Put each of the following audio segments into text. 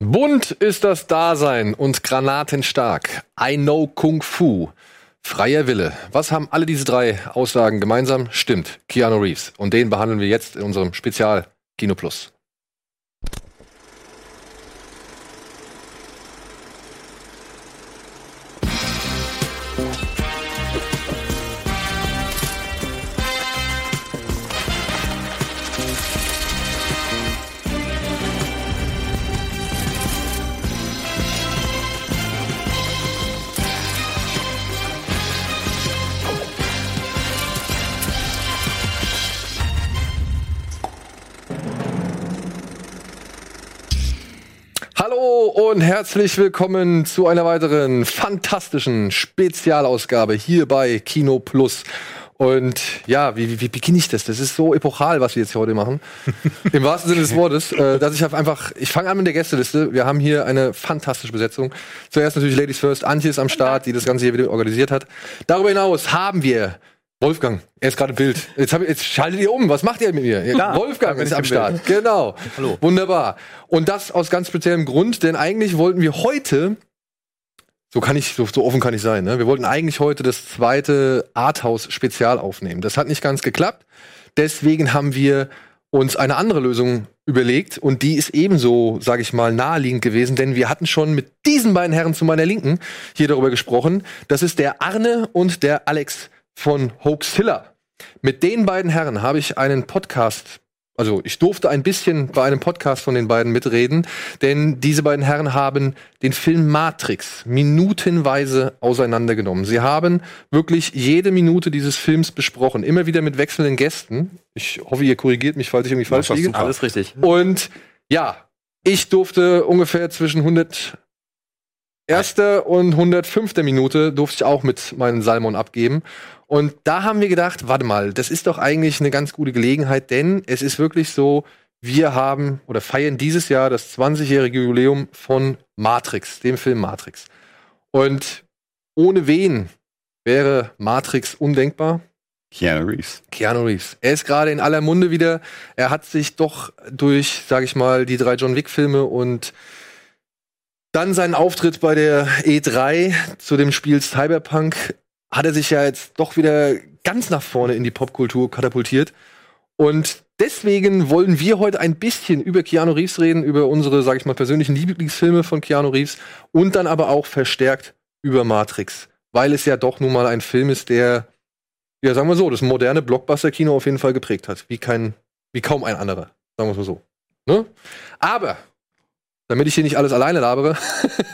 Bunt ist das Dasein und granatenstark. I know Kung Fu. Freier Wille. Was haben alle diese drei Aussagen gemeinsam? Stimmt, Keanu Reeves. Und den behandeln wir jetzt in unserem Spezial Kino Plus. Hallo und herzlich willkommen zu einer weiteren fantastischen Spezialausgabe hier bei Kino Plus. Und ja, wie, wie, wie beginne ich das? Das ist so epochal, was wir jetzt hier heute machen. Im wahrsten Sinne des Wortes, äh, dass ich hab einfach, ich fange an mit der Gästeliste. Wir haben hier eine fantastische Besetzung. Zuerst natürlich Ladies First, Antje ist am Start, die das Ganze hier wieder organisiert hat. Darüber hinaus haben wir Wolfgang, er ist gerade im Bild. Jetzt, hab, jetzt schaltet ihr um. Was macht ihr mit mir? Da, Wolfgang ist am Start. Genau. Hallo. Wunderbar. Und das aus ganz speziellem Grund, denn eigentlich wollten wir heute, so kann ich, so, so offen kann ich sein, ne? Wir wollten eigentlich heute das zweite Arthouse-Spezial aufnehmen. Das hat nicht ganz geklappt. Deswegen haben wir uns eine andere Lösung überlegt und die ist ebenso, sage ich mal, naheliegend gewesen, denn wir hatten schon mit diesen beiden Herren zu meiner Linken hier darüber gesprochen. Das ist der Arne und der Alex von Hoaxilla. Mit den beiden Herren habe ich einen Podcast, also ich durfte ein bisschen bei einem Podcast von den beiden mitreden, denn diese beiden Herren haben den Film Matrix minutenweise auseinandergenommen. Sie haben wirklich jede Minute dieses Films besprochen, immer wieder mit wechselnden Gästen. Ich hoffe, ihr korrigiert mich, falls ich irgendwie falsch liege. Alles richtig. Und ja, ich durfte ungefähr zwischen 100 erste und 105. Minute durfte ich auch mit meinen Salmon abgeben. Und da haben wir gedacht, warte mal, das ist doch eigentlich eine ganz gute Gelegenheit, denn es ist wirklich so, wir haben oder feiern dieses Jahr das 20-jährige Jubiläum von Matrix, dem Film Matrix. Und ohne wen wäre Matrix undenkbar? Keanu Reeves. Keanu Reeves. Er ist gerade in aller Munde wieder. Er hat sich doch durch, sag ich mal, die drei John Wick-Filme und dann seinen Auftritt bei der E3 zu dem Spiel Cyberpunk hat er sich ja jetzt doch wieder ganz nach vorne in die Popkultur katapultiert. Und deswegen wollen wir heute ein bisschen über Keanu Reeves reden, über unsere, sag ich mal, persönlichen Lieblingsfilme von Keanu Reeves und dann aber auch verstärkt über Matrix, weil es ja doch nun mal ein Film ist, der ja, sagen wir so, das moderne Blockbuster-Kino auf jeden Fall geprägt hat. Wie kein, wie kaum ein anderer. Sagen wir mal so. Ne? Aber, damit ich hier nicht alles alleine labere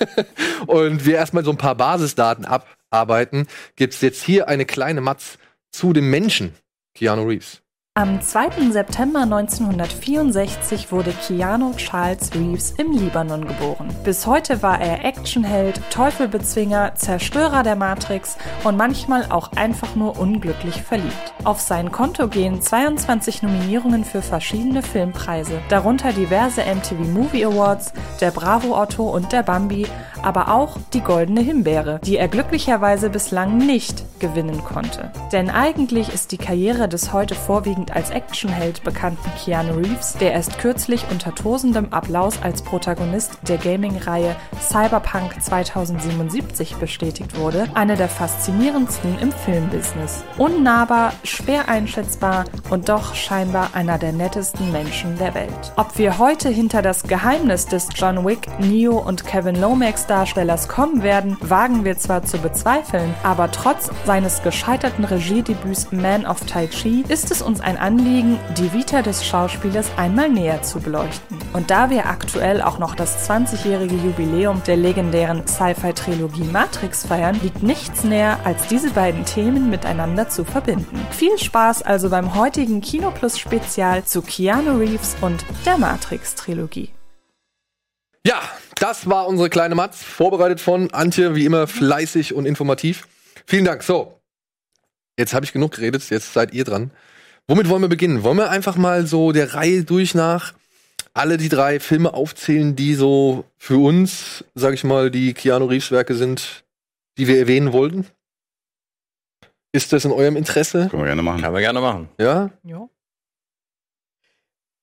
und wir erstmal so ein paar Basisdaten abarbeiten, gibt's jetzt hier eine kleine Matz zu dem Menschen, Keanu Reeves. Am 2. September 1964 wurde Keanu Charles Reeves im Libanon geboren. Bis heute war er Actionheld, Teufelbezwinger, Zerstörer der Matrix und manchmal auch einfach nur unglücklich verliebt. Auf sein Konto gehen 22 Nominierungen für verschiedene Filmpreise, darunter diverse MTV Movie Awards, der Bravo Otto und der Bambi, aber auch die Goldene Himbeere, die er glücklicherweise bislang nicht gewinnen konnte. Denn eigentlich ist die Karriere des heute vorwiegend als Actionheld bekannten Keanu Reeves, der erst kürzlich unter tosendem Applaus als Protagonist der Gaming-Reihe Cyberpunk 2077 bestätigt wurde, eine der faszinierendsten im Filmbusiness. Unnahbar, schwer einschätzbar und doch scheinbar einer der nettesten Menschen der Welt. Ob wir heute hinter das Geheimnis des John Wick, Neo und Kevin Lomax Darstellers kommen werden, wagen wir zwar zu bezweifeln, aber trotz seines gescheiterten Regiedebüts Man of Tai Chi ist es uns ein Anliegen, die Vita des Schauspielers einmal näher zu beleuchten. Und da wir aktuell auch noch das 20-jährige Jubiläum der legendären Sci-Fi-Trilogie Matrix feiern, liegt nichts näher, als diese beiden Themen miteinander zu verbinden. Viel Spaß also beim heutigen Kino Plus Spezial zu Keanu Reeves und der Matrix-Trilogie. Ja, das war unsere kleine Matz, vorbereitet von Antje, wie immer fleißig und informativ. Vielen Dank. So, jetzt habe ich genug geredet, jetzt seid ihr dran. Womit wollen wir beginnen? Wollen wir einfach mal so der Reihe durch nach alle die drei Filme aufzählen, die so für uns, sag ich mal, die Keanu Reeves Werke sind, die wir erwähnen wollten? Ist das in eurem Interesse? Können wir gerne machen. Kann man gerne machen. Ja? Ja.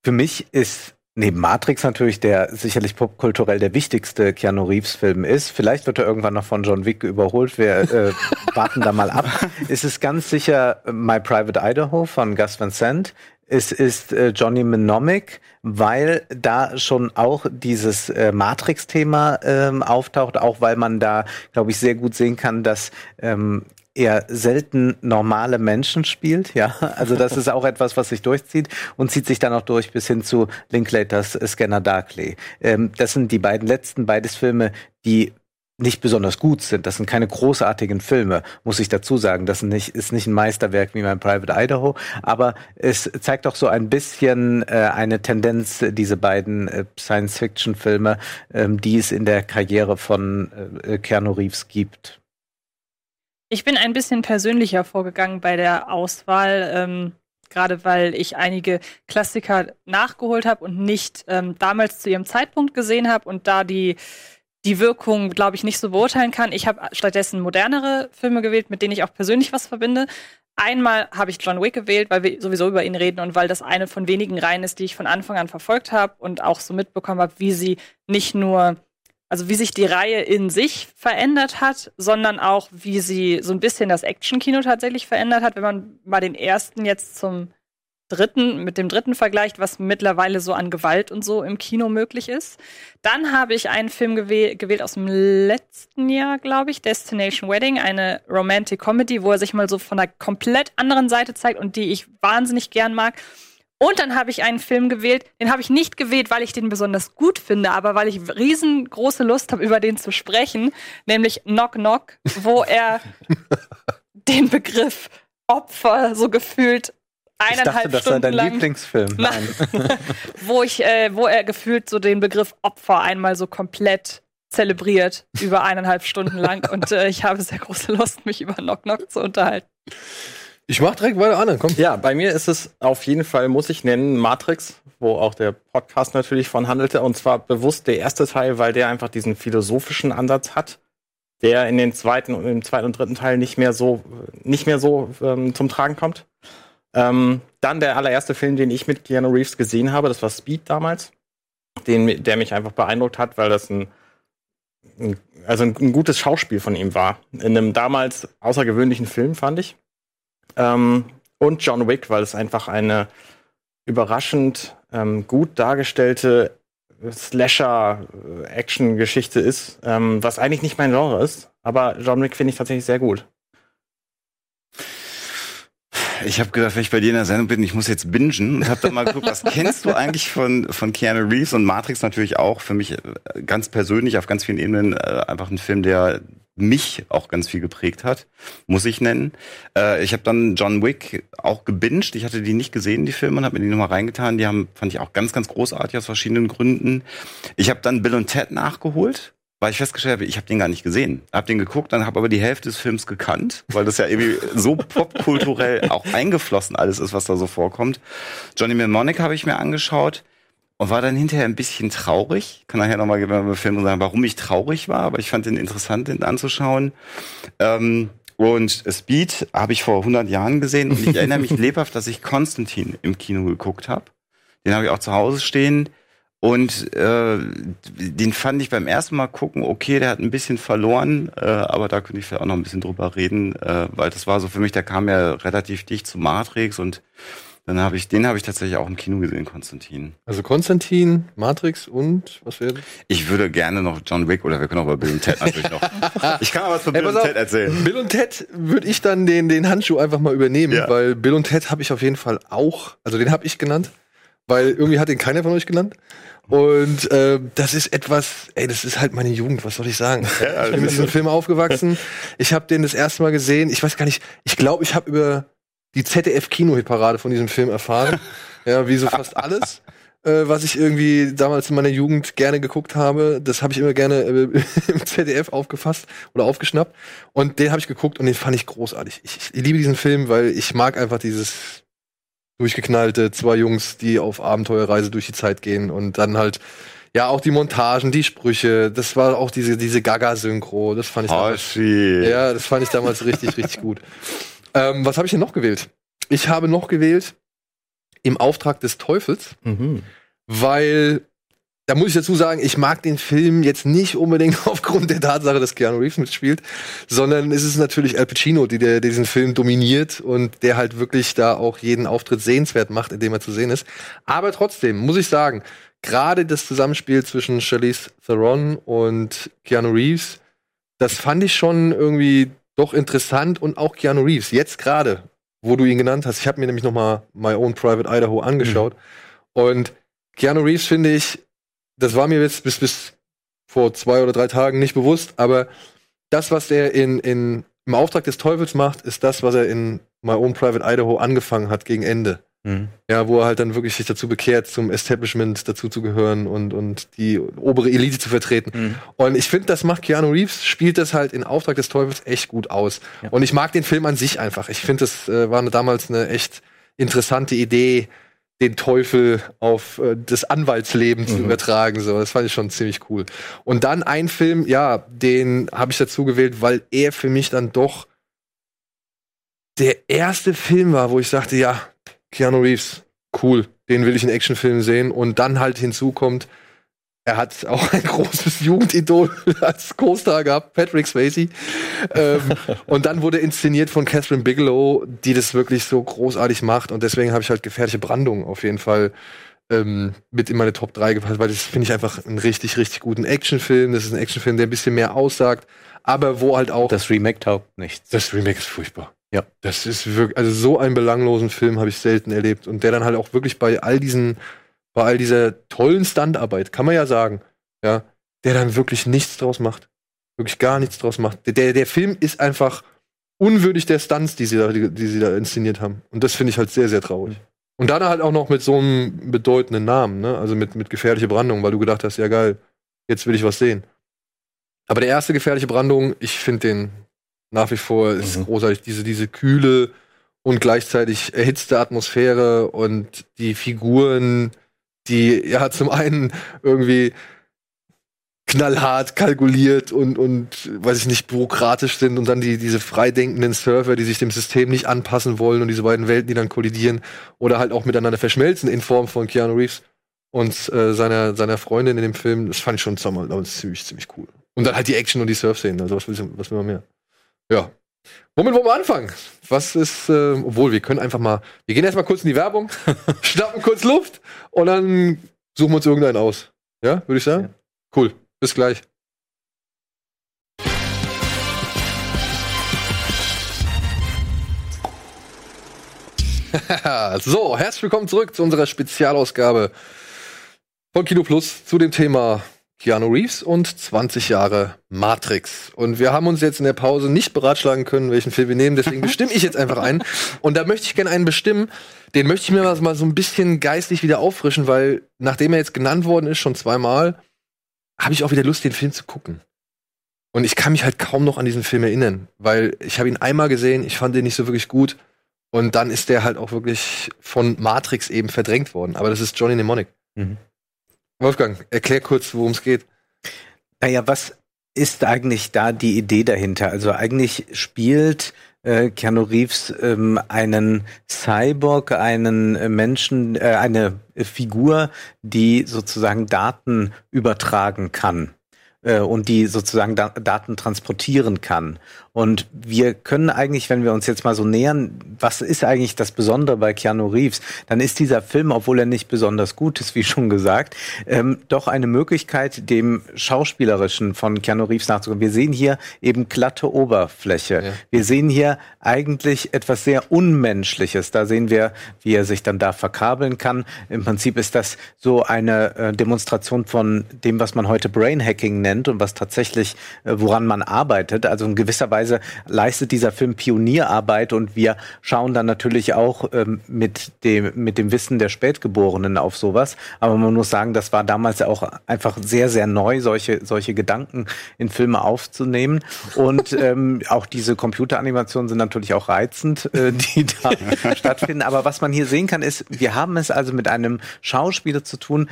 Für mich ist neben Matrix natürlich der sicherlich popkulturell der wichtigste Keanu Reeves Film ist. Vielleicht wird er irgendwann noch von John Wick überholt. Wir äh, warten da mal ab. Es ist ganz sicher My Private Idaho von Gus Van Sant. Es ist äh, Johnny Mnemonic, weil da schon auch dieses äh, Matrix-Thema ähm, auftaucht, auch weil man da, glaube ich, sehr gut sehen kann, dass ähm, er selten normale Menschen spielt, ja. Also das ist auch etwas, was sich durchzieht und zieht sich dann auch durch bis hin zu Linklaters Scanner Darkly. Ähm, das sind die beiden letzten beides Filme, die nicht besonders gut sind. Das sind keine großartigen Filme, muss ich dazu sagen. Das nicht, ist nicht ein Meisterwerk wie mein Private Idaho, aber es zeigt doch so ein bisschen äh, eine Tendenz, diese beiden äh, Science-Fiction-Filme, ähm, die es in der Karriere von äh, Keanu Reeves gibt. Ich bin ein bisschen persönlicher vorgegangen bei der Auswahl, ähm, gerade weil ich einige Klassiker nachgeholt habe und nicht ähm, damals zu ihrem Zeitpunkt gesehen habe und da die die Wirkung, glaube ich, nicht so beurteilen kann. Ich habe stattdessen modernere Filme gewählt, mit denen ich auch persönlich was verbinde. Einmal habe ich John Wick gewählt, weil wir sowieso über ihn reden und weil das eine von wenigen Reihen ist, die ich von Anfang an verfolgt habe und auch so mitbekommen habe, wie sie nicht nur also wie sich die Reihe in sich verändert hat, sondern auch wie sie so ein bisschen das Action-Kino tatsächlich verändert hat, wenn man mal den ersten jetzt zum dritten, mit dem dritten vergleicht, was mittlerweile so an Gewalt und so im Kino möglich ist. Dann habe ich einen Film gewäh gewählt aus dem letzten Jahr, glaube ich, Destination Wedding, eine Romantic Comedy, wo er sich mal so von einer komplett anderen Seite zeigt und die ich wahnsinnig gern mag. Und dann habe ich einen Film gewählt, den habe ich nicht gewählt, weil ich den besonders gut finde, aber weil ich riesengroße Lust habe, über den zu sprechen, nämlich Knock Knock, wo er den Begriff Opfer so gefühlt eineinhalb ich dachte, Stunden das sei dein Lieblingsfilm. Nein. wo ich, äh, wo er gefühlt so den Begriff Opfer einmal so komplett zelebriert über eineinhalb Stunden lang und äh, ich habe sehr große Lust, mich über Knock Knock zu unterhalten. Ich mach direkt weiter an, komm. Ja, bei mir ist es auf jeden Fall, muss ich nennen, Matrix, wo auch der Podcast natürlich von handelte. Und zwar bewusst der erste Teil, weil der einfach diesen philosophischen Ansatz hat, der in den zweiten und im zweiten und dritten Teil nicht mehr so, nicht mehr so ähm, zum Tragen kommt. Ähm, dann der allererste Film, den ich mit Keanu Reeves gesehen habe, das war Speed damals, den, der mich einfach beeindruckt hat, weil das ein, ein also ein, ein gutes Schauspiel von ihm war. In einem damals außergewöhnlichen Film, fand ich. Ähm, und John Wick, weil es einfach eine überraschend ähm, gut dargestellte Slasher-Action-Geschichte ist, ähm, was eigentlich nicht mein Genre ist. Aber John Wick finde ich tatsächlich sehr gut. Ich habe gedacht, wenn ich bei dir in der Sendung bin, ich muss jetzt bingen und habe dann mal geguckt, was kennst du eigentlich von, von Keanu Reeves und Matrix natürlich auch. Für mich äh, ganz persönlich auf ganz vielen Ebenen äh, einfach ein Film, der mich auch ganz viel geprägt hat, muss ich nennen. Äh, ich habe dann John Wick auch gebinged. Ich hatte die nicht gesehen, die Filme, und habe mir die nochmal reingetan. Die haben, fand ich auch ganz, ganz großartig aus verschiedenen Gründen. Ich habe dann Bill und Ted nachgeholt weil ich festgestellt habe, ich habe den gar nicht gesehen. Hab den geguckt, dann habe aber die Hälfte des Films gekannt, weil das ja irgendwie so popkulturell auch eingeflossen alles ist, was da so vorkommt. Johnny Mnemonic habe ich mir angeschaut und war dann hinterher ein bisschen traurig. Ich kann nachher nochmal über Film sagen, warum ich traurig war, aber ich fand den interessant, den anzuschauen. Ähm, und Speed habe ich vor 100 Jahren gesehen und ich erinnere mich lebhaft, dass ich Konstantin im Kino geguckt habe. Den habe ich auch zu Hause stehen. Und äh, den fand ich beim ersten Mal gucken, okay, der hat ein bisschen verloren, äh, aber da könnte ich vielleicht auch noch ein bisschen drüber reden, äh, weil das war so für mich, der kam ja relativ dicht zu Matrix und dann habe ich, den habe ich tatsächlich auch im Kino gesehen, Konstantin. Also Konstantin, Matrix und was wäre? Ich würde gerne noch John Wick oder wir können auch über Bill und Ted natürlich noch. Ich kann aber was von Bill Ey, und Ted erzählen. Bill und Ted würde ich dann den, den Handschuh einfach mal übernehmen, ja. weil Bill und Ted habe ich auf jeden Fall auch, also den habe ich genannt, weil irgendwie hat den keiner von euch genannt. Und äh, das ist etwas, ey, das ist halt meine Jugend, was soll ich sagen? Ja, ich bin mit diesem Film aufgewachsen. Ich habe den das erste Mal gesehen. Ich weiß gar nicht, ich glaube, ich habe über die ZDF-Kino-Hitparade von diesem Film erfahren. ja, wie so fast alles. Äh, was ich irgendwie damals in meiner Jugend gerne geguckt habe, das habe ich immer gerne äh, im ZDF aufgefasst oder aufgeschnappt. Und den habe ich geguckt und den fand ich großartig. Ich, ich liebe diesen Film, weil ich mag einfach dieses durchgeknallte zwei Jungs, die auf Abenteuerreise durch die Zeit gehen und dann halt ja auch die Montagen, die Sprüche, das war auch diese diese Gaga Synchro, das fand ich damals, ja, das fand ich damals richtig richtig gut. Ähm, was habe ich denn noch gewählt? Ich habe noch gewählt im Auftrag des Teufels. Mhm. weil da muss ich dazu sagen, ich mag den Film jetzt nicht unbedingt aufgrund der Tatsache, dass Keanu Reeves mitspielt, sondern es ist natürlich Al Pacino, die der diesen Film dominiert und der halt wirklich da auch jeden Auftritt sehenswert macht, indem er zu sehen ist. Aber trotzdem muss ich sagen, gerade das Zusammenspiel zwischen Charlize Theron und Keanu Reeves, das fand ich schon irgendwie doch interessant und auch Keanu Reeves jetzt gerade, wo du ihn genannt hast. Ich habe mir nämlich noch mal My Own Private Idaho angeschaut mhm. und Keanu Reeves finde ich das war mir jetzt bis, bis vor zwei oder drei Tagen nicht bewusst, aber das, was er in, in, im Auftrag des Teufels macht, ist das, was er in My Own Private Idaho angefangen hat gegen Ende. Mhm. Ja, wo er halt dann wirklich sich dazu bekehrt, zum Establishment dazu zu gehören und, und die obere Elite zu vertreten. Mhm. Und ich finde, das macht Keanu Reeves, spielt das halt in Auftrag des Teufels echt gut aus. Ja. Und ich mag den Film an sich einfach. Ich finde, das äh, war eine, damals eine echt interessante Idee, den Teufel auf äh, das Anwaltsleben mhm. zu übertragen. So, das fand ich schon ziemlich cool. Und dann ein Film, ja, den habe ich dazu gewählt, weil er für mich dann doch der erste Film war, wo ich sagte, ja, Keanu Reeves, cool, den will ich in Actionfilmen sehen. Und dann halt hinzukommt, er hat auch ein großes Jugendidol als Co-Star gehabt, Patrick Swayze. Ähm, und dann wurde inszeniert von Catherine Bigelow, die das wirklich so großartig macht. Und deswegen habe ich halt gefährliche Brandung auf jeden Fall ähm, mit in meine Top 3 gepasst, weil das finde ich einfach einen richtig, richtig guten Actionfilm. Das ist ein Actionfilm, der ein bisschen mehr aussagt, aber wo halt auch. Das Remake taugt nichts. Das Remake ist furchtbar. Ja. Das ist wirklich, also so einen belanglosen Film habe ich selten erlebt. Und der dann halt auch wirklich bei all diesen bei all dieser tollen Standarbeit, kann man ja sagen, ja, der dann wirklich nichts draus macht. Wirklich gar nichts draus macht. Der, der Film ist einfach unwürdig der Stunts, die sie da, die, die sie da inszeniert haben. Und das finde ich halt sehr, sehr traurig. Und dann halt auch noch mit so einem bedeutenden Namen, ne? Also mit, mit gefährliche Brandung, weil du gedacht hast, ja geil, jetzt will ich was sehen. Aber der erste gefährliche Brandung, ich finde den nach wie vor ist mhm. großartig. Diese, diese kühle und gleichzeitig erhitzte Atmosphäre und die Figuren, die ja zum einen irgendwie knallhart kalkuliert und, und weiß ich nicht, bürokratisch sind und dann die, diese freidenkenden Surfer, die sich dem System nicht anpassen wollen und diese beiden Welten, die dann kollidieren oder halt auch miteinander verschmelzen in Form von Keanu Reeves und äh, seiner, seiner Freundin in dem Film, das fand ich schon ziemlich, ziemlich cool. Und dann halt die Action und die Surf-Szenen, also was will, was will man mehr? Ja, Womit wollen wir anfangen? Was ist, äh, obwohl wir können einfach mal, wir gehen erstmal kurz in die Werbung, schnappen kurz Luft und dann suchen wir uns irgendeinen aus. Ja, würde ich sagen? Ja. Cool. Bis gleich. so, herzlich willkommen zurück zu unserer Spezialausgabe von Kino Plus zu dem Thema Keanu Reeves und 20 Jahre Matrix. Und wir haben uns jetzt in der Pause nicht beratschlagen können, welchen Film wir nehmen, deswegen bestimme ich jetzt einfach einen. Und da möchte ich gerne einen bestimmen, den möchte ich mir mal so ein bisschen geistig wieder auffrischen, weil nachdem er jetzt genannt worden ist, schon zweimal, habe ich auch wieder Lust, den Film zu gucken. Und ich kann mich halt kaum noch an diesen Film erinnern, weil ich habe ihn einmal gesehen, ich fand den nicht so wirklich gut. Und dann ist der halt auch wirklich von Matrix eben verdrängt worden. Aber das ist Johnny Mnemonic. Mhm. Wolfgang, erklär kurz, worum es geht. Naja, was ist eigentlich da die Idee dahinter? Also eigentlich spielt äh, Keanu Reeves ähm, einen Cyborg, einen äh, Menschen, äh, eine Figur, die sozusagen Daten übertragen kann äh, und die sozusagen da Daten transportieren kann. Und wir können eigentlich, wenn wir uns jetzt mal so nähern, was ist eigentlich das Besondere bei Keanu Reeves, dann ist dieser Film, obwohl er nicht besonders gut ist, wie schon gesagt, ähm, doch eine Möglichkeit, dem Schauspielerischen von Keanu Reeves nachzukommen. Wir sehen hier eben glatte Oberfläche. Ja. Wir sehen hier eigentlich etwas sehr Unmenschliches. Da sehen wir, wie er sich dann da verkabeln kann. Im Prinzip ist das so eine äh, Demonstration von dem, was man heute Brainhacking nennt und was tatsächlich, äh, woran man arbeitet. Also in gewisser Weise Weise leistet dieser Film Pionierarbeit und wir schauen dann natürlich auch ähm, mit, dem, mit dem Wissen der Spätgeborenen auf sowas. Aber man muss sagen, das war damals auch einfach sehr, sehr neu, solche, solche Gedanken in Filme aufzunehmen. Und ähm, auch diese Computeranimationen sind natürlich auch reizend, äh, die da stattfinden. Aber was man hier sehen kann, ist, wir haben es also mit einem Schauspieler zu tun,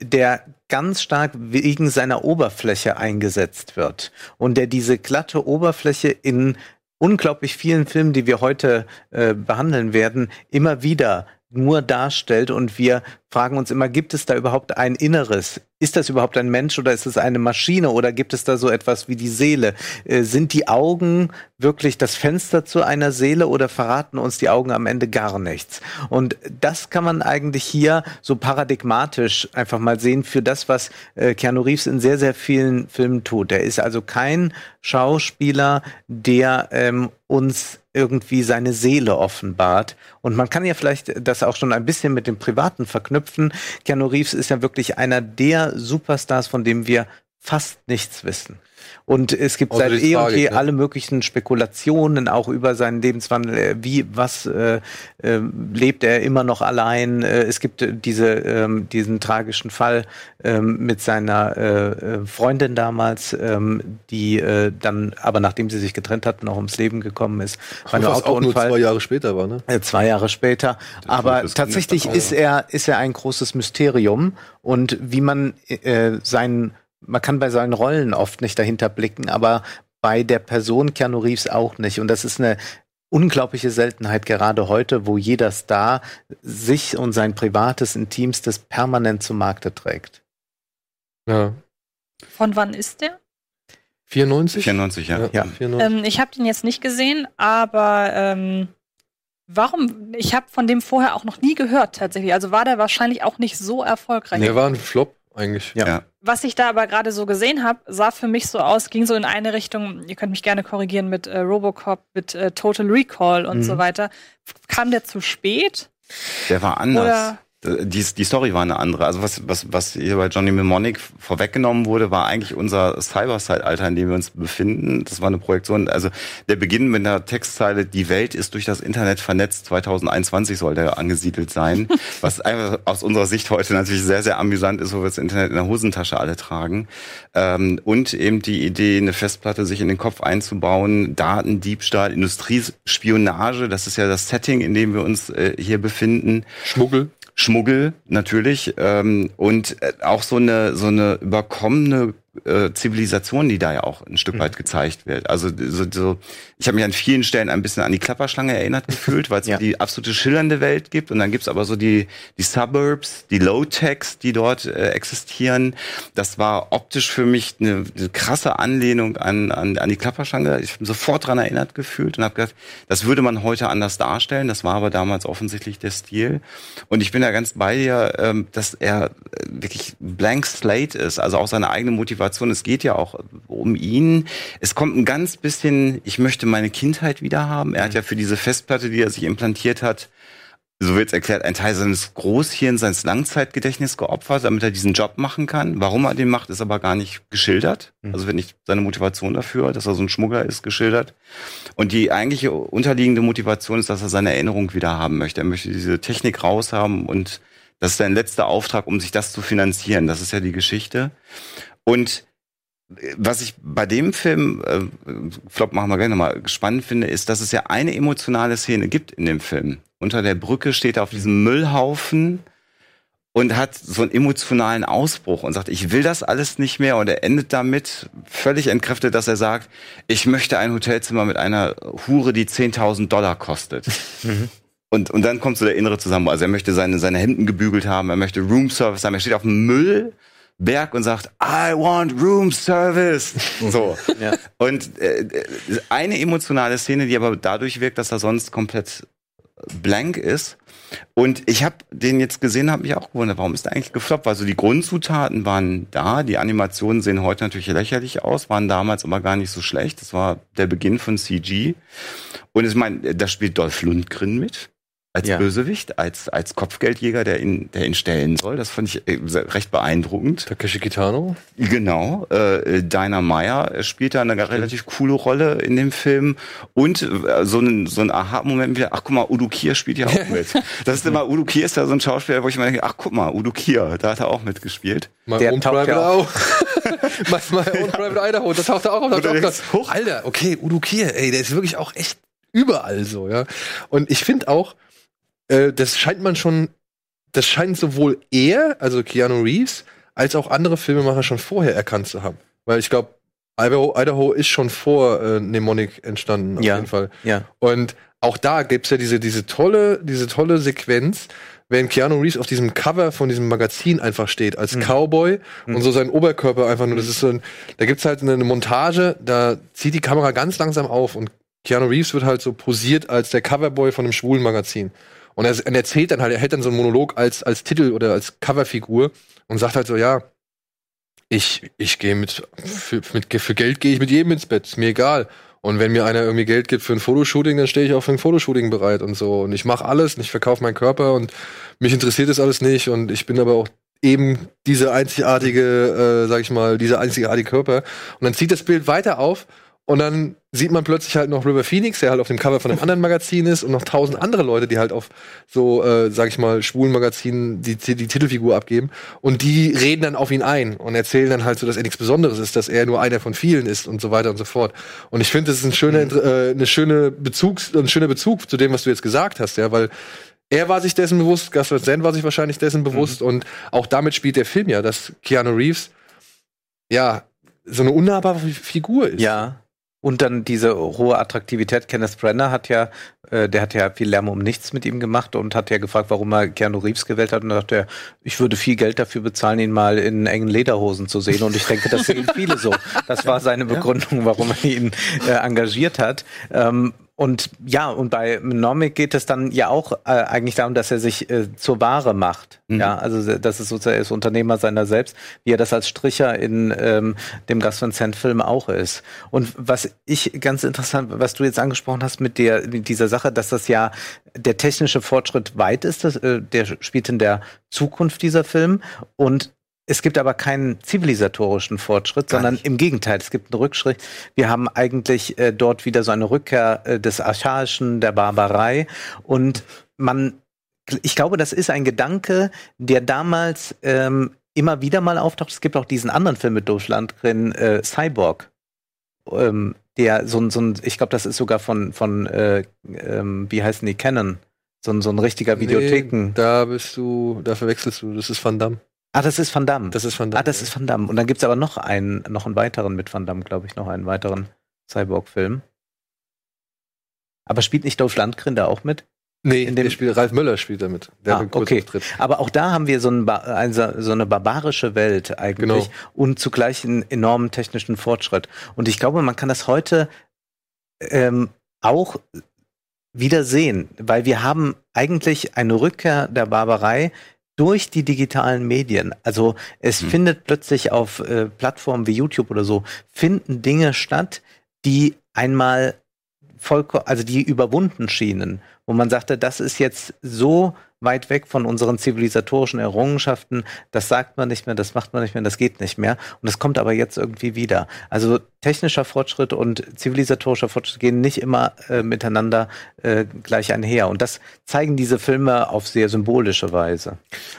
der ganz stark wegen seiner Oberfläche eingesetzt wird und der diese glatte Oberfläche in unglaublich vielen Filmen, die wir heute äh, behandeln werden, immer wieder nur darstellt und wir fragen uns immer, gibt es da überhaupt ein Inneres? Ist das überhaupt ein Mensch oder ist es eine Maschine oder gibt es da so etwas wie die Seele? Äh, sind die Augen wirklich das Fenster zu einer Seele oder verraten uns die Augen am Ende gar nichts? Und das kann man eigentlich hier so paradigmatisch einfach mal sehen für das, was äh, Keanu Reeves in sehr, sehr vielen Filmen tut. Er ist also kein Schauspieler, der ähm, uns irgendwie seine Seele offenbart. Und man kann ja vielleicht das auch schon ein bisschen mit dem Privaten verknüpfen. Keanu Reeves ist ja wirklich einer der Superstars, von dem wir fast nichts wissen. Und es gibt seit eh und je ne? alle möglichen Spekulationen auch über seinen Lebenswandel. Äh, wie, was äh, äh, lebt er immer noch allein? Äh, es gibt diese, ähm, diesen tragischen Fall ähm, mit seiner äh, äh, Freundin damals, ähm, die äh, dann, aber nachdem sie sich getrennt hatten, auch ums Leben gekommen ist. Einem Autounfall. Auch nur zwei Jahre später war, ne? Äh, zwei Jahre später. aber tatsächlich ist er, ist er ein großes Mysterium. Und wie man äh, seinen man kann bei seinen Rollen oft nicht dahinter blicken, aber bei der Person Keanu Reeves auch nicht. Und das ist eine unglaubliche Seltenheit gerade heute, wo jeder Star sich und sein privates, intimstes permanent zu Markte trägt. Ja. Von wann ist der? 94? 94, ja. ja. 94. Ähm, ich habe den jetzt nicht gesehen, aber ähm, warum? Ich habe von dem vorher auch noch nie gehört tatsächlich. Also war der wahrscheinlich auch nicht so erfolgreich. Der war ein Flop eigentlich. Ja. ja. Was ich da aber gerade so gesehen habe, sah für mich so aus, ging so in eine Richtung, ihr könnt mich gerne korrigieren mit äh, Robocop, mit äh, Total Recall und mhm. so weiter. Kam der zu spät? Der war anders. Oder die, die Story war eine andere. Also was, was, was hier bei Johnny Mnemonic vorweggenommen wurde, war eigentlich unser Cyber-Zeitalter, in dem wir uns befinden. Das war eine Projektion. Also der Beginn mit der Textzeile, die Welt ist durch das Internet vernetzt, 2021 soll der angesiedelt sein. was einfach aus unserer Sicht heute natürlich sehr, sehr amüsant ist, wo wir das Internet in der Hosentasche alle tragen. Ähm, und eben die Idee, eine Festplatte sich in den Kopf einzubauen, Datendiebstahl, Industriespionage, das ist ja das Setting, in dem wir uns äh, hier befinden. Schmuggel. Schmuggel natürlich ähm, und äh, auch so eine so eine überkommene äh, Zivilisation, die da ja auch ein Stück mhm. weit gezeigt wird. Also so, so ich habe mich an vielen Stellen ein bisschen an die Klapperschlange erinnert gefühlt, weil es ja. die absolute schillernde Welt gibt und dann gibt's aber so die die Suburbs, die Low-Techs, die dort äh, existieren. Das war optisch für mich eine, eine krasse Anlehnung an, an an die Klapperschlange. Ich bin sofort dran erinnert gefühlt und habe gedacht, das würde man heute anders darstellen. Das war aber damals offensichtlich der Stil. Und ich bin da ganz bei dir, ähm, dass er äh, wirklich blank slate ist, also auch seine eigene Motivation Motivation. Es geht ja auch um ihn. Es kommt ein ganz bisschen, ich möchte meine Kindheit wieder haben. Er hat ja für diese Festplatte, die er sich implantiert hat, so wird es erklärt, ein Teil seines Großhirns, seines Langzeitgedächtnisses geopfert, damit er diesen Job machen kann. Warum er den macht, ist aber gar nicht geschildert. Mhm. Also wird nicht seine Motivation dafür, dass er so ein Schmuggler ist, geschildert. Und die eigentliche unterliegende Motivation ist, dass er seine Erinnerung wieder haben möchte. Er möchte diese Technik raushaben und das ist sein letzter Auftrag, um sich das zu finanzieren. Das ist ja die Geschichte. Und äh, was ich bei dem Film, äh, Flop machen wir gleich nochmal, spannend finde, ist, dass es ja eine emotionale Szene gibt in dem Film. Unter der Brücke steht er auf diesem Müllhaufen und hat so einen emotionalen Ausbruch und sagt, ich will das alles nicht mehr. Und er endet damit völlig entkräftet, dass er sagt, ich möchte ein Hotelzimmer mit einer Hure, die 10.000 Dollar kostet. Mhm. Und, und dann kommt so der innere Zusammenhang. Also er möchte seine, seine Hemden gebügelt haben, er möchte Room Service haben, er steht auf dem Müll Berg und sagt, I want room service. So. ja. Und äh, eine emotionale Szene, die aber dadurch wirkt, dass er sonst komplett blank ist. Und ich habe den jetzt gesehen, habe mich auch gewundert, warum ist der eigentlich gefloppt? Also die Grundzutaten waren da, die Animationen sehen heute natürlich lächerlich aus, waren damals aber gar nicht so schlecht. Das war der Beginn von CG. Und ich meine, da spielt Dolph Lundgren mit als ja. Bösewicht, als, als Kopfgeldjäger, der ihn, der ihn stellen soll. Das fand ich äh, recht beeindruckend. Takeshi Kitano? Genau. Äh, Dinah Meyer spielt da eine relativ coole Rolle in dem Film. Und äh, so ein, so ein Aha-Moment wieder, ach guck mal, Udo Kier spielt ja auch mit. Das ist immer, Udo Kier ist ja so ein Schauspieler, wo ich mir denke, ach guck mal, Udo Kier, da hat er auch mitgespielt. My der Own Private auch. my Own Private Idaho, da taucht er auch auf. Hoch. Alter, okay, Udo Kier, ey, der ist wirklich auch echt überall so, ja. Und ich finde auch, äh, das scheint man schon, das scheint sowohl er, also Keanu Reeves, als auch andere Filmemacher schon vorher erkannt zu haben. Weil ich glaube, Idaho, Idaho ist schon vor äh, Mnemonic entstanden, auf ja, jeden Fall. Ja. Und auch da gibt's ja diese, diese tolle, diese tolle Sequenz, wenn Keanu Reeves auf diesem Cover von diesem Magazin einfach steht, als Cowboy und so sein Oberkörper einfach nur, das ist so ein, da gibt's halt eine Montage, da zieht die Kamera ganz langsam auf und Keanu Reeves wird halt so posiert als der Coverboy von einem schwulen Magazin. Und er, er erzählt dann halt, er hält dann so einen Monolog als, als Titel oder als Coverfigur und sagt halt so, ja, ich, ich gehe mit, für, mit, für Geld gehe ich mit jedem ins Bett, ist mir egal. Und wenn mir einer irgendwie Geld gibt für ein Fotoshooting, dann stehe ich auch für ein Fotoshooting bereit und so. Und ich mache alles und ich verkaufe meinen Körper und mich interessiert das alles nicht. Und ich bin aber auch eben diese einzigartige, äh, sag ich mal, dieser einzigartige Körper. Und dann zieht das Bild weiter auf und dann sieht man plötzlich halt noch River Phoenix, der halt auf dem Cover von einem anderen Magazin ist und noch tausend andere Leute, die halt auf so, äh, sag ich mal, schwulen Magazinen die, die, Titelfigur abgeben. Und die reden dann auf ihn ein und erzählen dann halt so, dass er nichts Besonderes ist, dass er nur einer von vielen ist und so weiter und so fort. Und ich finde, das ist ein schöner, äh, eine schöne Bezugs, ein schöner Bezug zu dem, was du jetzt gesagt hast, ja, weil er war sich dessen bewusst, Van Sant war sich wahrscheinlich dessen bewusst und auch damit spielt der Film ja, dass Keanu Reeves ja so eine unnahbare Figur ist. Ja. Und dann diese hohe Attraktivität. Kenneth Brenner hat ja, äh, der hat ja viel Lärm um nichts mit ihm gemacht und hat ja gefragt, warum er Keanu Reeves gewählt hat. Und da dachte er, ich würde viel Geld dafür bezahlen, ihn mal in engen Lederhosen zu sehen. Und ich denke, das sehen viele so. Das war seine Begründung, warum er ihn äh, engagiert hat. Ähm, und ja, und bei Nomic geht es dann ja auch äh, eigentlich darum, dass er sich äh, zur Ware macht. Mhm. Ja, also das ist sozusagen ist Unternehmer seiner selbst, wie er das als Stricher in ähm, dem Gus Van Sant Film auch ist. Und was ich ganz interessant, was du jetzt angesprochen hast mit der mit dieser Sache, dass das ja der technische Fortschritt weit ist, das, äh, der spielt in der Zukunft dieser Film und es gibt aber keinen zivilisatorischen Fortschritt, Gar sondern nicht. im Gegenteil, es gibt einen Rückschritt. Wir haben eigentlich äh, dort wieder so eine Rückkehr äh, des Archaischen, der Barbarei. Und man, ich glaube, das ist ein Gedanke, der damals ähm, immer wieder mal auftaucht. Es gibt auch diesen anderen Film mit Dolph Lundgren, äh, Cyborg. Ähm, der so ein, so ein, ich glaube, das ist sogar von, von äh, ähm, wie heißen die, Canon. So ein, so ein richtiger Videotheken. Nee, da bist du, da verwechselst du, das ist Van Damme. Ah, das ist Van Damme. Das ist Van Damme. Ah, das ist Van Damme. Und dann gibt's aber noch einen, noch einen weiteren mit Van Damme, glaube ich, noch einen weiteren Cyborg-Film. Aber spielt nicht Dolph Lundgren da auch mit? Nee, in dem- der spielt, Ralf Möller spielt damit. Der Ah, okay. Auftritt. Aber auch da haben wir so, ein, also so eine barbarische Welt eigentlich Genau. und zugleich einen enormen technischen Fortschritt. Und ich glaube, man kann das heute ähm, auch wieder sehen, weil wir haben eigentlich eine Rückkehr der Barbarei durch die digitalen Medien. Also es Mhm. findet plötzlich auf äh, Plattformen wie YouTube oder so, finden Dinge statt, die einmal vollkommen, also die überwunden schienen, wo man sagte, das ist jetzt so weit weg von unseren zivilisatorischen Errungenschaften, das sagt man nicht mehr, das macht man nicht mehr, das geht nicht mehr. Und das kommt aber jetzt irgendwie wieder. Also technischer Fortschritt und zivilisatorischer Fortschritt gehen nicht immer äh, miteinander äh, gleich einher. Und das zeigen diese Filme auf sehr symbolische Weise.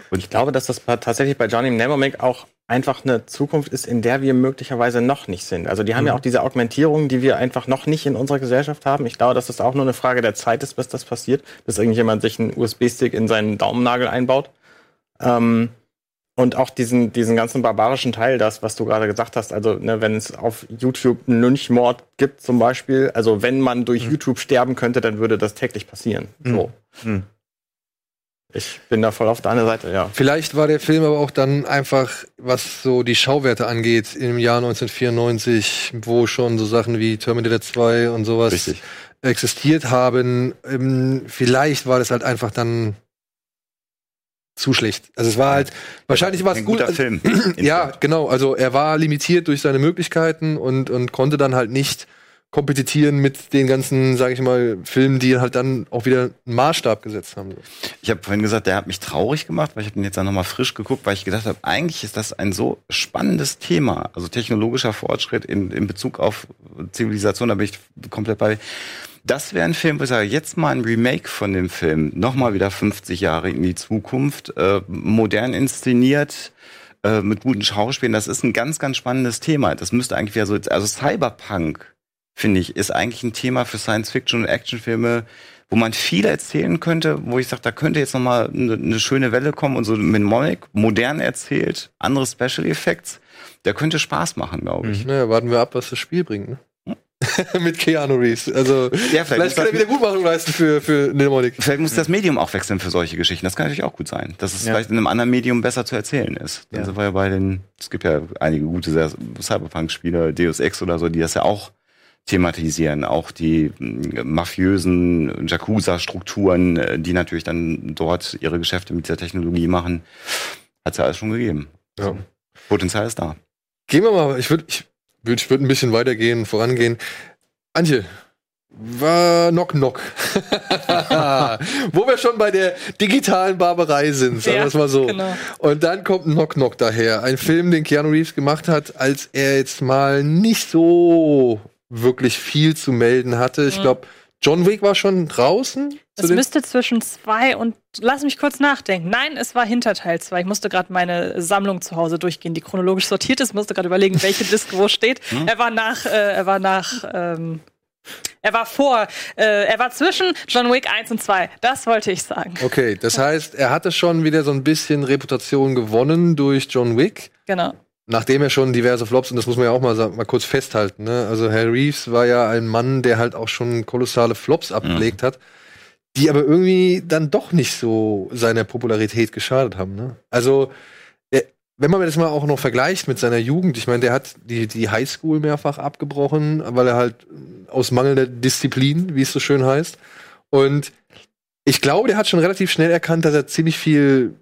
Und ich glaube, dass das tatsächlich bei Johnny Mnemonic auch einfach eine Zukunft ist, in der wir möglicherweise noch nicht sind. Also die haben ja auch diese Augmentierung, die wir einfach noch nicht in unserer Gesellschaft haben. Ich glaube, dass das auch nur eine Frage der Zeit ist, bis das passiert, bis irgendjemand sich einen USB-Stick in seinen Daumennagel einbaut. Ähm, und auch diesen, diesen ganzen barbarischen Teil, das, was du gerade gesagt hast, also ne, wenn es auf YouTube einen Lynchmord gibt zum Beispiel, also wenn man durch YouTube sterben könnte, dann würde das täglich passieren. So. Mhm. Ich bin da voll auf deiner Seite, ja. Vielleicht war der Film aber auch dann einfach, was so die Schauwerte angeht, im Jahr 1994, wo schon so Sachen wie Terminator 2 und sowas Richtig. existiert haben. Ähm, vielleicht war das halt einfach dann zu schlecht. Also es war halt, wahrscheinlich war es Ein gut. guter also, Film. Ja, genau. Also er war limitiert durch seine Möglichkeiten und, und konnte dann halt nicht kompetitieren mit den ganzen, sage ich mal, Filmen, die halt dann auch wieder einen Maßstab gesetzt haben. Ich habe vorhin gesagt, der hat mich traurig gemacht, weil ich habe ihn jetzt dann nochmal frisch geguckt, weil ich gedacht habe, eigentlich ist das ein so spannendes Thema, also technologischer Fortschritt in, in Bezug auf Zivilisation, da bin ich komplett bei. Das wäre ein Film, wo ich sage, jetzt mal ein Remake von dem Film, nochmal wieder 50 Jahre in die Zukunft, äh, modern inszeniert, äh, mit guten Schauspielern. Das ist ein ganz, ganz spannendes Thema. Das müsste eigentlich wieder so, also Cyberpunk, finde ich, ist eigentlich ein Thema für Science-Fiction und Actionfilme, wo man viel erzählen könnte, wo ich sage, da könnte jetzt nochmal eine, eine schöne Welle kommen und so Mnemonic, modern erzählt, andere Special Effects, der könnte Spaß machen, glaube ich. Naja, warten wir ab, was das Spiel bringt. Ne? mit Keanu Reeves. Also Ja, vielleicht kann er wieder Gutmachung leisten für, für Mnemonic. Vielleicht muss das Medium auch wechseln für solche Geschichten. Das kann natürlich auch gut sein. Dass es Ja. vielleicht in einem anderen Medium besser zu erzählen ist. Ja. Also war ja bei den, es gibt ja einige gute Cyberpunk-Spieler, Deus Ex oder so, die das ja auch thematisieren. Auch die mh, mafiösen Jakuza-Strukturen, äh, die natürlich dann dort ihre Geschäfte mit dieser Technologie machen. Hat's ja alles schon gegeben. Ja. Potenzial ist da. Gehen wir mal, ich würde ich würd, ich würd ein bisschen weitergehen, vorangehen. Antje, war Knock Knock. Wo wir schon bei der digitalen Barbarei sind, sagen wir es mal so. genau. Und dann kommt Knock Knock daher. Ein Film, den Keanu Reeves gemacht hat, als er jetzt mal nicht so wirklich viel zu melden hatte. Ich Mhm. glaube, John Wick war schon draußen. den- müsste zwischen zwei und lass mich kurz nachdenken. Nein, es war hinter Teil zwei. Ich musste gerade meine Sammlung zu Hause durchgehen, die chronologisch sortiert ist. Musste gerade überlegen, welche Disc wo steht. Er war nach, äh, er war nach, ähm, er war vor, äh, er war zwischen John Wick 1 und 2. Das wollte ich sagen. Okay, das heißt, er hatte schon wieder so ein bisschen Reputation gewonnen durch John Wick. Genau. Nachdem er schon diverse Flops, und das muss man ja auch mal, mal kurz festhalten, ne? Also Harry Reeves war ja ein Mann, der halt auch schon kolossale Flops abgelegt hat, die aber irgendwie dann doch nicht so seiner Popularität geschadet haben, ne? Also, er, wenn man das mal auch noch vergleicht mit seiner Jugend, ich meine, der hat die, die Highschool mehrfach abgebrochen, weil er halt aus mangelnder Disziplin, wie es so schön heißt. Und ich glaube, der hat schon relativ schnell erkannt, dass er ziemlich viel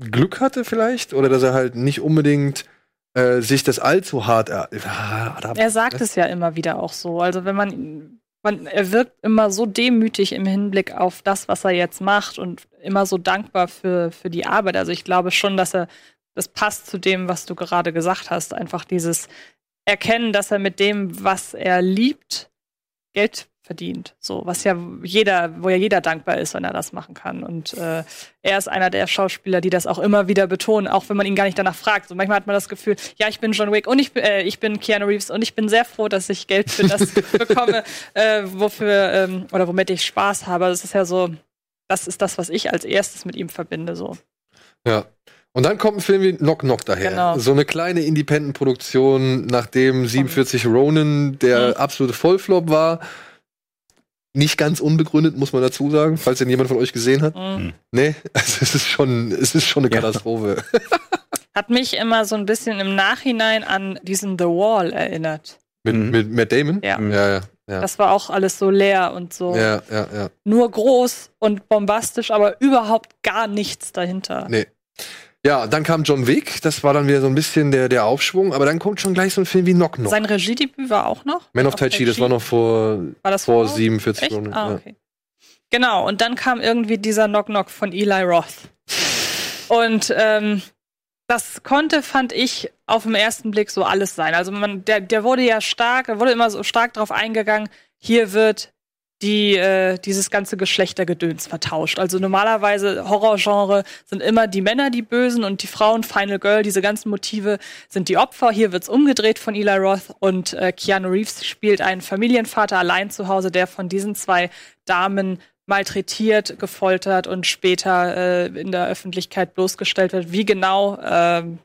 Glück hatte vielleicht oder dass er halt nicht unbedingt äh, sich das allzu hart er ah, Er sagt es ja immer wieder auch so. Also wenn man, man, er wirkt immer so demütig im Hinblick auf das, was er jetzt macht und immer so dankbar für, für die Arbeit. Also ich glaube schon, dass er, das passt zu dem, was du gerade gesagt hast. Einfach dieses Erkennen, dass er mit dem, was er liebt, Geld verdient. So, was ja jeder, wo ja jeder dankbar ist, wenn er das machen kann. Und äh, er ist einer der Schauspieler, die das auch immer wieder betonen, auch wenn man ihn gar nicht danach fragt. So manchmal hat man das Gefühl, ja, ich bin John Wick und ich, bin- äh, ich bin Keanu Reeves und ich bin sehr froh, dass ich Geld für das bekomme, äh, wofür ähm, oder womit ich Spaß habe. Das ist ja so, das ist das, was ich als erstes mit ihm verbinde. So. Ja. Und dann kommt ein Film wie Knock Knock daher. Genau. So eine kleine Independent-Produktion, nachdem 47 Ronin der Mhm. absolute Vollflop war. Nicht ganz unbegründet, muss man dazu sagen, falls den jemand von euch gesehen hat. Mhm. Nee, also es ist schon, es ist schon eine Ja. Katastrophe. Hat mich immer so ein bisschen im Nachhinein an diesen The Wall erinnert. mit, Mhm. mit Matt Damon? Ja. Ja, ja, ja. Das war auch alles so leer und so Ja, ja, ja. nur groß und bombastisch, aber überhaupt gar nichts dahinter. Nee. Ja, dann kam John Wick, das war dann wieder so ein bisschen der, der Aufschwung, aber dann kommt schon gleich so ein Film wie Knock Knock. Sein Regiedebüt war auch noch. Man of Tai Chi, das war noch vor, War das vor vor- 47 Echt? Ronin. Ah, okay. Genau, und dann kam irgendwie dieser Knock Knock von Eli Roth. Und ähm, das konnte, fand ich, auf den ersten Blick so alles sein. Also man, der, der wurde ja stark, er wurde immer so stark drauf eingegangen, hier wird die, äh, dieses ganze Geschlechtergedöns vertauscht. Also normalerweise Horrorgenre sind immer die Männer die Bösen und die Frauen, Final Girl, diese ganzen Motive sind die Opfer. Hier wird's umgedreht von Eli Roth und äh, Keanu Reeves spielt einen Familienvater allein zu Hause, der von diesen zwei Damen malträtiert, gefoltert und später äh, in der Öffentlichkeit bloßgestellt wird. Wie genau ähm,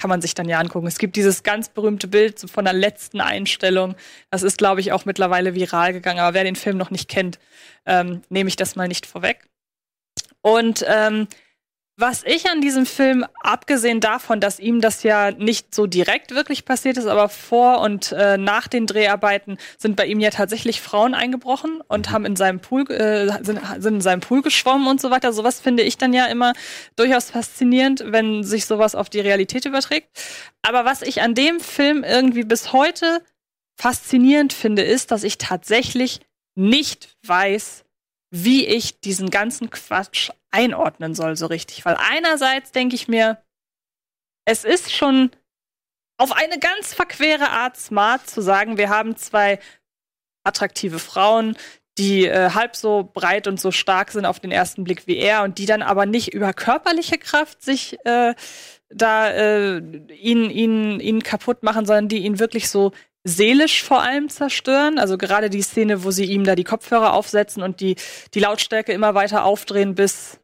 kann man sich dann ja angucken. Es gibt dieses ganz berühmte Bild von der letzten Einstellung. Das ist, glaube ich, auch mittlerweile viral gegangen. Aber wer den Film noch nicht kennt, ähm, nehme ich das mal nicht vorweg. Und ähm, was ich an diesem Film, abgesehen davon, dass ihm das ja nicht so direkt wirklich passiert ist, aber vor und äh, nach den Dreharbeiten sind bei ihm ja tatsächlich Frauen eingebrochen und haben in seinem Pool, äh, sind, sind in seinem Pool geschwommen und so weiter. Sowas finde ich dann ja immer durchaus faszinierend, wenn sich sowas auf die Realität überträgt. Aber was ich an dem Film irgendwie bis heute faszinierend finde, ist, dass ich tatsächlich nicht weiß, wie ich diesen ganzen Quatsch einordnen soll, so richtig. Weil einerseits denke ich mir, es ist schon auf eine ganz verquere Art smart zu sagen, wir haben zwei attraktive Frauen, die äh, halb so breit und so stark sind auf den ersten Blick wie er und die dann aber nicht über körperliche Kraft sich äh, da äh, ihn, ihn, ihn kaputt machen, sondern die ihn wirklich so seelisch vor allem zerstören. Also gerade die Szene, wo sie ihm da die Kopfhörer aufsetzen und die, die Lautstärke immer weiter aufdrehen, bis,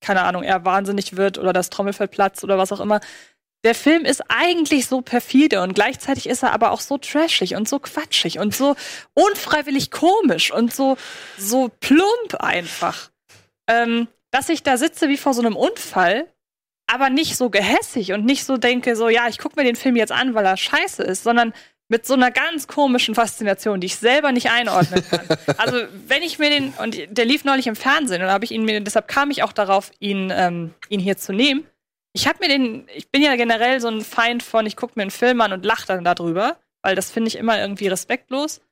keine Ahnung, er wahnsinnig wird oder das Trommelfell platzt oder was auch immer. der Film ist eigentlich so perfide und gleichzeitig ist er aber auch so trashig und so quatschig und so unfreiwillig komisch und so, so plump einfach. Ähm, dass ich da sitze wie vor so einem Unfall, aber nicht so gehässig und nicht so denke, so, ja, ich gucke mir den Film jetzt an, weil er scheiße ist, sondern mit so einer ganz komischen Faszination, die ich selber nicht einordnen kann. also, wenn ich mir den, und der lief neulich im Fernsehen, und habe ich ihn mir, deshalb kam ich auch darauf, ihn, ähm, ihn hier zu nehmen. Ich habe mir den, ich bin ja generell so ein Feind von, ich gucke mir einen Film an und lache dann darüber, weil das finde ich immer irgendwie respektlos.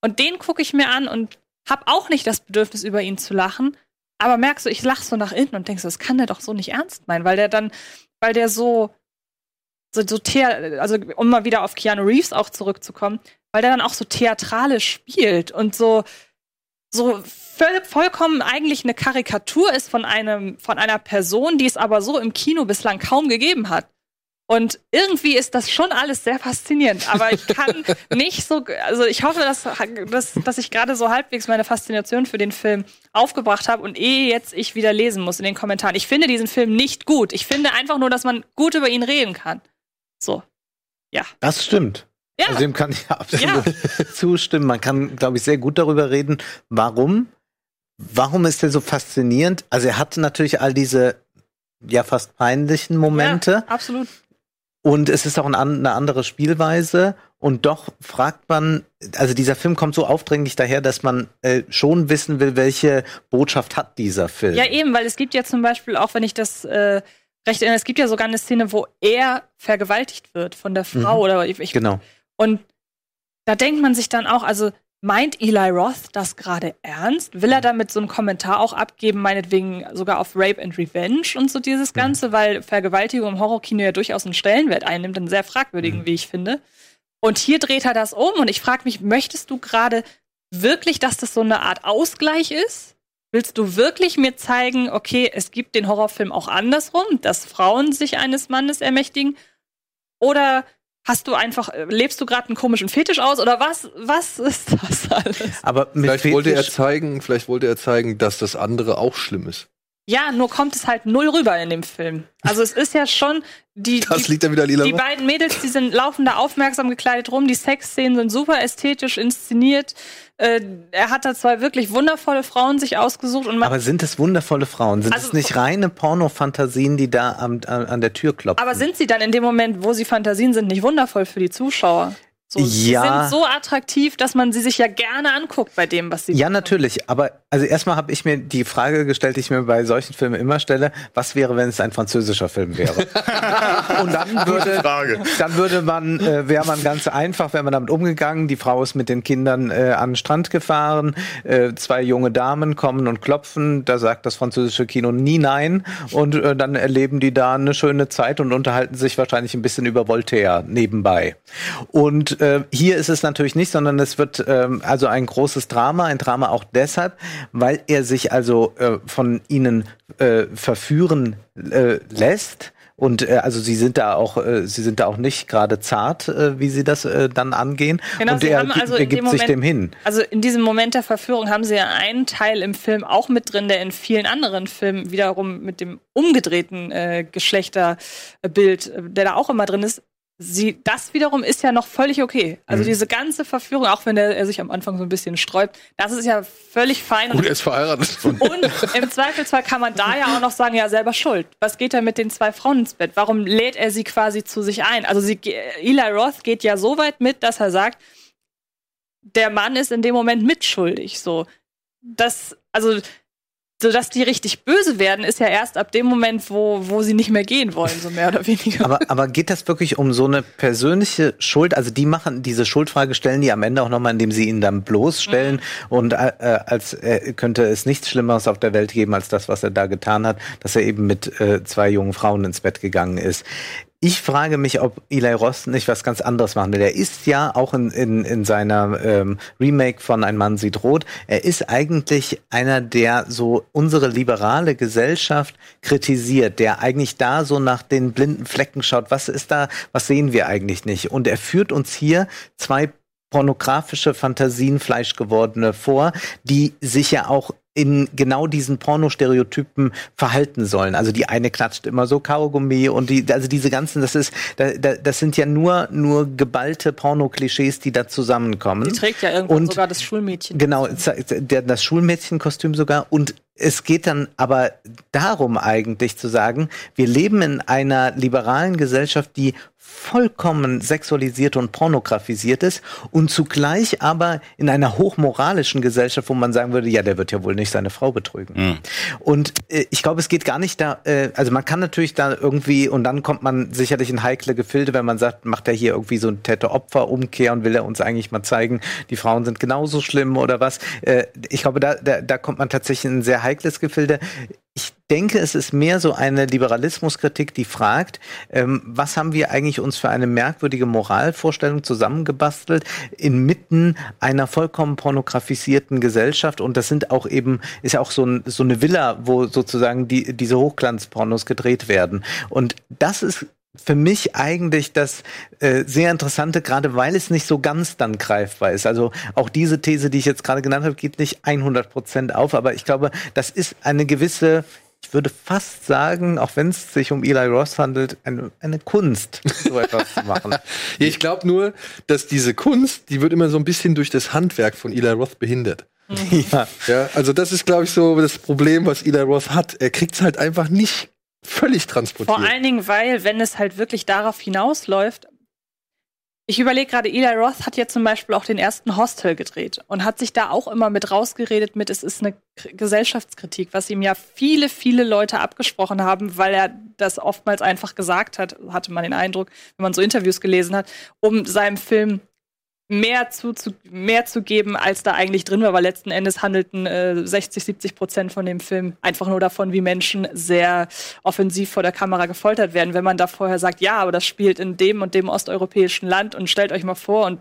Und den gucke ich mir an und habe auch nicht das Bedürfnis, über ihn zu lachen, aber merkst du, ich lache so nach innen und denkst, das kann der doch so nicht ernst meinen, weil der dann, weil der so, so, so also um mal wieder auf Keanu Reeves auch zurückzukommen, weil der dann auch so theatralisch spielt und so, so voll, vollkommen eigentlich eine Karikatur ist von einem, von einer Person, die es aber so im Kino bislang kaum gegeben hat. Und irgendwie ist das schon alles sehr faszinierend. Aber ich kann nicht so, also ich hoffe, dass, dass, dass ich gerade so halbwegs meine Faszination für den Film aufgebracht habe und eh jetzt ich wieder lesen muss in den Kommentaren. Ich finde diesen Film nicht gut. Ich finde einfach nur, dass man gut über ihn reden kann. So. Ja. Das stimmt. Ja. Also dem kann ich absolut ja. zustimmen. Man kann, glaube ich, sehr gut darüber reden. Warum? Warum ist er so faszinierend? Also er hatte natürlich all diese ja fast peinlichen Momente. Ja, absolut. Und es ist auch eine andere Spielweise. Und doch fragt man, also dieser Film kommt so aufdringlich daher, dass man äh, schon wissen will, welche Botschaft hat dieser Film. Ja, eben, weil es gibt ja zum Beispiel, auch wenn ich das äh, recht erinnere, es gibt ja sogar eine Szene, wo er vergewaltigt wird von der Frau mhm. oder ich, Genau. Und da denkt man sich dann auch, also meint Eli Roth das gerade ernst? Will er damit so einen Kommentar auch abgeben, meinetwegen sogar auf Rape and Revenge und so dieses mhm. Ganze, mhm. weil Vergewaltigung im Horrorkino ja durchaus einen Stellenwert einnimmt, einen sehr fragwürdigen, mhm. wie ich finde. Und hier dreht er das um und ich frage mich, möchtest du gerade wirklich, dass das so eine Art Ausgleich ist? Willst du wirklich mir zeigen, okay, es gibt den Horrorfilm auch andersrum, dass Frauen sich eines Mannes ermächtigen? Oder Hast du einfach, äh, lebst du gerade einen komischen Fetisch aus oder was, was ist das alles? Aber vielleicht Fetisch wollte er zeigen, vielleicht wollte er zeigen, dass das andere auch schlimm ist. Ja, nur kommt es halt null rüber in dem Film. Also es ist ja schon die Das liegt da wieder lila. Die beiden Mädels, die sind laufen da aufmerksam gekleidet rum, die Sexszenen sind super ästhetisch inszeniert. Äh, er hat da zwei wirklich wundervolle Frauen sich ausgesucht und Aber sind es wundervolle Frauen? Sind also, es nicht reine Pornofantasien, die da am, an, an der Tür klopfen? Aber sind sie dann in dem Moment, wo sie Fantasien sind, nicht wundervoll für die Zuschauer? So, ja. Sie sind so attraktiv, dass man sie sich ja gerne anguckt bei dem, was sie Ja, natürlich. Aber also erstmal habe ich mir die Frage gestellt, die ich mir bei solchen Filmen immer stelle: Was wäre, wenn es ein französischer Film wäre? Und dann würde, dann würde man, äh, wäre man ganz einfach, wäre man damit umgegangen. Die Frau ist mit den Kindern äh, an den Strand gefahren. Äh, zwei junge Damen kommen und klopfen. Da sagt das französische Kino nie nein. Und äh, dann erleben die da eine schöne Zeit und unterhalten sich wahrscheinlich ein bisschen über Voltaire nebenbei. Und äh, hier ist es natürlich nicht, sondern es wird ähm, also ein großes Drama, ein Drama auch deshalb, weil er sich also äh, von ihnen äh, verführen äh, lässt. Und äh, also sie sind da auch, äh, sie sind da auch nicht gerade zart, äh, wie sie das äh, dann angehen. Genau, und er, also er gibt Moment, sich dem hin. Also in diesem Moment der Verführung haben sie ja einen Teil im Film auch mit drin, der in vielen anderen Filmen wiederum mit dem umgedrehten äh, Geschlechterbild, äh, der da auch immer drin ist, sie, das wiederum ist ja noch völlig okay. Also mhm. diese ganze Verführung, auch wenn er, er, sich am Anfang so ein bisschen sträubt, das ist ja völlig fein. Und er ist verheiratet. Und im Zweifelsfall kann man da ja auch noch sagen, ja, selber schuld. Was geht er mit den zwei Frauen ins Bett? Warum lädt er sie quasi zu sich ein? Also sie, Eli Roth geht ja so weit mit, dass er sagt, der Mann ist in dem Moment mitschuldig. So, das, also so dass die richtig böse werden, ist ja erst ab dem Moment, wo, wo sie nicht mehr gehen wollen, so mehr oder weniger. Aber, aber geht das wirklich um so eine persönliche Schuld? Also die machen diese Schuldfrage, stellen die am Ende auch nochmal, indem sie ihn dann bloßstellen mhm. und äh, als äh, könnte es nichts Schlimmeres auf der Welt geben als das, was er da getan hat, dass er eben mit äh, zwei jungen Frauen ins Bett gegangen ist. Ich frage mich, ob Eli Ross nicht was ganz anderes machen will. Er ist ja auch in, in, in seiner ähm, Remake von Ein Mann sieht rot, er ist eigentlich einer, der so unsere liberale Gesellschaft kritisiert, der eigentlich da so nach den blinden Flecken schaut. Was ist da, was sehen wir eigentlich nicht? Und er führt uns hier zwei pornografische Fantasien fleischgewordene vor, die sich ja auch in genau diesen Pornostereotypen verhalten sollen. Also die eine klatscht immer so Kaugummi und die, also diese ganzen, das ist, das sind ja nur, nur geballte Porno-Klischees, die da zusammenkommen. Die trägt ja irgendwann und, sogar das Schulmädchen. Genau, das Schulmädchenkostüm sogar und es geht dann aber darum eigentlich zu sagen, wir leben in einer liberalen Gesellschaft, die vollkommen sexualisiert und pornografisiert ist und zugleich aber in einer hochmoralischen Gesellschaft, wo man sagen würde, ja, der wird ja wohl nicht seine Frau betrügen. Mhm. Und äh, ich glaube, es geht gar nicht da, äh, also man kann natürlich da irgendwie, und dann kommt man sicherlich in heikle Gefilde, wenn man sagt, macht er hier irgendwie so eine Täter-Opfer-Umkehr und will er uns eigentlich mal zeigen, die Frauen sind genauso schlimm oder was. Äh, ich glaube, da, da, da kommt man tatsächlich in ein sehr heikles Gefilde. Ich denke, es ist mehr so eine Liberalismuskritik, die fragt, ähm, was haben wir eigentlich uns für eine merkwürdige Moralvorstellung zusammengebastelt inmitten einer vollkommen pornografisierten Gesellschaft und das sind auch eben, ist ja auch so, ein, so eine Villa, wo sozusagen die, diese Hochglanzpornos gedreht werden. Und das ist für mich eigentlich das äh, sehr Interessante, gerade weil es nicht so ganz dann greifbar ist. Also auch diese These, die ich jetzt gerade genannt habe, geht nicht 100 Prozent auf, aber ich glaube, das ist eine gewisse ich würde fast sagen, auch wenn es sich um Eli Ross handelt, eine, eine Kunst, so etwas zu machen. ja, ich glaube nur, dass diese Kunst, die wird immer so ein bisschen durch das Handwerk von Eli Roth behindert. Mhm. Ja. ja, also das ist, glaube ich, so das Problem, was Eli Roth hat. Er kriegt es halt einfach nicht völlig transportiert. Vor allen Dingen, weil, wenn es halt wirklich darauf hinausläuft, ich überlege gerade, Eli Roth hat ja zum Beispiel auch den ersten Hostel gedreht und hat sich da auch immer mit rausgeredet mit, es ist eine Gesellschaftskritik, was ihm ja viele, viele Leute abgesprochen haben, weil er das oftmals einfach gesagt hat, hatte man den Eindruck, wenn man so Interviews gelesen hat, um seinem Film mehr zu, zu, mehr zu geben, als da eigentlich drin war, weil letzten Endes handelten äh, 60, 70 Prozent von dem Film einfach nur davon, wie Menschen sehr offensiv vor der Kamera gefoltert werden. Wenn man da vorher sagt, ja, aber das spielt in dem und dem osteuropäischen Land und stellt euch mal vor und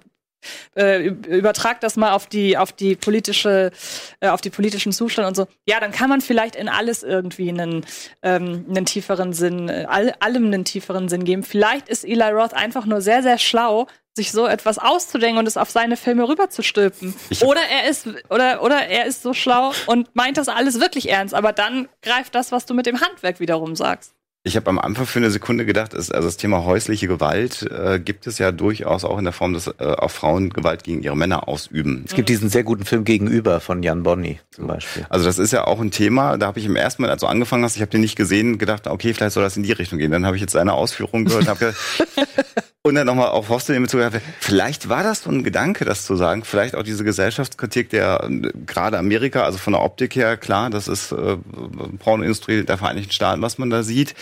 äh, übertragt das mal auf die auf die politische äh, auf die politischen Zustand und so ja dann kann man vielleicht in alles irgendwie einen ähm, einen tieferen Sinn äh, all, allem einen tieferen Sinn geben vielleicht ist Eli Roth einfach nur sehr sehr schlau sich so etwas auszudenken und es auf seine Filme rüberzustülpen. Oder er ist oder oder er ist so schlau und meint das alles wirklich ernst, aber dann greift das, was du mit dem Handwerk wiederum sagst. Ich habe am Anfang für eine Sekunde gedacht, ist, also das Thema häusliche Gewalt äh, gibt es ja durchaus auch in der Form, dass äh, auch Frauen Gewalt gegen ihre Männer ausüben. Es gibt diesen sehr guten Film Gegenüber von Jan Bonny zum Beispiel. Also das ist ja auch ein Thema, da habe ich im ersten Mal, als du angefangen hast, ich habe den nicht gesehen, gedacht, okay, vielleicht soll das in die Richtung gehen. Dann habe ich jetzt eine Ausführung gehört und habe und dann nochmal auf Hostel in Bezug vielleicht war das so ein Gedanke, das zu sagen, vielleicht auch diese Gesellschaftskritik der gerade Amerika, also von der Optik her, klar, das ist äh, Pornoindustrie der Vereinigten Staaten, was man da sieht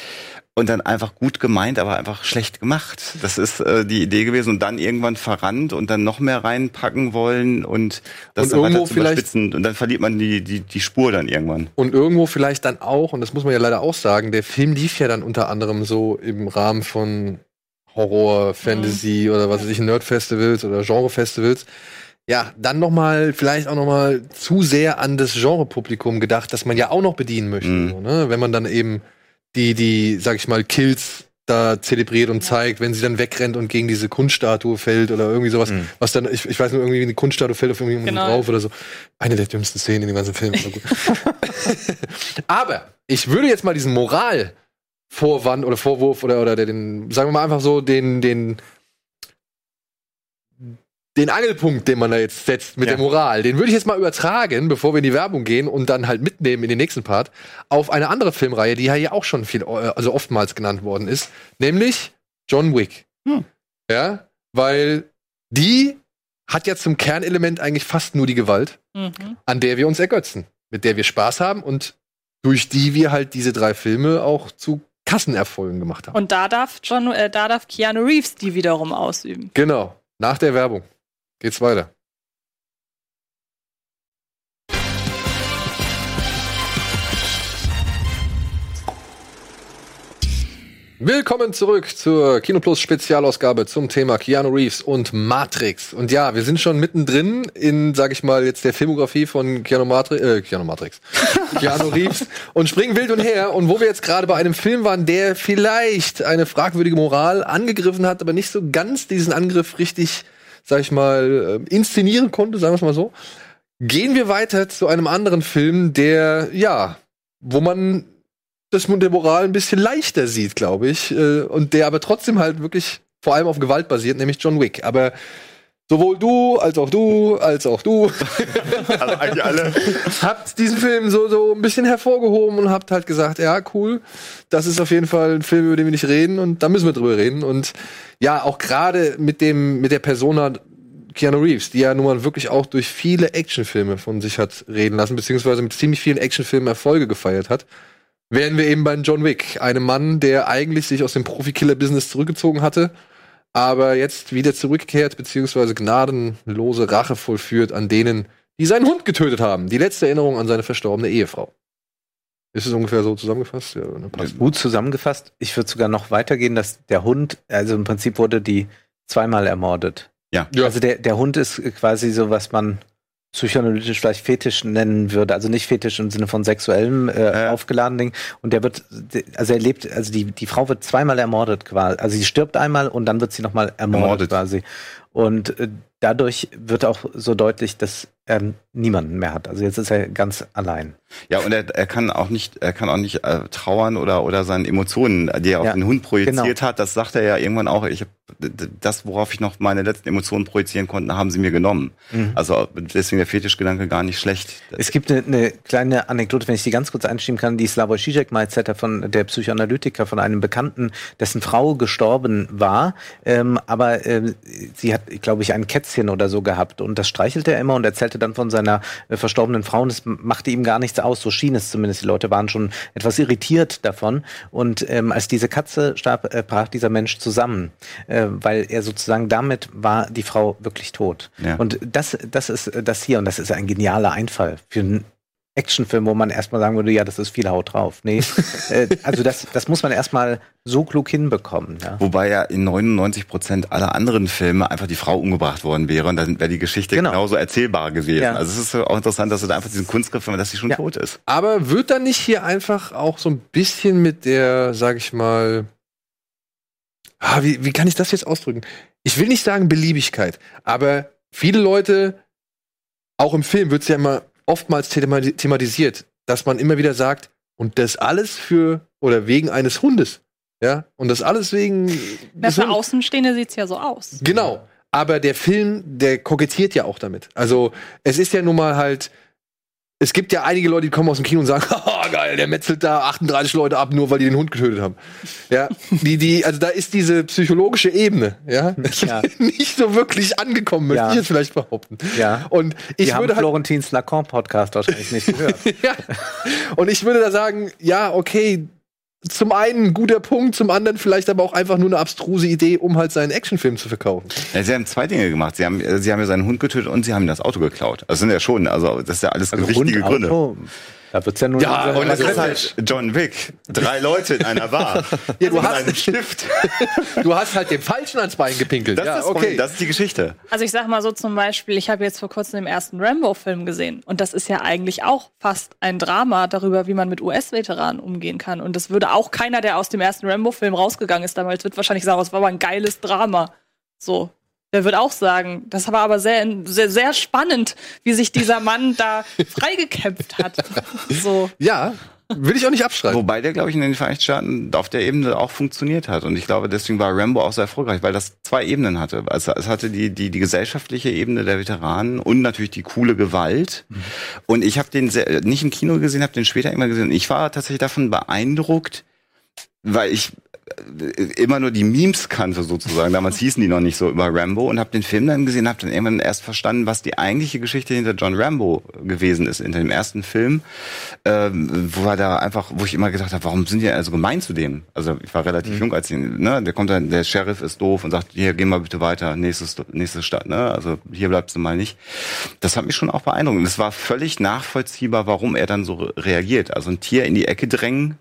und dann einfach gut gemeint, aber einfach schlecht gemacht. Das ist äh, die Idee gewesen und dann irgendwann verrannt und dann noch mehr reinpacken wollen und das und dann irgendwo vielleicht und dann verliert man die, die die Spur dann irgendwann. Und irgendwo vielleicht dann auch und das muss man ja leider auch sagen, der Film lief ja dann unter anderem so im Rahmen von Horror, Fantasy mhm. oder was weiß ich, Nerd-Festivals oder Genre-Festivals. Ja, dann noch mal vielleicht auch noch mal zu sehr an das Genre-Publikum gedacht, das man ja auch noch bedienen möchte. Mhm. So, ne? Wenn man dann eben die, die, sag ich mal, Kills da zelebriert und zeigt, wenn sie dann wegrennt und gegen diese Kunststatue fällt oder irgendwie sowas, mhm. was dann, ich, ich weiß nur, irgendwie eine Kunststatue fällt auf irgendwie genau. drauf oder so. Eine der dümmsten Szenen in dem ganzen Film. Aber ich würde jetzt mal diesen Moral Vorwand oder Vorwurf oder, oder den, sagen wir mal einfach so, den, den, den Angelpunkt, den man da jetzt setzt mit ja. der Moral, den würde ich jetzt mal übertragen, bevor wir in die Werbung gehen und dann halt mitnehmen in den nächsten Part, auf eine andere Filmreihe, die ja hier auch schon viel, also oftmals genannt worden ist, nämlich John Wick. Hm. Ja, weil die hat ja zum Kernelement eigentlich fast nur die Gewalt, mhm. an der wir uns ergötzen, mit der wir Spaß haben und durch die wir halt diese drei Filme auch zu Kassenerfolgen gemacht haben. Und da darf John, äh, da darf Keanu Reeves die wiederum ausüben. Genau. Nach der Werbung geht's weiter. Willkommen zurück zur Kinoplus Spezialausgabe zum Thema Keanu Reeves und Matrix. Und ja, wir sind schon mittendrin in, sag ich mal, jetzt der Filmografie von Keanu Matrix, äh, Keanu Matrix, Keanu Reeves und springen wild und her. Und wo wir jetzt gerade bei einem Film waren, der vielleicht eine fragwürdige Moral angegriffen hat, aber nicht so ganz diesen Angriff richtig, sag ich mal, äh, inszenieren konnte, sagen wir es mal so, Gehen wir weiter zu einem anderen Film, der, ja, wo man das der Moral ein bisschen leichter sieht, glaube ich. äh, Und der aber trotzdem halt wirklich vor allem auf Gewalt basiert, nämlich John Wick. Aber sowohl du, als auch du, als auch du Also eigentlich alle. habt diesen Film so, so ein bisschen hervorgehoben und habt halt gesagt, ja, cool, das ist auf jeden Fall ein Film, über den wir nicht reden und da müssen wir drüber reden. Und ja, auch gerade mit dem, mit der Persona Keanu Reeves, die ja nun mal wirklich auch durch viele Actionfilme von sich hat reden lassen, beziehungsweise mit ziemlich vielen Actionfilmen Erfolge gefeiert hat, wären wir eben bei John Wick, einem Mann, der eigentlich sich aus dem Profikiller-Business zurückgezogen hatte, aber jetzt wieder zurückkehrt, beziehungsweise gnadenlose Rache vollführt an denen, die seinen Hund getötet haben. Die letzte Erinnerung an seine verstorbene Ehefrau. Ist es ungefähr so zusammengefasst? Ja, ne. Gut zusammengefasst. Ich würde sogar noch weitergehen, dass der Hund, also im Prinzip wurde die zweimal ermordet. Ja. Ja. Also der, der Hund ist quasi so, was man psychoanalytisch vielleicht Fetisch nennen würde. Also nicht Fetisch im Sinne von sexuellem äh, Ja. aufgeladenen Ding. Und der wird, also er lebt, also die, die Frau wird zweimal ermordet quasi. Also sie stirbt einmal und dann wird sie nochmal ermordet, Ermordet. quasi. Und äh, dadurch wird auch so deutlich, dass er niemanden mehr hat. Also jetzt ist er ganz allein. Ja, und er, er kann auch nicht, er kann auch nicht äh, trauern oder oder seine Emotionen, die er auf Ja, den Hund projiziert genau. hat. Das sagt er ja irgendwann auch. Ich hab, das, worauf ich noch meine letzten Emotionen projizieren konnte, haben sie mir genommen. Mhm. Also deswegen der Fetischgedanke gar nicht schlecht. Es gibt eine, eine kleine Anekdote, wenn ich die ganz kurz einschieben kann, die Slavoj Žižek mal erzählt hat von der Psychoanalytiker, von einem Bekannten, dessen Frau gestorben war, ähm, aber ähm, sie hat, glaube ich, ein Kätzchen oder so gehabt und das streichelte er immer und erzählte dann von seiner äh, verstorbenen Frau und es machte ihm gar nichts aus, so schien es zumindest. Die Leute waren schon etwas irritiert davon und ähm, als diese Katze starb, äh, brach dieser Mensch zusammen, äh, weil er sozusagen damit war die Frau wirklich tot. Ja. Und das, das ist äh, das hier und das ist ein genialer Einfall für Actionfilm, wo man erstmal sagen würde, ja, das ist viel Haut drauf. Nee, äh, also das, das muss man erstmal so klug hinbekommen. Ja. Wobei ja in 99 Prozent aller anderen Filme einfach die Frau umgebracht worden wäre und dann wäre die Geschichte Genau. genauso erzählbar gewesen. Ja. Also es ist auch interessant, dass du da einfach diesen Kunstgriff, dass sie schon Ja. tot ist. Aber wird dann nicht hier einfach auch so ein bisschen mit der, sag ich mal, ah, wie, wie kann ich das jetzt ausdrücken? Ich will nicht sagen Beliebigkeit, aber viele Leute, auch im Film wird es ja immer oftmals thema- thematisiert, dass man immer wieder sagt, und das alles für oder wegen eines Hundes. Ja, und das alles wegen. Na, für. Außenstehende sieht's ja so aus. Genau. Aber der Film, der kokettiert ja auch damit. Also, es ist ja nun mal halt. Es gibt ja einige Leute, die kommen aus dem Kino und sagen, haha, geil, der metzelt da 38 Leute ab, nur weil die den Hund getötet haben. Ja, die, die, also da ist diese psychologische Ebene, ja, Ja. nicht so wirklich angekommen, möchte Ja. ich jetzt vielleicht behaupten. Ja. Und ich Die haben würde halt, Florentins Lacan Podcast wahrscheinlich nicht gehört. ja. Und ich würde da sagen, ja, okay, zum einen ein guter Punkt, zum anderen vielleicht aber auch einfach nur eine abstruse Idee, um halt seinen Actionfilm zu verkaufen. Ja, sie haben zwei Dinge gemacht. Sie haben, sie haben ja seinen Hund getötet und sie haben ihm das Auto geklaut. Das sind ja schon, also das ist ja alles Also richtige Hund, Gründe. Auto, da wird's ja nur Ja, so- Und das ist halt John Wick. Drei Leute in einer Bar. Ja, du hast- einem Stift. Du hast halt dem Falschen ans Bein gepinkelt. Das, ja, ist, okay. das ist die Geschichte. Also ich sag mal so zum Beispiel, ich habe jetzt vor kurzem den ersten Rambo-Film gesehen und das ist ja eigentlich auch fast ein Drama darüber, wie man mit US-Veteranen umgehen kann. Und das würde auch keiner, der aus dem ersten Rambo-Film rausgegangen ist damals, wird wahrscheinlich sagen, es war aber ein geiles Drama. So. Der wird auch sagen, das war aber sehr, sehr, sehr spannend, wie sich dieser Mann da freigekämpft hat. So. Ja, will ich auch nicht abstreiten. Wobei der, glaube ich, in den Vereinigten Staaten auf der Ebene auch funktioniert hat. Und ich glaube, deswegen war Rambo auch so erfolgreich, weil das zwei Ebenen hatte. Also es hatte die, die, die gesellschaftliche Ebene der Veteranen und natürlich die coole Gewalt. Und ich habe den sehr, nicht im Kino gesehen, habe den später immer gesehen. Und ich war tatsächlich davon beeindruckt, weil ich immer nur die Memes kannte sozusagen. Damals hießen die noch nicht so über Rambo und habe den Film dann gesehen, habe dann irgendwann erst verstanden, was die eigentliche Geschichte hinter John Rambo gewesen ist, hinter dem ersten Film, ähm, wo er da einfach, wo ich immer gedacht habe, warum sind die also gemein zu dem? Also ich war relativ jung, als ich, ne, der kommt dann, der Sheriff ist doof und sagt, hier, geh mal bitte weiter, nächstes, nächste Stadt, ne, also hier bleibst du mal nicht. Das hat mich schon auch beeindruckt. Und es war völlig nachvollziehbar, warum er dann so re- reagiert. Also ein Tier in die Ecke drängen,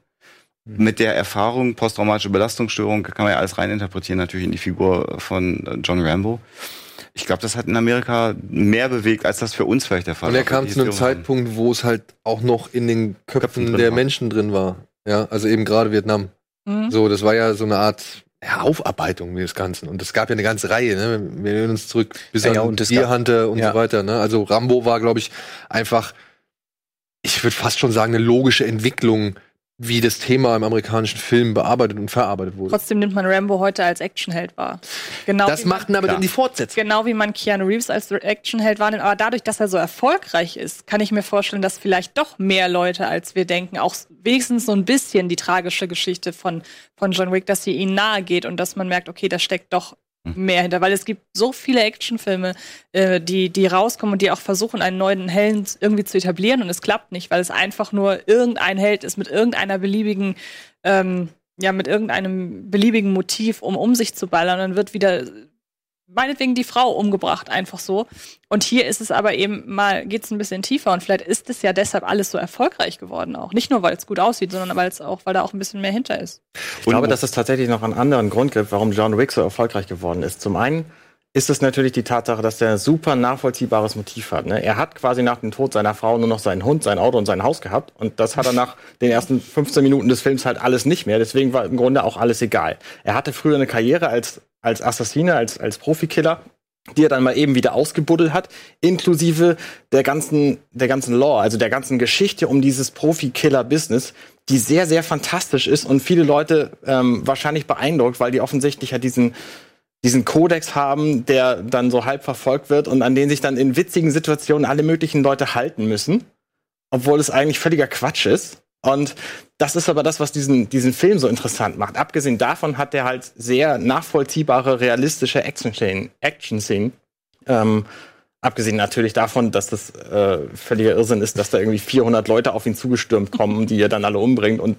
mit der Erfahrung, posttraumatische Belastungsstörung, kann man ja alles reininterpretieren, natürlich in die Figur von äh, John Rambo. Ich glaube, das hat in Amerika mehr bewegt, als das für uns vielleicht der Fall Und er war. kam zu einem. Zeitpunkt, wo es halt auch noch in den Köpfen, Köpfen der war. Menschen drin war. Ja, also eben gerade Vietnam. Mhm. So, das war ja so eine Art ja, Aufarbeitung des Ganzen. Und es gab ja eine ganze Reihe, ne? Wir erinnern uns zurück bis Ja, an ja, und Deer Hunter und ja. so weiter. Ne? Also Rambo war, glaube ich, einfach, ich würde fast schon sagen, eine logische Entwicklung, wie das Thema im amerikanischen Film bearbeitet und verarbeitet wurde. Trotzdem nimmt man Rambo heute als Actionheld wahr. Genau Das wie man- machten aber dann die Fortsetzungen. Genau wie man Keanu Reeves als Actionheld wahrnimmt. Aber dadurch, dass er so erfolgreich ist, kann ich mir vorstellen, dass vielleicht doch mehr Leute, als wir denken, auch wenigstens so ein bisschen die tragische Geschichte von, von John Wick, dass sie ihnen nahe geht und dass man merkt, okay, da steckt doch mehr hinter. Weil es gibt so viele Actionfilme, äh, die, die rauskommen und die auch versuchen, einen neuen Helden irgendwie zu etablieren und es klappt nicht, weil es einfach nur irgendein Held ist mit irgendeiner beliebigen ähm, ja, mit irgendeinem beliebigen Motiv, um um sich zu ballern. Dann wird wieder meinetwegen die Frau umgebracht, einfach so. Und hier ist es aber eben mal, geht es ein bisschen tiefer und vielleicht ist es ja deshalb alles so erfolgreich geworden auch. Nicht nur, weil es gut aussieht, sondern weil es auch, weil da auch ein bisschen mehr hinter ist. Ich glaube, dass es tatsächlich noch einen anderen Grund gibt, warum John Wick so erfolgreich geworden ist. Zum einen ist es natürlich die Tatsache, dass er ein super nachvollziehbares Motiv hat. Ne? Er hat quasi nach dem Tod seiner Frau nur noch seinen Hund, sein Auto und sein Haus gehabt. Und das hat er nach den ersten 15 Minuten des Films halt alles nicht mehr. Deswegen war im Grunde auch alles egal. Er hatte früher eine Karriere als, als Assassine, als, als Profikiller die er dann mal eben wieder ausgebuddelt hat, inklusive der ganzen, der ganzen Lore, also der ganzen Geschichte um dieses Profi-Killer-Business, die sehr, sehr fantastisch ist und viele Leute ähm, wahrscheinlich beeindruckt, weil die offensichtlich ja diesen, diesen Kodex haben, der dann so halb verfolgt wird und an den sich dann in witzigen Situationen alle möglichen Leute halten müssen, obwohl es eigentlich völliger Quatsch ist. Und das ist aber das, was diesen, diesen Film so interessant macht. Abgesehen davon hat er halt sehr nachvollziehbare, realistische Action-Szenen. Action-Szenen. Ähm, abgesehen natürlich davon, dass das äh, völliger Irrsinn ist, dass da irgendwie 400 Leute auf ihn zugestürmt kommen, die er dann alle umbringt und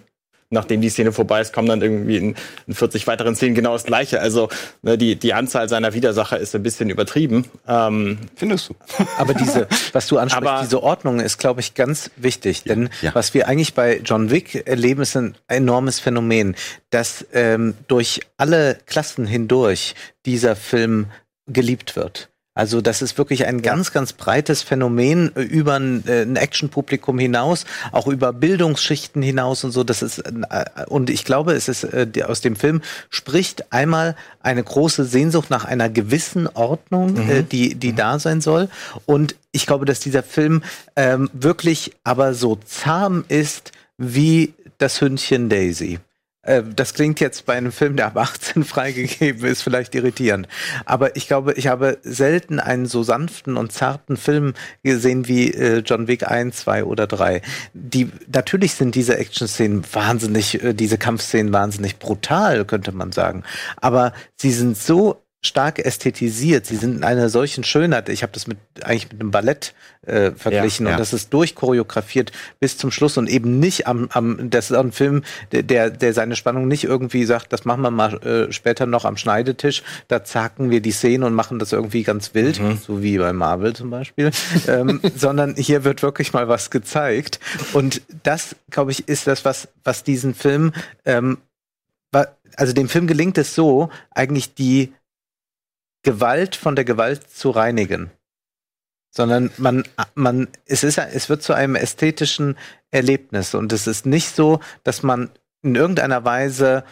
nachdem die Szene vorbei ist, kommen dann irgendwie in, in 40 weiteren Szenen genau das Gleiche. Also ne, die, die Anzahl seiner Widersacher ist ein bisschen übertrieben. Ähm, Findest du? Aber diese, was du ansprichst, Aber- diese Ordnung ist, glaube ich, ganz wichtig. Denn ja. was wir eigentlich bei John Wick erleben, ist ein enormes Phänomen, dass ähm, durch alle Klassen hindurch dieser Film geliebt wird. Also das ist wirklich ein ganz, ganz breites Phänomen äh, über ein, äh, ein Actionpublikum hinaus, auch über Bildungsschichten hinaus und so. Das ist äh, und ich glaube, es ist aus dem Film spricht einmal eine große Sehnsucht nach einer gewissen Ordnung, äh, die die da sein soll. Und ich glaube, dass dieser Film ähm, wirklich aber so zahm ist wie das Hündchen Daisy. Äh, Das klingt jetzt bei einem Film, der ab 18 freigegeben ist, vielleicht irritierend. Aber ich glaube, ich habe selten einen so sanften und zarten Film gesehen wie äh, John Wick 1, 2 oder 3. Die, natürlich sind diese Action-Szenen wahnsinnig, äh, diese Kampfszenen wahnsinnig brutal, könnte man sagen. Aber sie sind so stark ästhetisiert. Sie sind in einer solchen Schönheit. Ich habe das mit eigentlich mit einem Ballett äh, verglichen Ja, ja. und das ist durchchoreografiert bis zum Schluss und eben nicht am, am das ist auch ein Film, der, der, seine Spannung nicht irgendwie sagt, das machen wir mal äh, später noch am Schneidetisch, da zacken wir die Szene und machen das irgendwie ganz wild, so wie bei Marvel zum Beispiel, ähm, sondern hier wird wirklich mal was gezeigt und das, glaube ich, ist das, was, was diesen Film, ähm, also dem Film gelingt es so, eigentlich die Gewalt von der Gewalt zu reinigen. Sondern man, man, es ist, es wird zu einem ästhetischen Erlebnis und es ist nicht so, dass man in irgendeiner Weise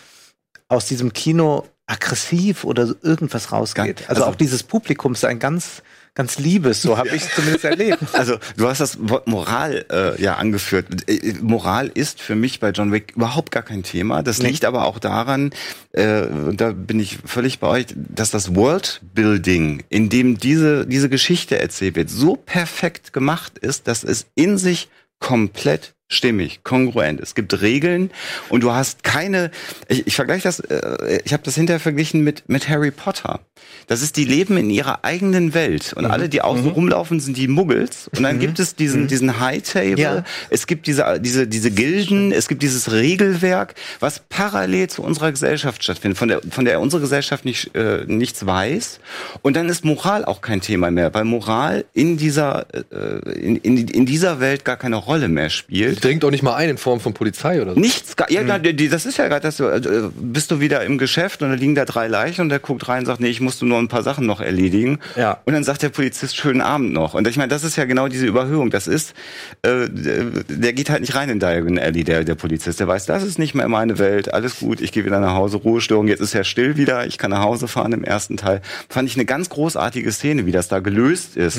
aus diesem Kino aggressiv oder irgendwas rausgeht. Also, also- auch dieses Publikum ist ein ganz, ganz liebes, so habe ich es zumindest erlebt. Also, du hast das Wort Moral äh, ja angeführt. Äh, Moral ist für mich bei John Wick überhaupt gar kein Thema. Das liegt aber auch daran, äh, und da bin ich völlig bei euch, dass das Worldbuilding, in dem diese, diese Geschichte erzählt wird, so perfekt gemacht ist, dass es in sich komplett stimmig, kongruent. Es gibt Regeln und du hast keine. Ich, ich vergleiche das. Äh, ich habe das hinterher verglichen mit mit Harry Potter. Das ist, die leben in ihrer eigenen Welt und alle, die außen rumlaufen, sind die Muggels. Und dann gibt es diesen diesen High Table. Ja. Es gibt diese diese diese Gilden. Es gibt dieses Regelwerk, was parallel zu unserer Gesellschaft stattfindet, von der von der unsere Gesellschaft nicht äh, nichts weiß. Und dann ist Moral auch kein Thema mehr, weil Moral in dieser äh, in, in, in dieser Welt gar keine Rolle mehr spielt. Dringt auch nicht mal ein in Form von Polizei oder so. Nichts, ja, die, das ist ja gerade das, so, äh, bist du wieder im Geschäft und da liegen da drei Leichen und der guckt rein und sagt, nee, ich musste nur ein paar Sachen noch erledigen. Ja. Und dann sagt der Polizist, schönen Abend noch. Und ich meine, das ist ja genau diese Überhöhung. Das ist, äh, der geht halt nicht rein in Diagon Alley, der, der Polizist. Der weiß, das ist nicht mehr meine Welt, alles gut, ich gehe wieder nach Hause, Ruhestörung, jetzt ist ja still wieder, ich kann nach Hause fahren im ersten Teil. Fand ich eine ganz großartige Szene, wie das da gelöst ist.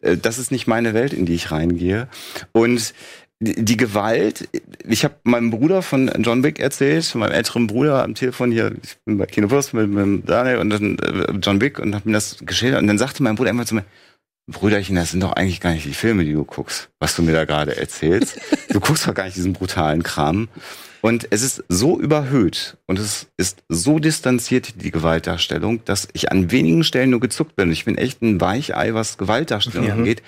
Äh, Das ist nicht meine Welt, in die ich reingehe. Und die Gewalt, ich habe meinem Bruder von John Wick erzählt, meinem älteren Bruder am Telefon hier, ich bin bei Kinowurst mit, mit Daniel und dann äh, John Wick und habe mir das geschildert und dann sagte mein Bruder immer zu mir, Brüderchen, das sind doch eigentlich gar nicht die Filme, die du guckst, was du mir da gerade erzählst. Du guckst doch gar nicht diesen brutalen Kram. Und es ist so überhöht und es ist so distanziert, die Gewaltdarstellung, dass ich an wenigen Stellen nur gezuckt bin. Ich bin echt ein Weichei, was Gewaltdarstellung angeht.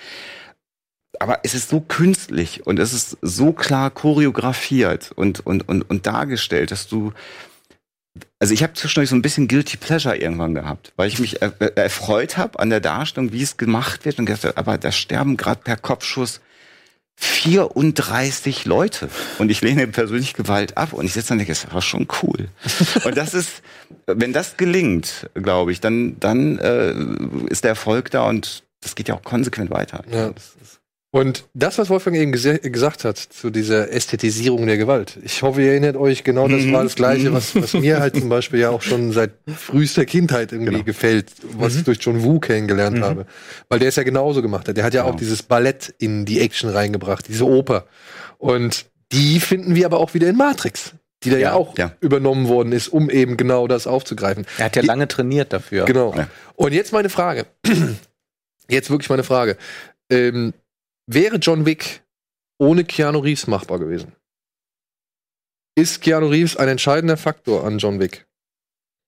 Aber es ist so künstlich und es ist so klar choreografiert und, und, und, und dargestellt, dass du also ich habe zwischendurch so ein bisschen Guilty Pleasure irgendwann gehabt, weil ich mich er erfreut habe an der Darstellung, wie es gemacht wird und gedacht, hab, aber da sterben gerade per Kopfschuss 34 Leute und ich lehne persönlich Gewalt ab und ich sitze dann und denke, das war schon cool. und das ist, wenn das gelingt, glaube ich, dann dann äh, ist der Erfolg da und das geht ja auch konsequent weiter. Ja. Und das, was Wolfgang eben gesagt hat zu dieser Ästhetisierung der Gewalt, ich hoffe, ihr erinnert euch, genau das Mhm. war das Gleiche, was, was mir halt zum Beispiel ja auch schon seit frühester Kindheit irgendwie Genau. gefällt, was ich durch John Woo kennengelernt habe. Weil der es ja genauso gemacht hat. Der hat ja auch Genau. dieses Ballett in die Action reingebracht, diese Oper. Und die finden wir aber auch wieder in Matrix, die da ja, Ja, auch ja. übernommen worden ist, um eben genau das aufzugreifen. Er hat ja lange trainiert dafür. Genau. Ja. Und jetzt meine Frage. Jetzt wirklich meine Frage. Ähm, wäre John Wick ohne Keanu Reeves machbar gewesen? Ist Keanu Reeves ein entscheidender Faktor an John Wick?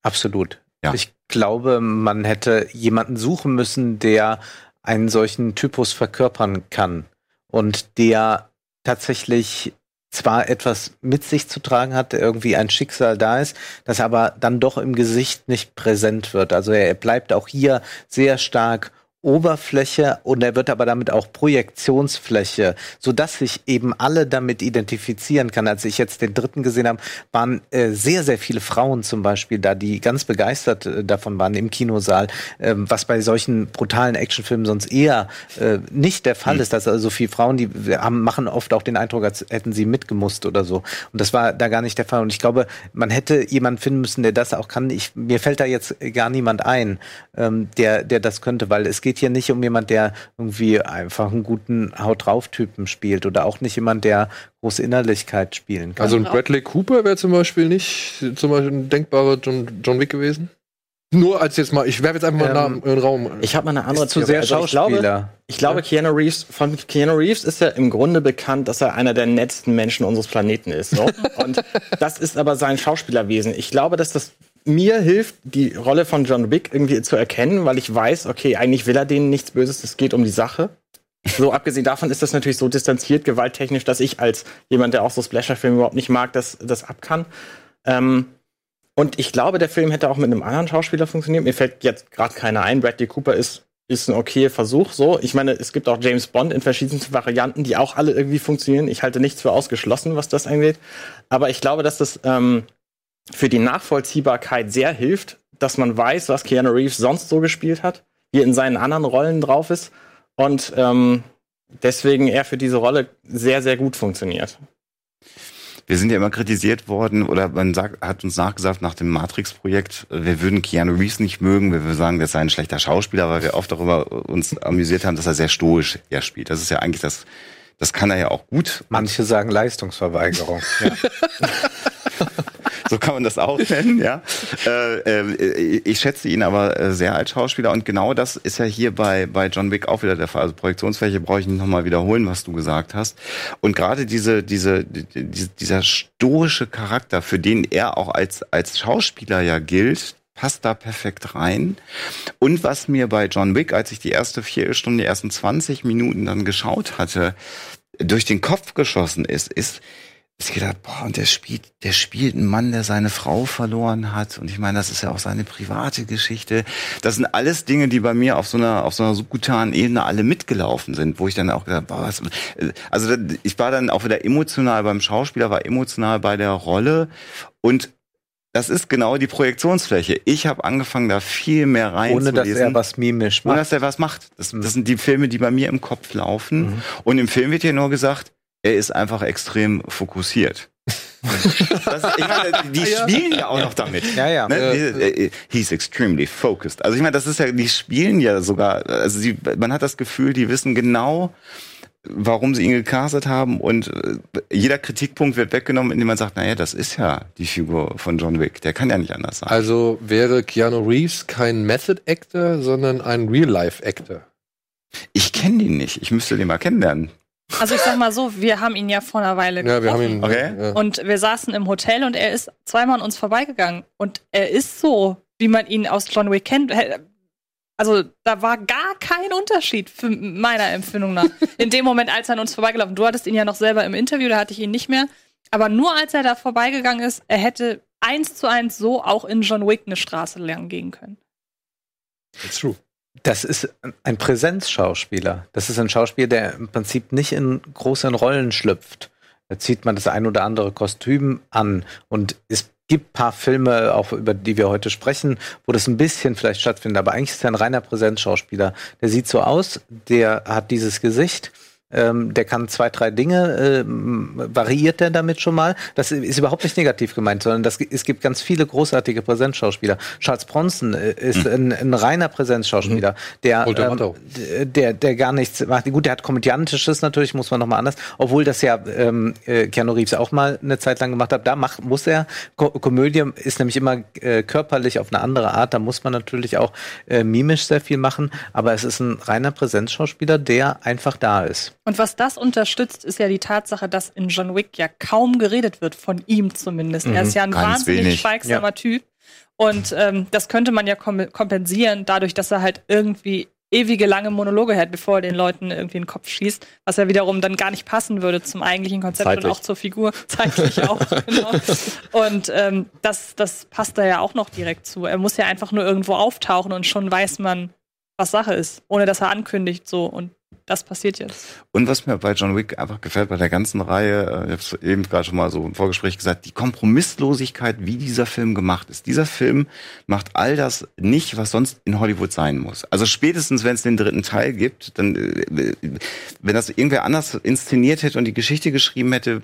Absolut. Ja. Ich glaube, man hätte jemanden suchen müssen, der einen solchen Typus verkörpern kann und der tatsächlich zwar etwas mit sich zu tragen hat, irgendwie ein Schicksal da ist, das aber dann doch im Gesicht nicht präsent wird. Also er bleibt auch hier sehr stark Oberfläche und er wird aber damit auch Projektionsfläche, so dass sich eben alle damit identifizieren kann. Als ich jetzt den dritten gesehen habe, waren äh, sehr, sehr viele Frauen zum Beispiel da, die ganz begeistert äh, davon waren im Kinosaal, ähm, was bei solchen brutalen Actionfilmen sonst eher äh, nicht der Fall ist. Dass also so viele Frauen, die haben, machen oft auch den Eindruck, als hätten sie mitgemusst oder so. Und das war da gar nicht der Fall. Und ich glaube, man hätte jemanden finden müssen, der das auch kann. Ich, mir fällt da jetzt gar niemand ein, ähm, der, der das könnte, weil es geht hier nicht um jemand, der irgendwie einfach einen guten Haut drauf Typen spielt oder auch nicht jemand, der große Innerlichkeit spielen kann. Also ein Bradley Cooper wäre zum Beispiel nicht zum Beispiel ein denkbarer John, John Wick gewesen? Nur als jetzt mal, ich werfe jetzt einfach mal einen Ähm, Namen in den Raum. Ich habe mal eine andere ist zu sehr Also ich glaube, Schauspieler. ich glaube, Keanu Reeves, von Keanu Reeves ist ja im Grunde bekannt, dass er einer der nettesten Menschen unseres Planeten ist. So. Und das ist aber sein Schauspielerwesen. Ich glaube, dass das mir hilft, die Rolle von John Wick irgendwie zu erkennen, weil ich weiß, okay, eigentlich will er denen nichts Böses, es geht um die Sache. So, abgesehen davon ist das natürlich so distanziert, gewalttechnisch, dass ich als jemand, der auch so Splasher-Filme überhaupt nicht mag, das, das ab kann. Ähm, und ich glaube, der Film hätte auch mit einem anderen Schauspieler funktioniert. Mir fällt jetzt gerade keiner ein. Bradley Cooper ist, ist ein okayer Versuch. So, ich meine, es gibt auch James Bond in verschiedensten Varianten, die auch alle irgendwie funktionieren. Ich halte nichts für ausgeschlossen, was das angeht. Aber ich glaube, dass das ähm, für die Nachvollziehbarkeit sehr hilft, dass man weiß, was Keanu Reeves sonst so gespielt hat, wie er in seinen anderen Rollen drauf ist. Und ähm, deswegen er für diese Rolle sehr, sehr gut funktioniert. Wir sind ja immer kritisiert worden oder man sagt, hat uns nachgesagt nach dem Matrix-Projekt, wir würden Keanu Reeves nicht mögen, wir würden sagen, das sei ein schlechter Schauspieler, weil wir oft darüber uns amüsiert haben, dass er sehr stoisch ja spielt. Das ist ja eigentlich das, das kann er ja auch gut. Manche sagen Leistungsverweigerung. ja. So kann man das auch nennen, ja. Äh, äh, ich schätze ihn aber äh, sehr als Schauspieler und genau das ist ja hier bei, bei John Wick auch wieder der Fall. Also Projektionsfläche brauche ich nicht nochmal wiederholen, was du gesagt hast. Und gerade diese, diese, die, dieser stoische Charakter, für den er auch als, als Schauspieler ja gilt, passt da perfekt rein. Und was mir bei John Wick, als ich die erste Viertelstunde, die ersten 20 Minuten dann geschaut hatte, durch den Kopf geschossen ist, ist, ich gedacht, boah, und der spielt, der spielt einen Mann, der seine Frau verloren hat. Und ich meine, das ist ja auch seine private Geschichte. Das sind alles Dinge, die bei mir auf so einer, auf so einer subkutanen Ebene alle mitgelaufen sind, wo ich dann auch gedacht, boah, was, also ich war dann auch wieder emotional beim Schauspieler, war emotional bei der Rolle und das ist genau die Projektionsfläche. Ich habe angefangen, da viel mehr reinzulesen. Ohne dass er was mimisch macht. Ohne dass er was macht. Das, das sind die Filme, die bei mir im Kopf laufen. Mhm. Und im Film wird hier nur gesagt, er ist einfach extrem fokussiert. das, ich meine, die spielen ja auch noch damit. Ja, ja. Ne? Äh, he's extremely focused. Also ich meine, das ist ja, die spielen ja sogar, also sie, man hat das Gefühl, die wissen genau, warum sie ihn gecastet haben und äh, jeder Kritikpunkt wird weggenommen, indem man sagt, naja, das ist ja die Figur von John Wick, der kann ja nicht anders sein. Also wäre Keanu Reeves kein Method Actor, sondern ein Real-Life Actor. Ich kenne ihn nicht, ich müsste den mal kennenlernen. Also ich sag mal so, wir haben ihn ja vor einer Weile getroffen. Ja, wir haben ihn. Okay. Ja. Und wir saßen im Hotel und er ist zweimal an uns vorbeigegangen. Und er ist so, wie man ihn aus John Wick kennt. Also da war gar kein Unterschied für meiner Empfindung nach. In dem Moment, als er an uns vorbeigelaufen. Du hattest ihn ja noch selber im Interview, da hatte ich ihn nicht mehr. Aber nur als er da vorbeigegangen ist, er hätte eins zu eins so auch in John Wick eine Straße lang gehen können. That's true. Das ist ein Präsenzschauspieler. Das ist ein Schauspieler, der im Prinzip nicht in großen Rollen schlüpft. Da zieht man das ein oder andere Kostüm an und es gibt paar Filme, auch über die wir heute sprechen, wo das ein bisschen vielleicht stattfindet. Aber eigentlich ist er ein reiner Präsenzschauspieler. Der sieht so aus, der hat dieses Gesicht ähm, der kann zwei, drei Dinge, äh, variiert der damit schon mal. Das ist überhaupt nicht negativ gemeint, sondern das, es gibt ganz viele großartige Präsenzschauspieler. Charles Bronson äh, ist mhm. ein, ein, reiner Präsenzschauspieler, mhm. der, ähm, der, der gar nichts macht. Gut, der hat komödiantisches natürlich, muss man nochmal anders, obwohl das ja ähm, äh, Keanu Reeves auch mal eine Zeit lang gemacht hat. Da macht, muss er, Ko Komödie ist nämlich immer äh, körperlich auf eine andere Art, da muss man natürlich auch äh, mimisch sehr viel machen, aber es ist ein reiner Präsenzschauspieler, der einfach da ist. Und was das unterstützt, ist ja die Tatsache, dass in John Wick ja kaum geredet wird, von ihm zumindest. Mhm, er ist ja ein wahnsinnig wenig. schweigsamer ja. Typ. Und ähm, das könnte man ja kompensieren, dadurch, dass er halt irgendwie ewige lange Monologe hält, bevor er den Leuten irgendwie in den Kopf schießt, was ja wiederum dann gar nicht passen würde zum eigentlichen Konzept Zeitlich. und auch zur Figur. Zeitlich auch, genau. Und ähm, das, das passt da ja auch noch direkt zu. Er muss ja einfach nur irgendwo auftauchen und schon weiß man, was Sache ist, ohne dass er ankündigt so. Und das passiert jetzt. Und was mir bei John Wick einfach gefällt, bei der ganzen Reihe, äh, ich habe es eben gerade schon mal so im Vorgespräch gesagt, die Kompromisslosigkeit, wie dieser Film gemacht ist. Dieser Film macht all das nicht, was sonst in Hollywood sein muss. Also spätestens, wenn es den dritten Teil gibt, dann, äh, wenn das irgendwer anders inszeniert hätte und die Geschichte geschrieben hätte,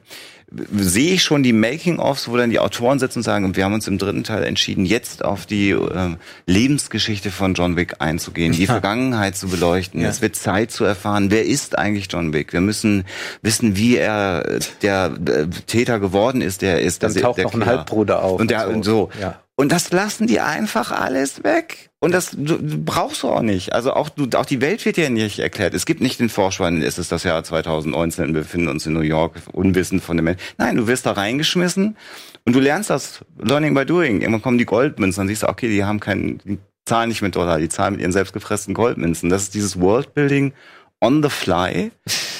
sehe ich schon die Making-ofs, wo dann die Autoren sitzen und sagen, wir haben uns im dritten Teil entschieden, jetzt auf die äh, Lebensgeschichte von John Wick einzugehen, die Vergangenheit zu beleuchten. Ja. Es wird Zeit zu erfahren, wer ist eigentlich John Wick. Wir müssen wissen, wie er der äh, Täter geworden ist, der ist. Dann der, taucht der noch ein Halbbruder auf. Und, der, und so. Ja. Und das lassen die einfach alles weg. Und das du, du brauchst du auch nicht. Also auch, du, auch die Welt wird ja nicht erklärt. Es gibt nicht den Vorspann, es ist das Jahr 2019, wir befinden uns in New York, unwissend von dem Menschen. Nein, du wirst da reingeschmissen und du lernst das Learning by Doing. Irgendwann kommen die Goldmünzen, dann siehst du, okay, die haben keinen, die zahlen nicht mit Dollar, die zahlen mit ihren selbstgefressenen Goldmünzen. Das ist dieses Worldbuilding on the fly,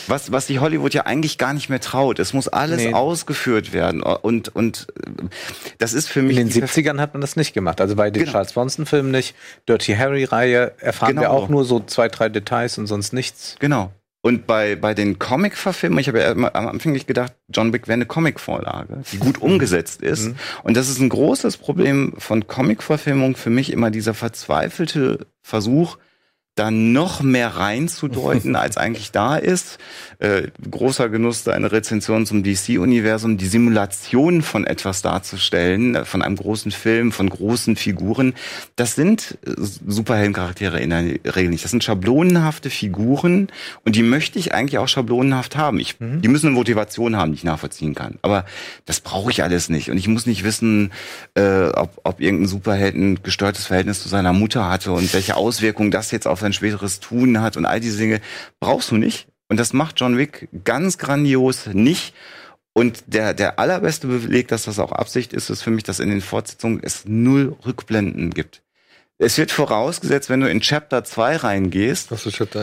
was, was sich Hollywood ja eigentlich gar nicht mehr traut. Es muss alles nee. ausgeführt werden. Und, und das ist für mich. In den 70ern hat man das nicht gemacht. Also bei den genau. Charles Bronson-Filmen nicht. Dirty Harry-Reihe erfahren genau. wir auch nur so zwei, drei Details und sonst nichts. Genau. Und bei, bei den Comic-Verfilmungen, ich habe ja am Anfang nicht gedacht, John Wick wäre eine Comic-Vorlage, die gut umgesetzt ist. Mhm. Und das ist ein großes Problem von Comic-Verfilmung für mich immer dieser verzweifelte Versuch, da noch mehr reinzudeuten, als eigentlich da ist. Äh, großer Genuss, eine Rezension zum DC-Universum, die Simulation von etwas darzustellen, äh, von einem großen Film, von großen Figuren. Das sind äh, Superheldencharaktere in der Regel nicht. Das sind schablonenhafte Figuren und die möchte ich eigentlich auch schablonenhaft haben. Ich, mhm. Die müssen eine Motivation haben, die ich nachvollziehen kann. Aber das brauche ich alles nicht. Und ich muss nicht wissen, äh, ob, ob irgendein Superheld ein gestörtes Verhältnis zu seiner Mutter hatte und welche Auswirkungen das jetzt auf sein späteres Tun hat und all diese Dinge brauchst du nicht. Und das macht John Wick ganz grandios nicht. Und der, der allerbeste Beleg, dass das auch Absicht ist, ist für mich, dass in den Fortsetzungen es null Rückblenden gibt. es wird vorausgesetzt, wenn du in Chapter 2 reingehst,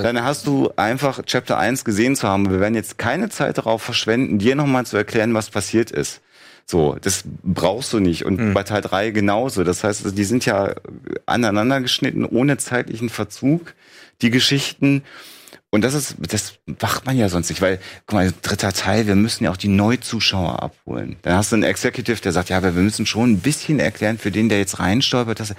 dann hast du einfach Chapter 1 gesehen zu haben. Wir werden jetzt keine Zeit darauf verschwenden, dir nochmal zu erklären, was passiert ist. So, das brauchst du nicht. Und bei Teil 3 genauso. Das heißt, also, die sind ja aneinander geschnitten, ohne zeitlichen Verzug, die Geschichten. Und das ist, das macht man ja sonst nicht, weil, guck mal, dritter Teil, wir müssen ja auch die Neuzuschauer abholen. Dann hast du einen Executive, der sagt, ja, aber wir müssen schon ein bisschen erklären für den, der jetzt reinstolpert, dass er,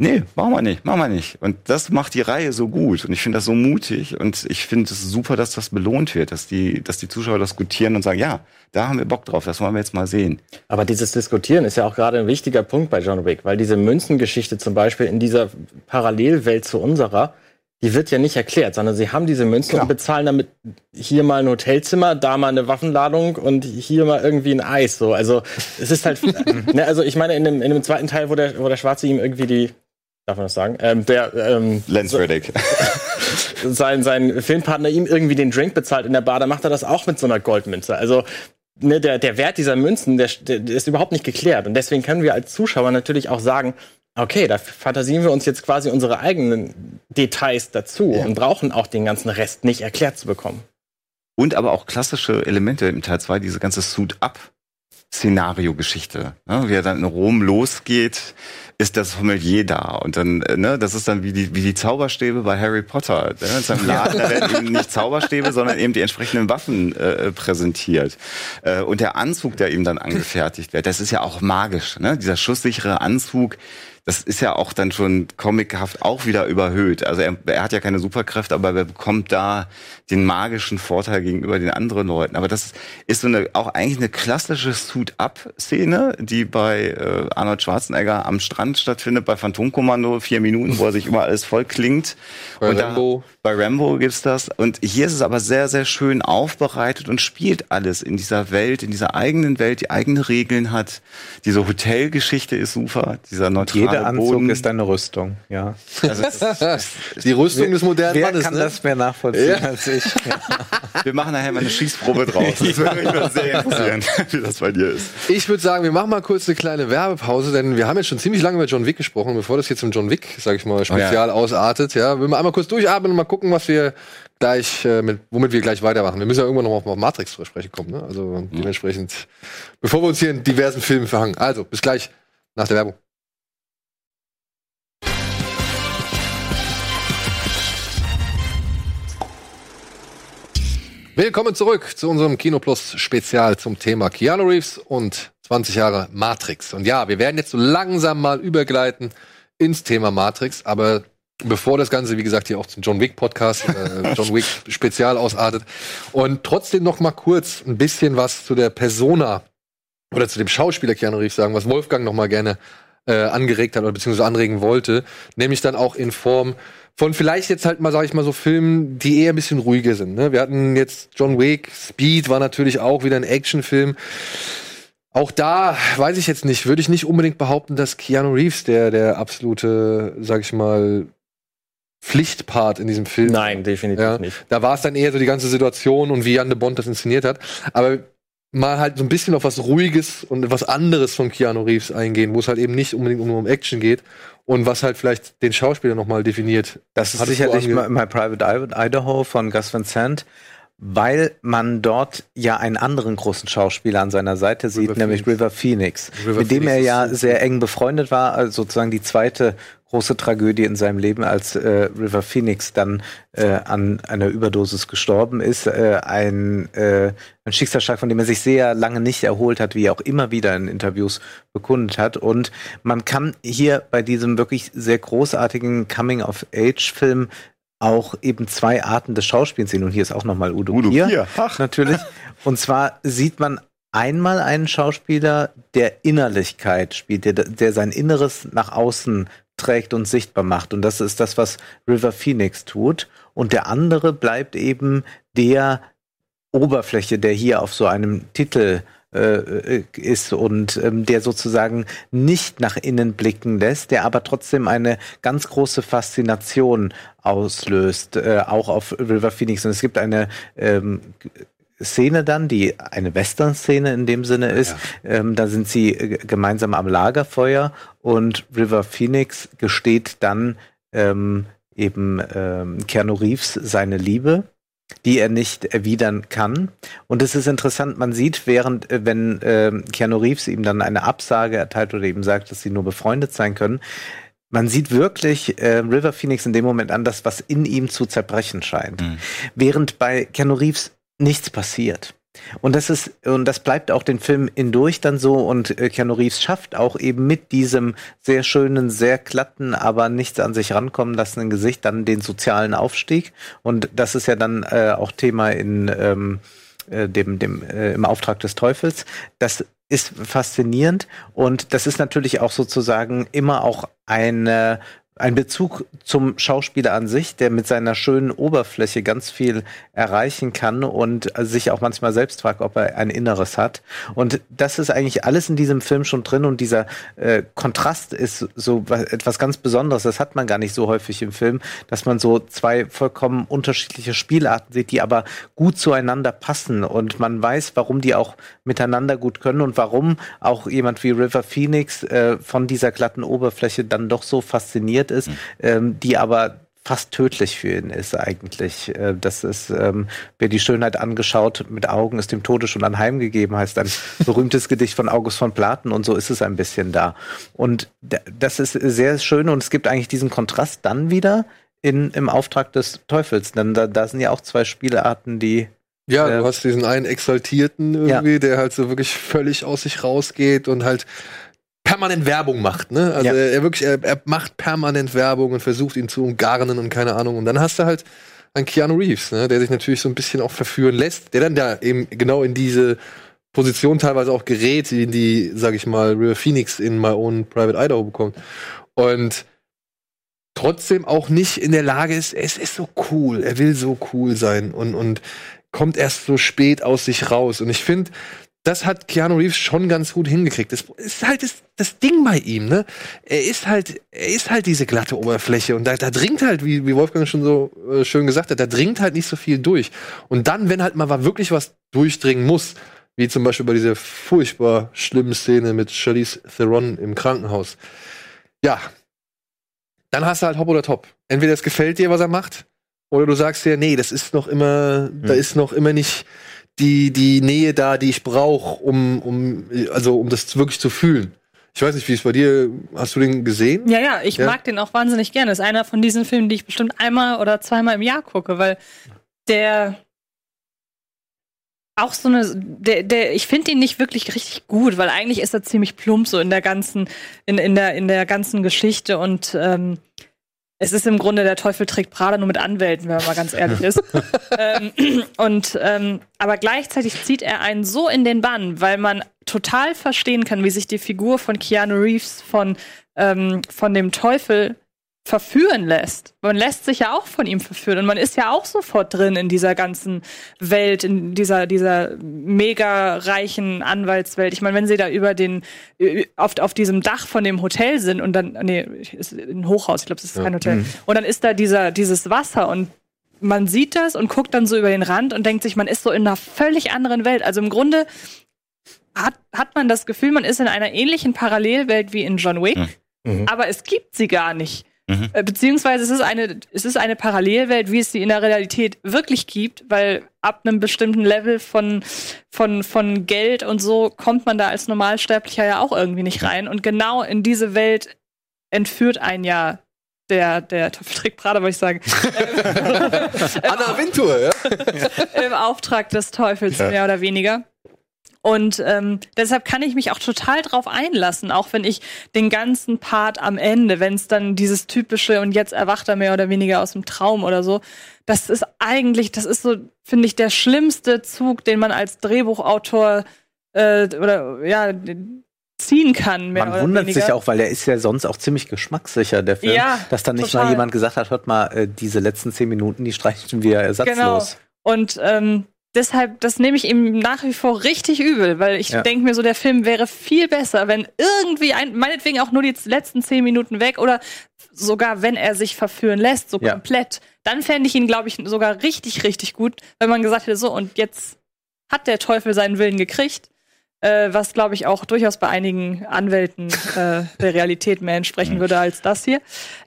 Nee, machen wir nicht, machen wir nicht. Und das macht die Reihe so gut. Und ich finde das so mutig. Und ich finde es super, dass das belohnt wird, dass die, dass die Zuschauer das gutieren und sagen, ja, da haben wir Bock drauf, das wollen wir jetzt mal sehen. Aber dieses Diskutieren ist ja auch gerade ein wichtiger Punkt bei John Wick, weil diese Münzengeschichte zum Beispiel in dieser Parallelwelt zu unserer, die wird ja nicht erklärt, sondern sie haben diese Münzen Klar. und bezahlen damit hier mal ein Hotelzimmer, da mal eine Waffenladung und hier mal irgendwie ein Eis. So, also es ist halt, ne, also ich meine in dem, in dem zweiten Teil, wo der, wo der Schwarze ihm irgendwie die, darf man das sagen, ähm, der ähm, Lance Reddick. sein, sein Filmpartner ihm irgendwie den Drink bezahlt in der Bar, dann macht er das auch mit so einer Goldmünze. Also ne, der, der Wert dieser Münzen, der, der ist überhaupt nicht geklärt. Und deswegen können wir als Zuschauer natürlich auch sagen, okay, da fantasieren wir uns jetzt quasi unsere eigenen Details dazu und brauchen auch den ganzen Rest nicht erklärt zu bekommen. Und aber auch klassische Elemente im Teil 2, diese ganze Suit-Up. Szenario-Geschichte. Ne? Wie er dann in Rom losgeht, ist das Sommelier da. Und dann, äh, ne, das ist dann wie die, wie die Zauberstäbe bei Harry Potter. Ne? In seinem Laden, da werden eben nicht Zauberstäbe, sondern eben die entsprechenden Waffen äh, präsentiert. Äh, und der Anzug, der ihm dann angefertigt wird, das ist ja auch magisch. Ne? Dieser schusssichere Anzug, das ist ja auch dann schon comichaft auch wieder überhöht. Also er, er hat ja keine Superkräfte, aber er bekommt da den magischen Vorteil gegenüber den anderen Leuten. Aber das ist so eine auch eigentlich eine klassische Suit-Up-Szene, die bei äh, Arnold Schwarzenegger am Strand stattfindet, bei Phantomkommando, vier Minuten, wo er sich immer alles voll klingt. Bei Und Rambo. Da, bei Rambo gibt's das. Und hier ist es aber sehr, sehr schön aufbereitet und spielt alles in dieser Welt, in dieser eigenen Welt, die eigene Regeln hat. Diese Hotelgeschichte ist super, dieser neutrale Jeder Anzug Boden. ist eine Rüstung, ja. also es ist, Die Rüstung des modernen Wer Mannes, kann ne? das mehr nachvollziehen Ja. als ich? wir machen nachher mal eine Schießprobe draus. Das würde mich mal sehr interessieren, wie das bei dir ist. Ich würde sagen, wir machen mal kurz eine kleine Werbepause, denn wir haben jetzt schon ziemlich lange über John Wick gesprochen, bevor das jetzt zum John Wick, sag ich mal, Spezial ausartet. Ja, wir mal einmal kurz durchatmen und mal gucken, was wir gleich, äh, mit, womit wir gleich weitermachen. Wir müssen ja irgendwann noch mal auf Matrix zu sprechen kommen, ne? Also dementsprechend, bevor wir uns hier in diversen Filmen verhangen. Also, bis gleich nach der Werbung. Willkommen zurück zu unserem Kino Plus Spezial zum Thema Keanu Reeves und 20 Jahre Matrix. Und ja, wir werden jetzt so langsam mal übergleiten ins Thema Matrix, aber bevor das Ganze, wie gesagt, hier auch zum John Wick Podcast, äh, John Wick Spezial ausartet und trotzdem noch mal kurz ein bisschen was zu der Persona oder zu dem Schauspieler Keanu Reeves sagen, was Wolfgang noch mal gerne äh, angeregt hat oder beziehungsweise anregen wollte, nämlich dann auch in Form von vielleicht jetzt halt mal, sag ich mal, so Filmen, die eher ein bisschen ruhiger sind. Ne? Wir hatten jetzt John Wick, Speed war natürlich auch wieder ein Actionfilm. Auch da weiß ich jetzt nicht, würde ich nicht unbedingt behaupten, dass Keanu Reeves der, der absolute, sag ich mal, Pflichtpart in diesem Film Nein, definitiv ja, nicht. Da war es dann eher so die ganze Situation und wie Jan de Bond das inszeniert hat. Aber mal halt so ein bisschen auf was Ruhiges und was anderes von Keanu Reeves eingehen, wo es halt eben nicht unbedingt nur um Action geht und was halt vielleicht den Schauspieler nochmal definiert. Das ist sicherlich ange- My, Private Idaho von Gus Van Sant, weil man dort ja einen anderen großen Schauspieler an seiner Seite sieht, River nämlich Phoenix. River Phoenix, River mit dem Phoenix er ist ja so sehr eng befreundet war, also sozusagen die zweite große Tragödie in seinem Leben, als äh, River Phoenix dann äh, an einer Überdosis gestorben ist. Äh, ein, äh, ein Schicksalsschlag, von dem er sich sehr lange nicht erholt hat, wie er auch immer wieder in Interviews bekundet hat. Und man kann hier bei diesem wirklich sehr großartigen Coming-of-Age-Film auch eben zwei Arten des Schauspiels sehen. Und hier ist auch nochmal Udo, Udo Kier, Kier, natürlich. Und zwar sieht man einmal einen Schauspieler, der Innerlichkeit spielt, der, der sein Inneres nach außen trägt und sichtbar macht. Und das ist das, was River Phoenix tut. Und der andere bleibt eben der Oberfläche, der hier auf so einem Titel äh, ist und ähm, der sozusagen nicht nach innen blicken lässt, der aber trotzdem eine ganz große Faszination auslöst, äh, auch auf River Phoenix. Und es gibt eine ähm, Szene dann, die eine Western-Szene in dem Sinne ist. Ähm, da sind sie äh, gemeinsam am Lagerfeuer und River Phoenix gesteht dann ähm, eben ähm, Keanu Reeves seine Liebe die er nicht erwidern kann. Und es ist interessant, man sieht, während, äh, wenn äh, Keanu Reeves ihm dann eine Absage erteilt oder ihm sagt, dass sie nur befreundet sein können, man sieht wirklich äh, River Phoenix in dem Moment an, dass was in ihm zu zerbrechen scheint. Mhm. Während bei Keanu Reeves nichts passiert. Und das ist, und das bleibt auch den Film hindurch dann so und äh, Keanu Reeves schafft auch eben mit diesem sehr schönen, sehr glatten, aber nichts an sich rankommen lassenden Gesicht dann den sozialen Aufstieg. Und das ist ja dann äh, auch Thema in ähm, äh, dem, dem äh, im Auftrag des Teufels. Das ist faszinierend und das ist natürlich auch sozusagen immer auch eine ein Bezug zum Schauspieler an sich, der mit seiner schönen Oberfläche ganz viel erreichen kann und sich auch manchmal selbst fragt, ob er ein Inneres hat. Und das ist eigentlich alles in diesem Film schon drin und dieser äh, Kontrast ist so etwas ganz Besonderes. Das hat man gar nicht so häufig im Film, dass man so zwei vollkommen unterschiedliche Spielarten sieht, die aber gut zueinander passen und man weiß, warum die auch miteinander gut können und warum auch jemand wie River Phoenix äh, von dieser glatten Oberfläche dann doch so fasziniert passiert ist, mhm. ähm, die aber fast tödlich für ihn ist eigentlich. Äh, das ist, ähm, wer die Schönheit angeschaut, mit Augen ist dem Tode schon anheimgegeben, heißt ein berühmtes Gedicht von August von Platen und so ist es ein bisschen da. Und das ist sehr schön und es gibt eigentlich diesen Kontrast dann wieder in, im Auftrag des Teufels, denn da, da sind ja auch zwei Spielarten, die ja, du hast diesen einen Exaltierten irgendwie, ja. der halt so wirklich völlig aus sich rausgeht und halt permanent Werbung macht, ne? Also ja. er wirklich, er, er, macht permanent Werbung und versucht ihn zu umgarnen und keine Ahnung. Und dann hast du halt einen Keanu Reeves, ne? der sich natürlich so ein bisschen auch verführen lässt, der dann da eben genau in diese Position teilweise auch gerät, in die, sag ich mal, River Phoenix in My Own Private Idaho bekommt. Und trotzdem auch nicht in der Lage ist, es ist so cool, er will so cool sein und, und kommt erst so spät aus sich raus. Und ich finde, das hat Keanu Reeves schon ganz gut hingekriegt. Das ist halt das, das Ding bei ihm, ne? Er ist halt, er ist halt diese glatte Oberfläche und da, da dringt halt, wie, wie Wolfgang schon so äh, schön gesagt hat, da dringt halt nicht so viel durch. Und dann, wenn halt mal wirklich was durchdringen muss, wie zum Beispiel bei dieser furchtbar schlimmen Szene mit Charlize Theron im Krankenhaus, ja, dann hast du halt Hop oder Top. Entweder es gefällt dir, was er macht, oder du sagst dir, nee, das ist noch immer, mhm. da ist noch immer nicht die, die Nähe da, die ich brauche, um, um, also um das wirklich zu fühlen. Ich weiß nicht, wie es bei dir, hast du den gesehen? Ja, ja, ich ja? mag den auch wahnsinnig gerne. Das ist einer von diesen Filmen, die ich bestimmt einmal oder zweimal im Jahr gucke, weil der auch so eine, der, der, ich finde ihn nicht wirklich richtig gut, weil eigentlich ist er ziemlich plump so in der ganzen, in, in der, in der ganzen Geschichte und ähm, es ist im Grunde der Teufel trägt Prada nur mit Anwälten, wenn man mal ganz ehrlich ist. ähm, und ähm, aber gleichzeitig zieht er einen so in den Bann, weil man total verstehen kann, wie sich die Figur von Keanu Reeves von ähm, von dem Teufel verführen lässt. Man lässt sich ja auch von ihm verführen und man ist ja auch sofort drin in dieser ganzen Welt, in dieser, dieser mega reichen Anwaltswelt. Ich meine, wenn sie da über den, auf, auf diesem Dach von dem Hotel sind und dann, nee, ist ein Hochhaus, ich glaube, es ist kein Hotel. Mhm. Und dann ist da dieser, dieses Wasser und man sieht das und guckt dann so über den Rand und denkt sich, man ist so in einer völlig anderen Welt. Also im Grunde hat, hat man das Gefühl, man ist in einer ähnlichen Parallelwelt wie in John Wick, mhm. aber es gibt sie gar nicht. Mhm. Äh, beziehungsweise es ist, eine, es ist eine Parallelwelt, wie es sie in der Realität wirklich gibt, weil ab einem bestimmten Level von, von, von Geld und so kommt man da als Normalsterblicher ja auch irgendwie nicht rein. Und genau in diese Welt entführt ein ja der, der Teufeltrick Prada, wollte ich sagen. Anna Wintour, ja? Im Auftrag des Teufels, ja. mehr oder weniger. Und ähm, deshalb kann ich mich auch total drauf einlassen, auch wenn ich den ganzen Part am Ende, wenn es dann dieses typische und jetzt erwacht er mehr oder weniger aus dem Traum oder so, das ist eigentlich, das ist so, finde ich, der schlimmste Zug, den man als Drehbuchautor äh, oder ja ziehen kann. Mehr Man wundert weniger. sich auch, weil der ist ja sonst auch ziemlich geschmackssicher, der Film, ja, dass dann nicht total. mal jemand gesagt hat, hört mal, äh, diese letzten zehn Minuten, die streichen wir ersatzlos. Genau. Und ähm, deshalb, das nehme ich ihm nach wie vor richtig übel, weil ich ja. denke mir so, der Film wäre viel besser, wenn irgendwie ein, meinetwegen auch nur die letzten zehn Minuten weg oder sogar wenn er sich verführen lässt, so ja. komplett, dann fände ich ihn, glaube ich, sogar richtig, richtig gut, wenn man gesagt hätte, so und jetzt hat der Teufel seinen Willen gekriegt. Äh, was, glaube ich, auch durchaus bei einigen Anwälten äh, der Realität mehr entsprechen würde als das hier.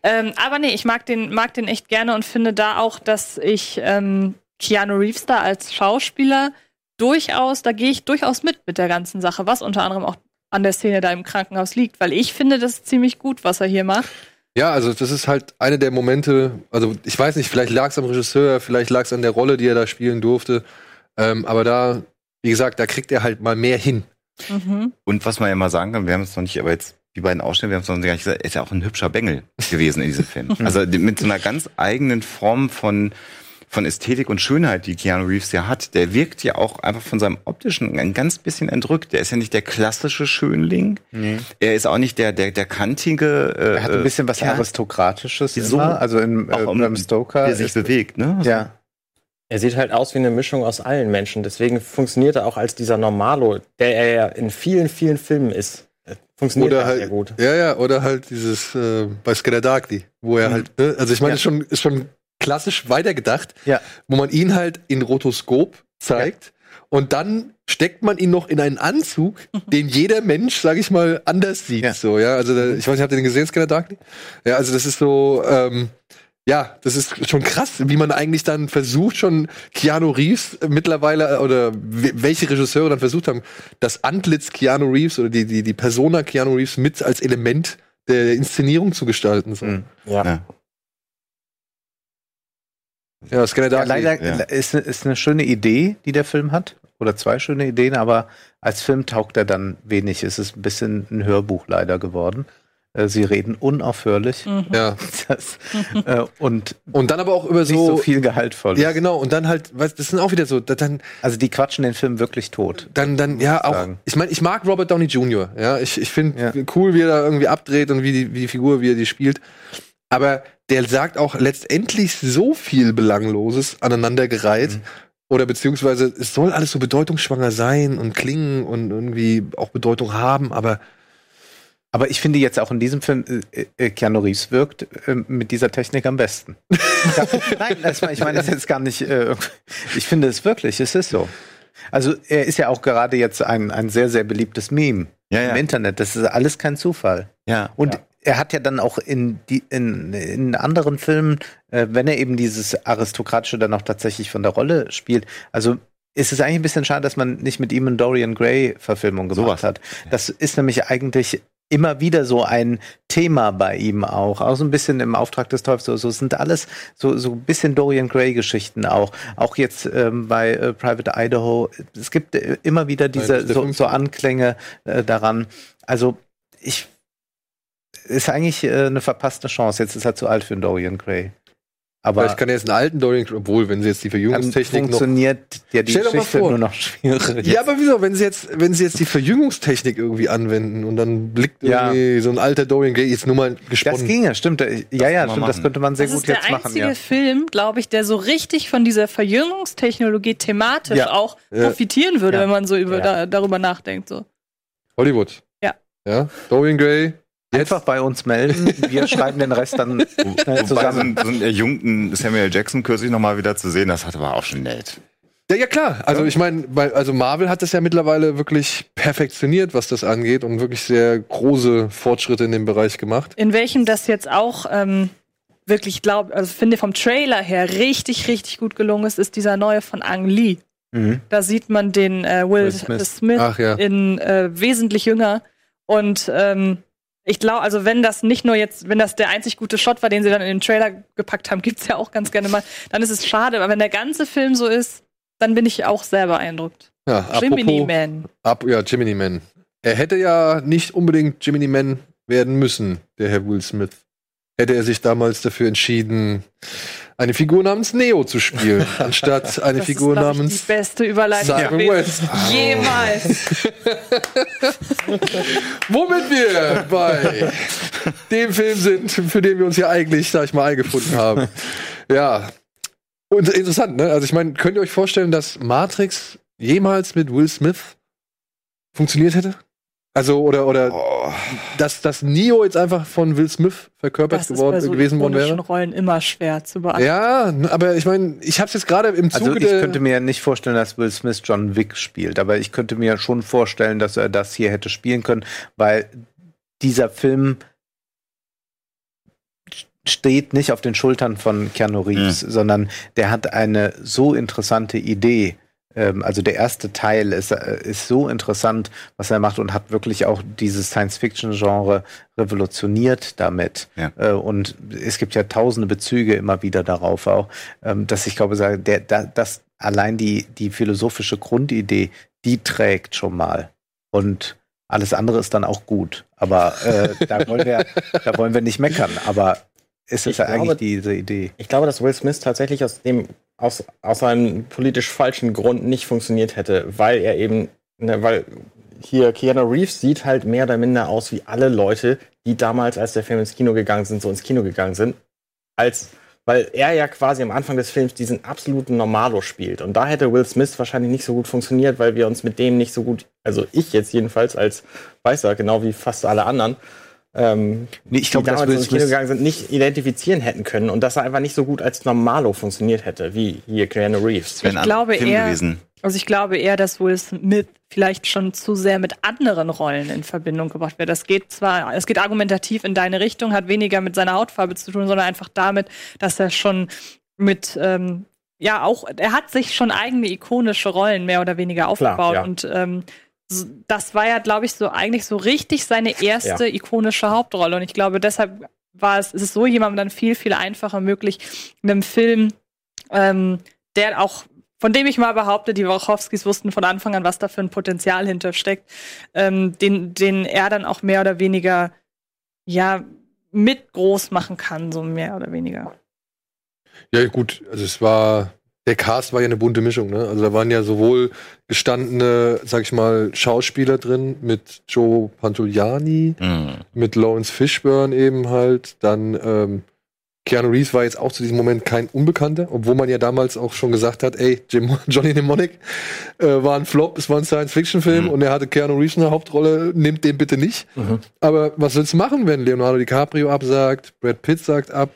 Ähm, aber nee, ich mag den, mag den echt gerne und finde da auch, dass ich ähm, Keanu Reeves da als Schauspieler durchaus, da gehe ich durchaus mit mit der ganzen Sache, was unter anderem auch an der Szene da im Krankenhaus liegt, weil ich finde das ist ziemlich gut, was er hier macht. Ja, also das ist halt eine der Momente, also ich weiß nicht, vielleicht lag es am Regisseur, vielleicht lag es an der Rolle, die er da spielen durfte. Ähm, aber da, wie gesagt, da kriegt er halt mal mehr hin. Mhm. Und was man ja mal sagen kann, wir haben es noch nicht, aber jetzt die beiden Ausschnitte, wir haben es noch gar nicht gesagt, er ist ja auch ein hübscher Bengel gewesen in diesem Film. Also mit so einer ganz eigenen Form von von Ästhetik und Schönheit, die Keanu Reeves ja hat, der wirkt ja auch einfach von seinem optischen ein ganz bisschen entrückt. Der ist ja nicht der klassische Schönling. Nee. Er ist auch nicht der der der kantige. Äh, er hat ein bisschen was ja, aristokratisches so, immer, also in äh, auch Stoker, der sich bewegt, ne? Ja. Er sieht halt aus wie eine Mischung aus allen Menschen. Deswegen funktioniert er auch als dieser Normalo, der er ja in vielen, vielen Filmen ist. Funktioniert oder halt, sehr gut. Ja, ja, oder halt dieses äh, bei Scanner Darkly, wo er mhm. halt, ne? also ich meine, ja. ist schon, ist schon klassisch weitergedacht, ja. wo man ihn halt in Rotoskop zeigt ja. und dann steckt man ihn noch in einen Anzug, mhm. den jeder Mensch, sag ich mal, anders sieht. Ja. So, ja, also ich weiß nicht, habt ihr den gesehen, Scanner Darkly? Ja, also das ist so, ähm, ja, das ist schon krass, wie man eigentlich dann versucht, schon Keanu Reeves mittlerweile, oder welche Regisseure dann versucht haben, das Antlitz Keanu Reeves oder die, die, die Persona Keanu Reeves mit als Element der Inszenierung zu gestalten. So. Mhm. Ja. ja. Ja, Scanner ja, leider ja. Ist, ist eine schöne Idee, die der Film hat. Oder zwei schöne Ideen, aber als Film taugt er dann wenig. Es ist ein bisschen ein Hörbuch leider geworden. Äh, sie reden unaufhörlich. Mhm. Ja. Das, äh, und, und dann aber auch über so, so viel gehaltvoll. Ja, genau. Und dann halt, was, das sind auch wieder so, dann. Also die quatschen den Film wirklich tot. Dann, dann, ja, auch. Sagen. Ich meine, ich mag Robert Downey Jr. Ja, ich, ich finde ja. cool, wie er da irgendwie abdreht und wie die, wie die Figur, wie er die spielt. Aber der sagt auch letztendlich so viel Belangloses aneinandergereiht. Mhm. Oder beziehungsweise es soll alles so bedeutungsschwanger sein und klingen und irgendwie auch Bedeutung haben, aber aber ich finde jetzt auch in diesem Film, äh, äh, Keanu Reeves wirkt äh, mit dieser Technik am besten. ja, nein, ich meine das jetzt gar nicht. Äh, ich finde es wirklich, es ist so. Also er ist ja auch gerade jetzt ein, ein sehr, sehr beliebtes Meme ja, ja. im Internet. Das ist alles kein Zufall. Ja. Und er hat ja dann auch in, die, in, in anderen Filmen, äh, wenn er eben dieses Aristokratische dann auch tatsächlich von der Rolle spielt, also ist es eigentlich ein bisschen schade, dass man nicht mit ihm eine Dorian Gray Verfilmung gemacht so hat. Das ist nämlich eigentlich immer wieder so ein Thema bei ihm auch. Auch so ein bisschen im Auftrag des Teufels. So, so sind alles so, so ein bisschen Dorian Gray Geschichten auch. Auch jetzt ähm, bei äh, Private Idaho. Es gibt äh, immer wieder diese so, so Anklänge äh, daran. Also ich ist eigentlich äh, eine verpasste Chance. Jetzt ist er zu alt für einen Dorian Gray. Aber Vielleicht kann er jetzt einen alten Dorian Gray, obwohl, wenn sie jetzt die Verjüngungstechnik funktioniert noch, ja die Stell Geschichte nur noch schwierig. Ja, aber wieso, wenn sie jetzt, wenn sie jetzt die Verjüngungstechnik irgendwie anwenden und dann blickt ja. irgendwie so ein alter Dorian Gray jetzt nur mal gesponnen. Das ging ja, stimmt. Ja, ja, stimmt. Das könnte man sehr das gut jetzt machen. Das ist der einzige Film, glaube ich, der so richtig von dieser Verjüngungstechnologie thematisch ja. auch profitieren würde, wenn man so über, da, darüber nachdenkt. So. Hollywood. Ja. Ja, Dorian Gray, Einfach bei uns melden. Wir schreiben den Rest dann schnell zusammen. So, so einen erjungten Samuel Jackson kürzlich nochmal wieder zu sehen, das war auch schon nett. Ja, ja klar. Also ich meine, also Marvel hat das ja mittlerweile wirklich perfektioniert, was das angeht und wirklich sehr große Fortschritte in dem Bereich gemacht. In welchem das jetzt auch ähm, wirklich glaube, also finde vom Trailer her richtig, richtig gut gelungen ist, ist dieser neue von Ang Lee. Mhm. Da sieht man den äh, Will, Will Smith, Smith ja. in äh, wesentlich jünger und ähm, ich glaube, also wenn das nicht nur jetzt, wenn das der einzig gute Shot war, den sie dann in den Trailer gepackt haben, gibt's ja auch ganz gerne mal, dann ist es schade. Aber wenn der ganze Film so ist, dann bin ich auch sehr beeindruckt. Ja, Jiminy Man. Ab, ja, Jiminy Man. Er hätte ja nicht unbedingt Jiminy Man werden müssen, der Herr Will Smith. Hätte er sich damals dafür entschieden, eine Figur namens Neo zu spielen, anstatt eine das Figur ist, namens die beste Überleitung Simon West. Jemals. Womit wir bei dem Film sind, für den wir uns ja eigentlich, sag ich mal, eingefunden haben. Ja. Und interessant, ne? Also ich meine, könnt ihr euch vorstellen, dass Matrix jemals mit Will Smith funktioniert hätte? Also, oder, oder, Oh. dass, dass Neo jetzt einfach von Will Smith verkörpert Das ist geworden, bei so gewesen worden wäre. Rollen immer schwer zu beantworten. Ja, aber ich meine, ich habe es jetzt gerade im Zuge Also ich der- könnte mir nicht vorstellen, dass Will Smith John Wick spielt, aber ich könnte mir schon vorstellen, dass er das hier hätte spielen können, weil dieser Film steht nicht auf den Schultern von Keanu Reeves, sondern der hat eine so interessante Idee. Ähm, Also der erste Teil ist, äh, ist so interessant, was er macht und hat wirklich auch dieses Science-Fiction-Genre revolutioniert damit. Ja. Äh, Und es gibt ja tausende Bezüge immer wieder darauf auch, ähm, dass ich glaube, der, da, das allein die, die philosophische Grundidee, die trägt schon mal. Und alles andere ist dann auch gut. Aber äh, da, wollen wir, da wollen wir nicht meckern. Aber ist Ich ja glaube- eigentlich diese Idee. Ich glaube, dass Will Smith tatsächlich aus dem aus, aus einem politisch falschen Grund nicht funktioniert hätte, weil er eben, ne, weil hier Keanu Reeves sieht halt mehr oder minder aus wie alle Leute, die damals, als der Film ins Kino gegangen sind, so ins Kino gegangen sind, als weil er ja quasi am Anfang des Films diesen absoluten Normalo spielt. Und da hätte Will Smith wahrscheinlich nicht so gut funktioniert, weil wir uns mit dem nicht so gut, also ich jetzt jedenfalls als Weißer, genau wie fast alle anderen, ähm, Nee, ich glaube, die dass damals ins Kino gegangen sind, nicht identifizieren hätten können und dass er einfach nicht so gut als Normalo funktioniert hätte, wie hier Keanu Reeves. Ich glaube Film eher- gewesen. Also ich glaube eher, dass Will Smith vielleicht schon zu sehr mit anderen Rollen in Verbindung gebracht wird. Das geht zwar, es geht argumentativ in deine Richtung, hat weniger mit seiner Hautfarbe zu tun, sondern einfach damit, dass er schon mit ähm, ja auch, er hat sich schon eigene ikonische Rollen mehr oder weniger aufgebaut ja. und ähm, das war ja, glaube ich, so eigentlich so richtig seine erste ikonische Hauptrolle und ich glaube, deshalb war es, ist es so jemandem dann viel, viel einfacher möglich, in einem Film, ähm, der auch von dem ich mal behaupte, die Wachowskis wussten von Anfang an, was da für ein Potenzial hintersteckt, ähm, den, den er dann auch mehr oder weniger ja mit groß machen kann, so mehr oder weniger. Ja, gut, also es war, der Cast war ja eine bunte Mischung, ne? Also da waren ja sowohl gestandene, sag ich mal, Schauspieler drin mit Joe Pantoliani, Mhm. mit Lawrence Fishburne eben halt, dann ähm, Keanu Reeves war jetzt auch zu diesem Moment kein Unbekannter, obwohl man ja damals auch schon gesagt hat, ey, Jim, Johnny Mnemonic äh, war ein Flop, es war ein Science-Fiction-Film Mhm. und er hatte Keanu Reeves eine Hauptrolle, nimmt den bitte nicht. Mhm. Aber was willst du machen, wenn Leonardo DiCaprio absagt, Brad Pitt sagt ab,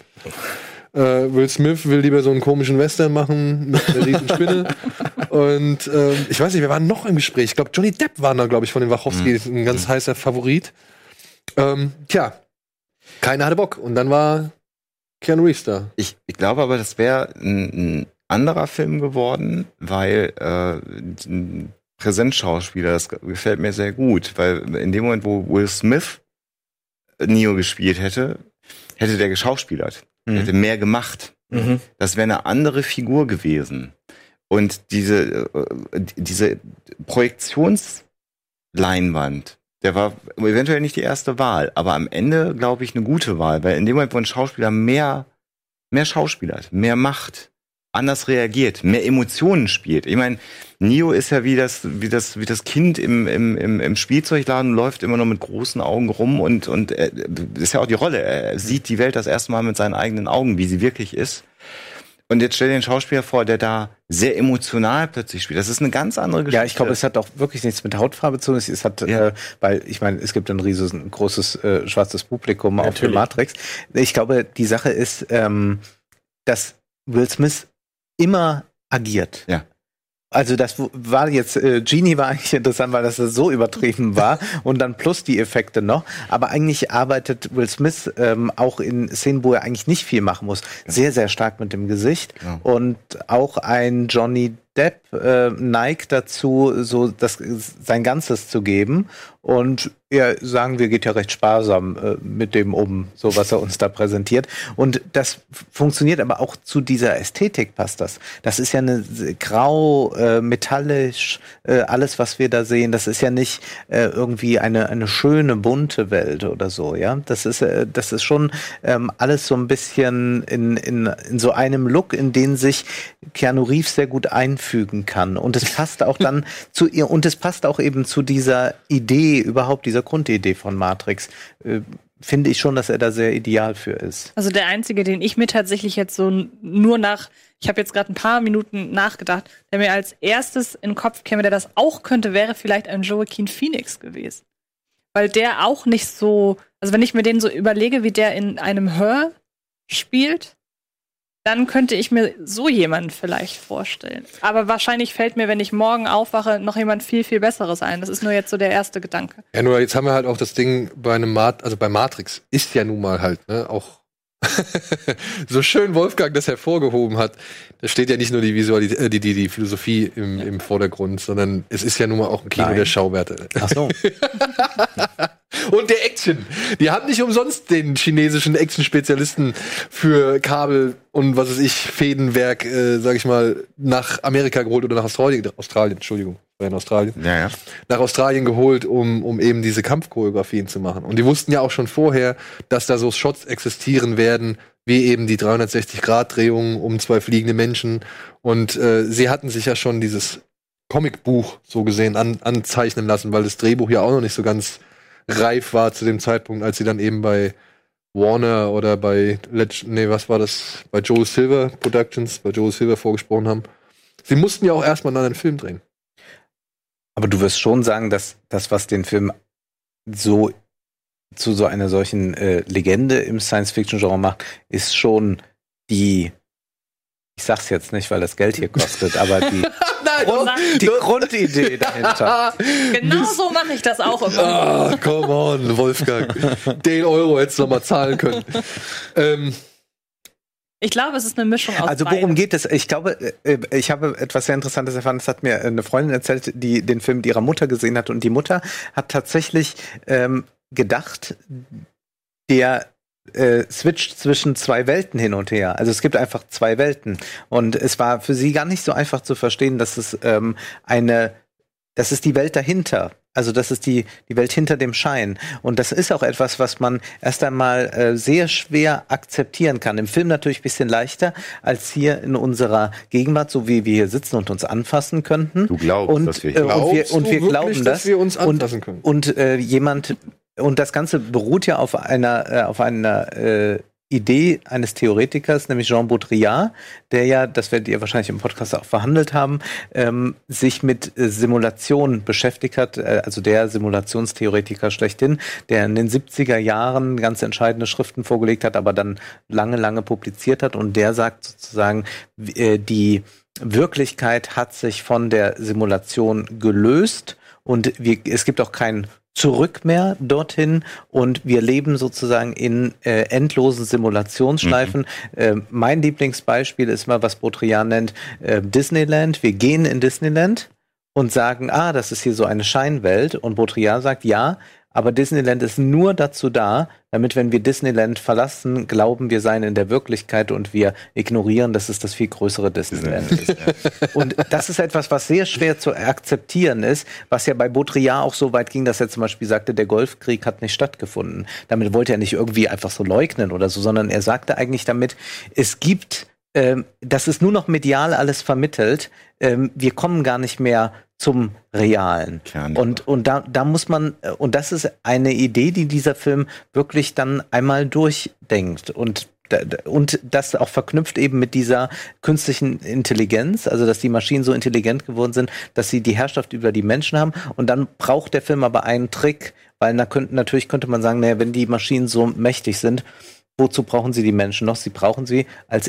äh, Will Smith will lieber so einen komischen Western machen mit einer riesen Spinne. Und ähm, ich weiß nicht, wer war noch im Gespräch? Ich glaube, Johnny Depp war da, glaube ich, von den Wachowskis ein ganz heißer Favorit. Ähm, tja, keiner hatte Bock. Und dann war Keanu Reeves da. Ich, ich glaube aber, das wäre ein, ein anderer Film geworden, weil äh, ein Präsenzschauspieler, das gefällt mir sehr gut, weil in dem Moment, wo Will Smith Neo gespielt hätte, hätte der geschauspielert, Mhm. hätte mehr gemacht. Mhm. Das wäre eine andere Figur gewesen. Und diese, äh, diese Projektionsleinwand, der war eventuell nicht die erste Wahl, aber am Ende, glaube ich, eine gute Wahl, weil in dem Moment, wo ein Schauspieler mehr, mehr schauspielert, mehr macht, anders reagiert, mehr Emotionen spielt. Ich meine, Neo ist ja wie das, wie das, wie das Kind im, im, im, im Spielzeugladen, läuft immer noch mit großen Augen rum und, und äh, das ist ja auch die Rolle. Er sieht die Welt das erste Mal mit seinen eigenen Augen, wie sie wirklich ist. Und jetzt stell dir einen Schauspieler vor, der da sehr emotional plötzlich spielt. Das ist eine ganz andere Geschichte. Ja, ich glaube, es hat auch wirklich nichts mit Hautfarbe zu tun. Es hat, Ja. äh, weil ich meine, es gibt ein riesiges, ein großes äh, schwarzes Publikum auf der. Matrix. Ich glaube, die Sache ist, ähm, dass Will Smith immer agiert. Ja. Also das war jetzt, äh, Genie war eigentlich interessant, weil das so übertrieben war und dann plus die Effekte noch. Aber eigentlich arbeitet Will Smith ähm, auch in Szenen, wo er eigentlich nicht viel machen muss, sehr, sehr stark mit dem Gesicht. Genau. Und auch ein Johnny Depp äh, neigt dazu, so das, sein Ganzes zu geben. Und er, sagen wir, geht ja recht sparsam äh, mit dem um, so was er uns da präsentiert. Und das funktioniert aber auch zu dieser Ästhetik passt das. Das ist ja eine grau, äh, metallisch, äh, alles, was wir da sehen. Das ist ja nicht äh, irgendwie eine, eine schöne, bunte Welt oder so, ja. Das ist, äh, das ist schon ähm, alles so ein bisschen in, in, in so einem Look, in den sich Keanu Reeves sehr gut einfügen kann. Und es passt auch dann zu ihr, und es passt auch eben zu dieser Idee, überhaupt dieser Grundidee von Matrix. Äh, Finde ich schon, dass er da sehr ideal für ist. Also der einzige, den ich mir tatsächlich jetzt so nur nach, ich habe jetzt gerade ein paar Minuten nachgedacht, der mir als erstes in den Kopf käme, der das auch könnte, wäre vielleicht ein Joaquin Phoenix gewesen. weil der auch nicht so, also wenn ich mir den so überlege, wie der in einem Hör spielt, dann könnte ich mir so jemanden vielleicht vorstellen. Aber wahrscheinlich fällt mir, wenn ich morgen aufwache, noch jemand viel, viel Besseres ein. Das ist nur jetzt so der erste Gedanke. Ja, nur jetzt haben wir halt auch das Ding bei einem Mat also bei Matrix ist ja nun mal halt, ne, auch so schön Wolfgang das hervorgehoben hat. Da steht ja nicht nur die Visualität, äh, die, die, die Philosophie im, im Vordergrund, sondern es ist ja nun mal auch ein Kino Nein. der Schauwerte. Ach so. Und der Action. Die haben nicht umsonst den chinesischen Action-Spezialisten für Kabel und was weiß ich, Fädenwerk, äh, sag ich mal, nach Amerika geholt oder nach Australien, Australien, Entschuldigung, war in Australien, Ja, ja. nach Australien geholt, um, um eben diese Kampfchoreografien zu machen. Und die wussten ja auch schon vorher, dass da so Shots existieren werden, wie eben die 360-Grad-Drehung um zwei fliegende Menschen. Und äh, sie hatten sich ja schon dieses Comicbuch so gesehen an, anzeichnen lassen, weil das Drehbuch ja auch noch nicht so ganz reif war zu dem Zeitpunkt, als sie dann eben bei Warner oder bei Leg nee, was war das? Bei Joel Silver Productions, bei Joel Silver vorgesprochen haben. Sie mussten ja auch erstmal einen anderen Film drehen. Aber du wirst schon sagen, dass das, was den Film so zu so einer solchen äh, Legende im Science-Fiction-Genre macht, ist schon die, ich sag's jetzt nicht, weil das Geld hier kostet, aber die, Nein, Grund, die Grundidee dahinter. Genau so mache ich das auch immer. Ah, come on, Wolfgang. Den Euro hättest du noch mal zahlen können. Ähm, Ich glaube, es ist eine Mischung aus Also worum beidem. geht es? Ich glaube, äh, ich habe etwas sehr Interessantes erfahren. Das hat mir eine Freundin erzählt, die den Film mit ihrer Mutter gesehen hat. Und die Mutter hat tatsächlich ähm, gedacht, der äh, switcht zwischen zwei Welten hin und her. Also es gibt einfach zwei Welten. Und es war für sie gar nicht so einfach zu verstehen, dass es ähm, eine, das ist die Welt dahinter. Also das ist die, die Welt hinter dem Schein. Und das ist auch etwas, was man erst einmal äh, sehr schwer akzeptieren kann. Im Film natürlich ein bisschen leichter als hier in unserer Gegenwart, so wie wir hier sitzen und uns anfassen könnten. Du glaubst, und, dass wir äh, hier- und wir, und wir glauben das. dass wir uns und, anfassen können? Und äh, jemand und das Ganze beruht ja auf einer äh, auf einer äh, Idee eines Theoretikers, nämlich Jean Baudrillard, der ja, das werdet ihr wahrscheinlich im Podcast auch verhandelt haben, ähm, sich mit äh, Simulation beschäftigt hat, äh, also der Simulationstheoretiker schlechthin, der in den 70er Jahren ganz entscheidende Schriften vorgelegt hat, aber dann lange, lange publiziert hat. Und der sagt sozusagen, äh, die Wirklichkeit hat sich von der Simulation gelöst. Und wir, es gibt auch kein Zurück mehr dorthin und wir leben sozusagen in äh, endlosen Simulationsschleifen. Äh, mein Lieblingsbeispiel ist mal, was Baudrillard nennt, äh, Disneyland. Wir gehen in Disneyland und sagen, ah, das ist hier so eine Scheinwelt. Und Baudrillard sagt, ja, aber Disneyland ist nur dazu da, damit, wenn wir Disneyland verlassen, glauben, wir seien in der Wirklichkeit und wir ignorieren, dass es das viel größere Disneyland ist. Und das ist etwas, was sehr schwer zu akzeptieren ist, was ja bei Baudrillard auch so weit ging, dass er zum Beispiel sagte, der Golfkrieg hat nicht stattgefunden. Damit wollte er nicht irgendwie einfach so leugnen oder so, sondern er sagte eigentlich damit, es gibt, ähm, das ist nur noch medial alles vermittelt, ähm, wir kommen gar nicht mehr zum Realen. Kern. Und, und da, da muss man, äh, und das ist eine Idee, die dieser Film wirklich dann einmal durchdenkt. Und da- da- und das auch verknüpft eben mit dieser künstlichen Intelligenz, also dass die Maschinen so intelligent geworden sind, dass sie die Herrschaft über die Menschen haben. Und dann braucht der Film aber einen Trick, weil na, könnt, natürlich könnte man sagen, naja, wenn die Maschinen so mächtig sind, wozu brauchen sie die Menschen noch? Sie brauchen sie als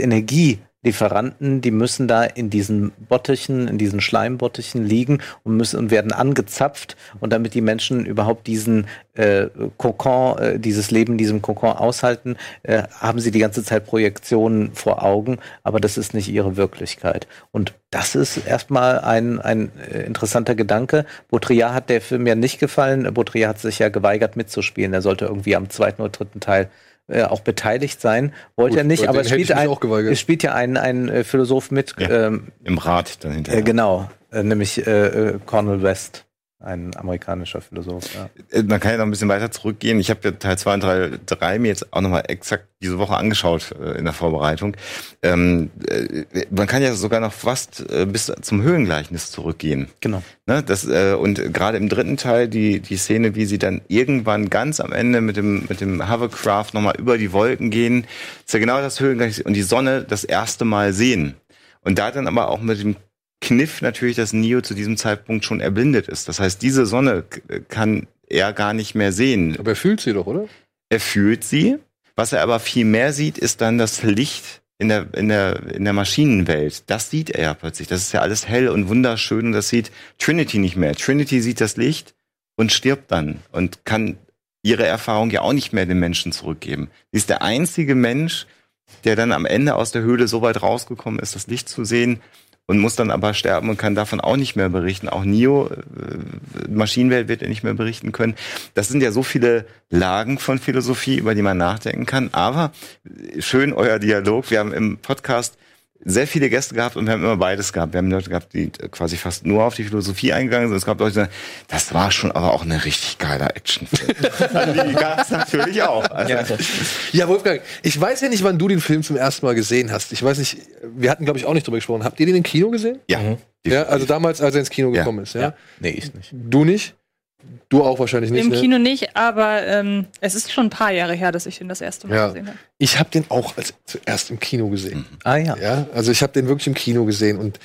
Energielieferanten, die müssen da in diesen Bottichen, in diesen Schleimbottichen liegen und müssen und werden angezapft und damit die Menschen überhaupt diesen äh, Kokon, äh, dieses Leben in diesem Kokon aushalten, äh, haben sie die ganze Zeit Projektionen vor Augen, aber das ist nicht ihre Wirklichkeit. Und das ist erstmal ein, ein äh, interessanter Gedanke. Baudrillard hat der Film ja nicht gefallen. Baudrillard hat sich ja geweigert mitzuspielen. Er sollte irgendwie am zweiten oder dritten Teil äh, auch beteiligt sein. Wollte Gut, er nicht, aber es spielt, ein, es spielt ja ein, ein äh, Philosoph mit, Ja. ähm, Im Rat dann hinterher. äh, genau, äh, nämlich äh, äh, Cornel West, ein amerikanischer Philosoph. Ja. Äh, Man kann ja noch ein bisschen weiter zurückgehen. Ich habe ja Teil 2 und Teil 3 mir jetzt auch nochmal exakt diese Woche angeschaut äh, in der Vorbereitung. Ähm, äh, man kann ja sogar noch fast äh, bis zum Höhengleichnis zurückgehen. Genau. Ne, das, äh, und gerade im dritten Teil die, die Szene, wie sie dann irgendwann ganz am Ende mit dem, mit dem Hovercraft nochmal über die Wolken gehen, ist ja genau das Höhengleichnis und die Sonne das erste Mal sehen. Und da dann aber auch mit dem Kniff natürlich, dass Neo zu diesem Zeitpunkt schon erblindet ist. Das heißt, diese Sonne k- kann er gar nicht mehr sehen. Aber er fühlt sie doch, oder? Er fühlt sie. Was er aber viel mehr sieht, ist dann das Licht in der, in der, in der Maschinenwelt. Das sieht er plötzlich. Das ist ja alles hell und wunderschön und das sieht Trinity nicht mehr. Trinity sieht das Licht und stirbt dann und kann ihre Erfahrung ja auch nicht mehr den Menschen zurückgeben. Sie ist der einzige Mensch, der dann am Ende aus der Höhle so weit rausgekommen ist, das Licht zu sehen und muss dann aber sterben und kann davon auch nicht mehr berichten. Auch Neo, äh, Maschinenwelt wird er nicht mehr berichten können. Das sind ja so viele Lagen von Philosophie, über die man nachdenken kann. Aber schön euer Dialog. Wir haben im Podcast sehr viele Gäste gehabt und wir haben immer beides gehabt. Wir haben Leute gehabt, die quasi fast nur auf die Philosophie eingegangen sind. Es gab Leute, die sagen, das war schon aber auch eine richtig geiler Actionfilm. die gab es natürlich auch. Also, ja. ja, Wolfgang, ich weiß ja nicht, wann du den Film zum ersten Mal gesehen hast. Ich weiß nicht, wir hatten, glaube ich, auch nicht drüber gesprochen. Habt ihr den im Kino gesehen? Ja. Mhm. Ja, also damals, als er ins Kino gekommen Ja. ist, ja? Ja. Nee, ich nicht. Du nicht? Du auch wahrscheinlich nicht. Im ne? Kino nicht, aber ähm, es ist schon ein paar Jahre her, dass ich den das erste Mal Ja. gesehen habe. Ich habe den auch als zuerst im Kino gesehen. Ah ja. Ja, also ich habe den wirklich im Kino gesehen und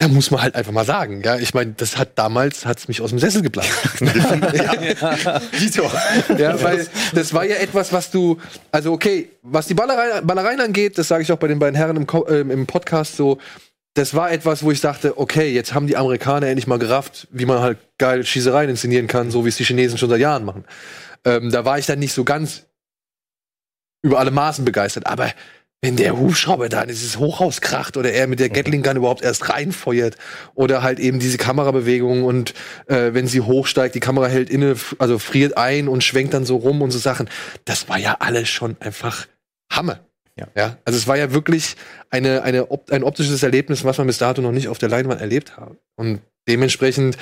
da muss man halt einfach mal sagen, ja, ich meine, das hat damals hat's mich aus dem Sessel geblasen. ja. Dito. ja, weil das war ja etwas, was du, also okay, was die Ballerei, Ballereien angeht, das sage ich auch bei den beiden Herren im, ähm, im Podcast so, das war etwas, wo ich dachte, okay, jetzt haben die Amerikaner endlich mal gerafft, wie man halt geil Schießereien inszenieren kann, so wie es die Chinesen schon seit Jahren machen. Ähm, da war ich dann nicht so ganz über alle Maßen begeistert, aber wenn der Hubschrauber da in dieses Hochhaus kracht oder er mit der Gatling Gun überhaupt erst reinfeuert oder halt eben diese Kamerabewegung und äh, wenn sie hochsteigt, die Kamera hält inne, also friert ein und schwenkt dann so rum und so Sachen. Das war ja alles schon einfach Hammer. Ja. ja. Also es war ja wirklich eine, eine, op- ein optisches Erlebnis, was man bis dato noch nicht auf der Leinwand erlebt hat. Und dementsprechend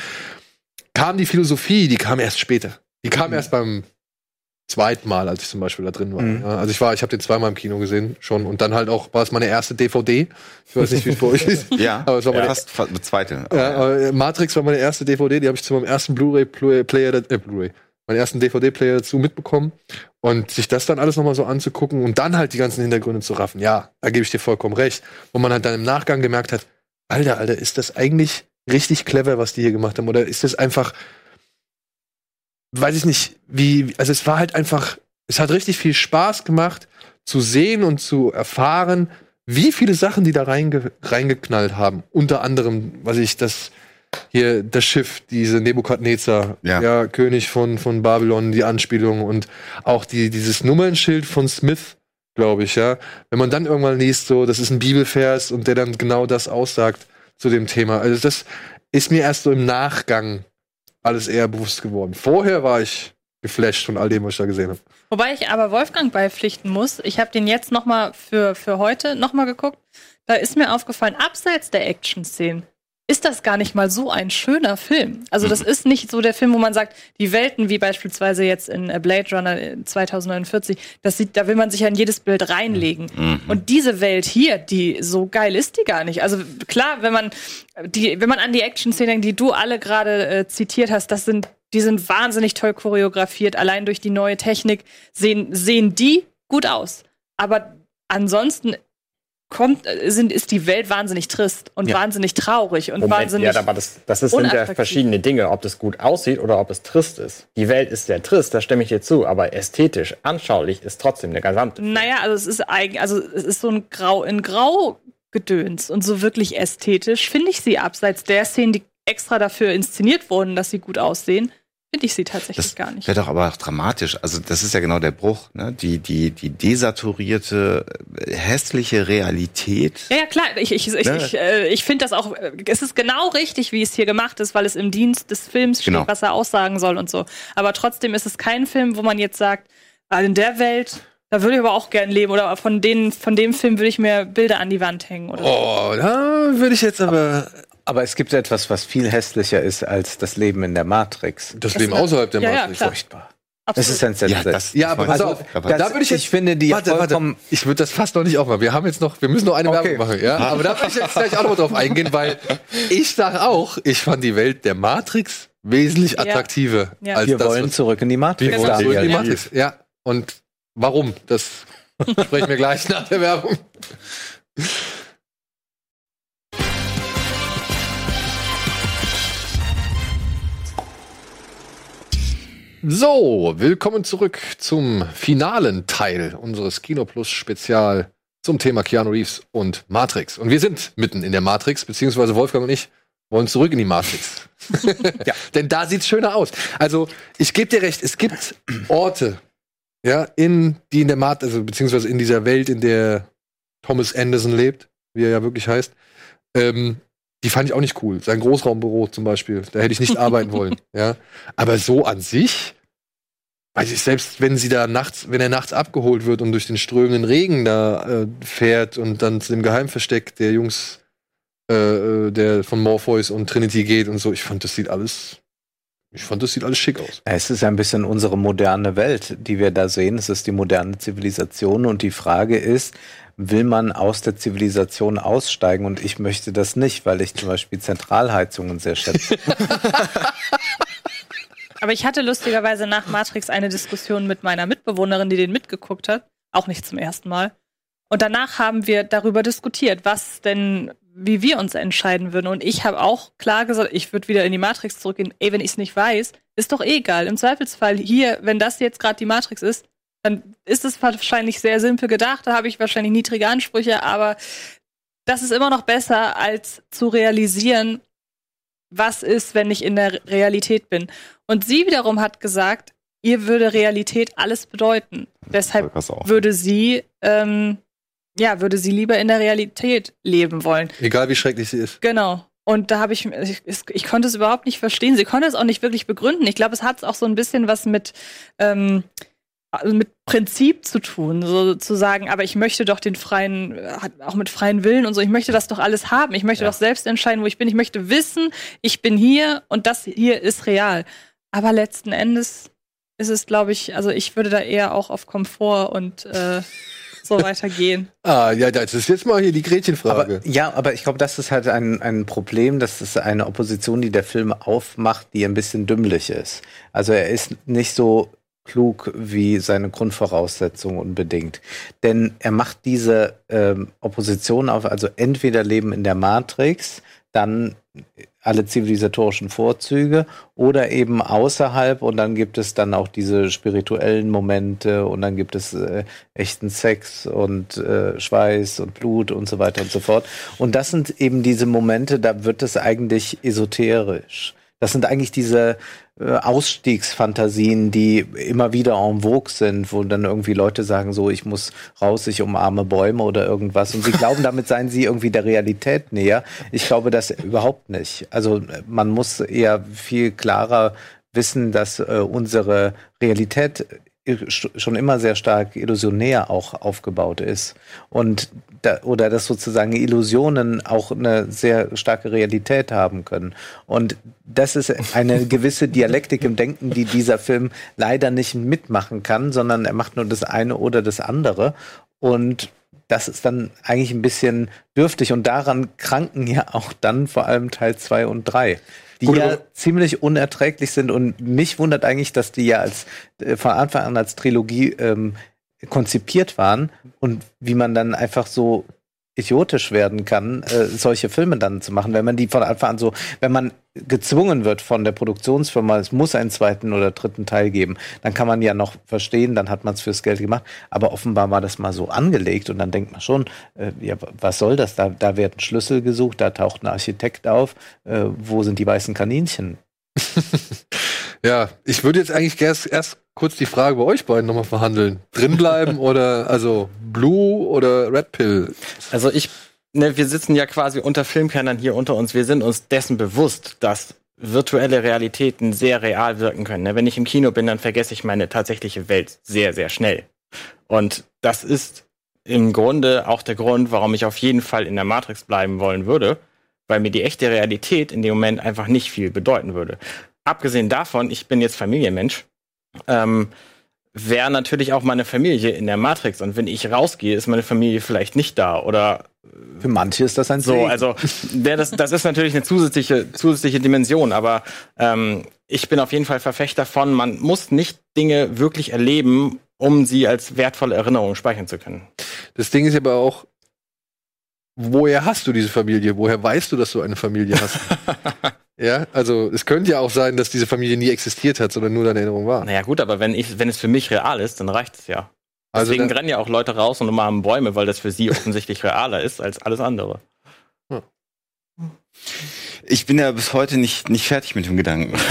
kam die Philosophie, die kam erst später. Die kam erst beim zweiten Mal, als ich zum Beispiel da drin war. Mhm. Ja, also ich war, ich habe den zweimal im Kino gesehen schon und dann halt auch war es meine erste DVD. Ich weiß nicht, wie es bei euch ist. ja, Aber es war meine, fast, fast zweite. ja, Matrix war meine erste DVD, die habe ich zu meinem ersten Blu-ray-Player, äh, Blu-ray, meinen ersten DVD-Player dazu mitbekommen. Und sich das dann alles nochmal so anzugucken und dann halt die ganzen Hintergründe zu raffen, ja, da gebe ich dir vollkommen recht. Wo man halt dann im Nachgang gemerkt hat, Alter, Alter, ist das eigentlich richtig clever, was die hier gemacht haben? Oder ist das einfach, weiß ich nicht, wie, also es war halt einfach, es hat richtig viel Spaß gemacht, zu sehen und zu erfahren, wie viele Sachen die da reinge reingeknallt haben. Unter anderem, was ich, das hier, das Schiff, diese Nebukadnezar, ja. Ja. König von, von Babylon, die Anspielung und auch die, dieses Nummernschild von Smith, glaube ich, ja. Wenn man dann irgendwann liest, so, das ist ein Bibelvers und der dann genau das aussagt zu dem Thema. Also das ist mir erst so im Nachgang alles eher bewusst geworden. Vorher war ich geflasht von all dem, was ich da gesehen habe. Wobei ich aber Wolfgang beipflichten muss. Ich habe den jetzt noch mal für, für heute noch mal geguckt. Da ist mir aufgefallen, abseits der Action-Szenen ist das gar nicht mal so ein schöner Film. Also das ist nicht so der Film, wo man sagt, die Welten, wie beispielsweise jetzt in äh, Blade Runner äh, 2049, das sieht, da will man sich ja in jedes Bild reinlegen. Und diese Welt hier, die so geil ist die gar nicht. Also klar, wenn man die, wenn man an die Action-Szenen denkt, die du alle gerade äh, zitiert hast, das sind, die sind wahnsinnig toll choreografiert. Allein durch die neue Technik sehen, sehen die gut aus. Aber ansonsten kommt, äh, sind, ist die Welt wahnsinnig trist und Ja. wahnsinnig traurig und Moment, wahnsinnig. ja, aber das, das ist, sind ja verschiedene Dinge, ob das gut aussieht oder ob es trist ist. Die Welt ist sehr trist, da stimme ich dir zu, aber ästhetisch, anschaulich ist trotzdem eine gesamte. Naja, also es ist eigen, also es ist so ein Grau in Grau gedöns und so wirklich ästhetisch finde ich sie abseits der Szenen, die extra dafür inszeniert wurden, dass sie gut aussehen, finde ich sie tatsächlich Das gar nicht. wäre doch aber auch dramatisch. Also das ist ja genau der Bruch. Ne? Die, die, die desaturierte, äh, hässliche Realität. Ja, ja, klar, ich, ich, ich, Ne? ich, äh, ich finde das auch, äh, es ist genau richtig, wie es hier gemacht ist, weil es im Dienst des Films steht, Genau. was er aussagen soll und so. Aber trotzdem ist es kein Film, wo man jetzt sagt, ah, in der Welt, da würde ich aber auch gern leben oder von, denen, von dem Film würde ich mir Bilder an die Wand hängen. Oder so. Oh, da würde ich jetzt aber Aber es gibt etwas, was viel hässlicher ist als das Leben in der Matrix. das Leben außerhalb der Ja, ja, Matrix. klar. Furchtbar. Absolut. Das ist sensationell. Ja, das, Ja, aber das pass auf, ich. Aber da würde ich jetzt, ich finde die warte, warte, ich würde das fast noch nicht aufmachen. Wir haben jetzt noch, wir müssen noch eine Okay. Werbung machen, ja. Aber da würde ich jetzt gleich auch noch drauf eingehen, weil ich sage auch, ich fand die Welt der Matrix wesentlich Ja. attraktiver Ja. als Wir das, wollen was- zurück in die Matrix. wir wollen zurück in die. Matrix. Ja. Und warum? Das sprechen wir gleich nach der Werbung. So, willkommen zurück zum finalen Teil unseres Kino Plus Spezial zum Thema Keanu Reeves und Matrix. Und wir sind mitten in der Matrix, beziehungsweise Wolfgang und ich wollen zurück in die Matrix. ja. Denn da sieht's schöner aus. Also, ich gebe dir recht, es gibt Orte, ja, in, die in der Matrix, also beziehungsweise in dieser Welt, in der Thomas Anderson lebt, wie er ja wirklich heißt, ähm, die fand ich auch nicht cool. Sein Großraumbüro zum Beispiel, da hätte ich nicht arbeiten wollen. Ja, aber so an sich, also selbst wenn sie da nachts, wenn er nachts abgeholt wird und durch den strömenden Regen da äh, fährt und dann zu dem Geheimversteck der Jungs, äh, äh, der von Morpheus und Trinity geht und so, ich fand das sieht alles ich fand, das sieht alles schick aus. Es ist ein bisschen unsere moderne Welt, die wir da sehen. Es ist die moderne Zivilisation und die Frage ist, will man aus der Zivilisation aussteigen? Und ich möchte das nicht, weil ich zum Beispiel Zentralheizungen sehr schätze. Aber ich hatte lustigerweise nach Matrix eine Diskussion mit meiner Mitbewohnerin, die den mitgeguckt hat. Auch nicht zum ersten Mal. Und danach haben wir darüber diskutiert, was denn wie wir uns entscheiden würden. Und ich habe auch klar gesagt, ich würde wieder in die Matrix zurückgehen. Ey, wenn ich es nicht weiß, ist doch eh egal. Im Zweifelsfall hier, wenn das jetzt gerade die Matrix ist, dann ist es wahrscheinlich sehr simpel gedacht. Da habe ich wahrscheinlich niedrige Ansprüche, aber das ist immer noch besser, als zu realisieren, was ist, wenn ich in der Realität bin. Und sie wiederum hat gesagt, ihr würde Realität alles bedeuten. Deshalb würde sie ähm, ja, würde sie lieber in der Realität leben wollen. Egal wie schrecklich sie ist. Genau. Und da habe ich, ich, ich konnte es überhaupt nicht verstehen. Sie konnte es auch nicht wirklich begründen. Ich glaube, es hat auch so ein bisschen was mit, ähm, mit Prinzip zu tun, so zu sagen, aber ich möchte doch den freien, auch mit freien Willen und so, ich möchte das doch alles haben. Ich möchte ja. doch selbst entscheiden, wo ich bin. Ich möchte wissen, ich bin hier und das hier ist real. Aber letzten Endes ist es, glaube ich, also ich würde da eher auch auf Komfort und äh, so weitergehen. ah, ja, das ist jetzt mal hier die Gretchenfrage. Aber, ja, aber ich glaube, das ist halt ein, ein Problem. Das ist eine Opposition, die der Film aufmacht, die ein bisschen dümmlich ist. Also er ist nicht so klug wie seine Grundvoraussetzungen unbedingt. Denn er macht diese ähm, Opposition auf, also entweder Leben in der Matrix, dann alle zivilisatorischen Vorzüge oder eben außerhalb und dann gibt es dann auch diese spirituellen Momente und dann gibt es äh, echten Sex und äh, Schweiß und Blut und so weiter und so fort. Und das sind eben diese Momente, da wird es eigentlich esoterisch. Das sind eigentlich diese äh, Ausstiegsfantasien, die immer wieder en vogue sind, wo dann irgendwie Leute sagen, so, ich muss raus, ich umarme Bäume oder irgendwas. Und sie glauben, damit seien sie irgendwie der Realität näher. Ich glaube das überhaupt nicht. Also man muss eher viel klarer wissen, dass äh, unsere Realität schon immer sehr stark illusionär auch aufgebaut ist. Und da, oder dass sozusagen Illusionen auch eine sehr starke Realität haben können. Und das ist eine gewisse Dialektik im Denken, die dieser Film leider nicht mitmachen kann, sondern er macht nur das eine oder das andere. Und das ist dann eigentlich ein bisschen dürftig. Und daran kranken ja auch dann vor allem Teil zwei und drei die Gut, ja ziemlich unerträglich sind. Und mich wundert eigentlich, dass die ja als äh, von Anfang an als Trilogie ähm, konzipiert waren und wie man dann einfach so idiotisch werden kann, äh, solche Filme dann zu machen, wenn man die von Anfang an so, wenn man gezwungen wird von der Produktionsfirma, es muss einen zweiten oder dritten Teil geben, dann kann man ja noch verstehen, dann hat man es fürs Geld gemacht. Aber offenbar war das mal so angelegt und dann denkt man schon, äh, ja, was soll das? Da, da wird Schlüssel gesucht, da taucht ein Architekt auf, äh, wo sind die weißen Kaninchen? ja, ich würde jetzt eigentlich erst, erst kurz die Frage bei euch beiden nochmal verhandeln. Drinbleiben oder also Blue oder Red Pill? Also ich, ne, wir sitzen ja quasi unter Filmkennern hier unter uns. Wir sind uns dessen bewusst, dass virtuelle Realitäten sehr real wirken können. Ne? Wenn ich im Kino bin, dann vergesse ich meine tatsächliche Welt sehr, sehr schnell. Und das ist im Grunde auch der Grund, warum ich auf jeden Fall in der Matrix bleiben wollen würde, weil mir die echte Realität in dem Moment einfach nicht viel bedeuten würde. Abgesehen davon, ich bin jetzt Familienmensch ähm, wäre natürlich auch meine Familie in der Matrix. Und wenn ich rausgehe, ist meine Familie vielleicht nicht da. Oder für manche ist das ein so. Segen. Also das, das ist natürlich eine zusätzliche zusätzliche Dimension. Aber ähm, ich bin auf jeden Fall Verfechter von, man muss nicht Dinge wirklich erleben, um sie als wertvolle Erinnerung speichern zu können. Das Ding ist aber auch, woher hast du diese Familie? Woher weißt du, dass du eine Familie hast? Ja, also es könnte ja auch sein, dass diese Familie nie existiert hat, sondern nur deine Erinnerung war. Naja, gut, aber wenn, ich, wenn es für mich real ist, dann reicht es ja. Also Deswegen rennen ja auch Leute raus und umarmen Bäume, weil das für sie offensichtlich realer ist als alles andere. Ich bin ja bis heute nicht, nicht fertig mit dem Gedanken.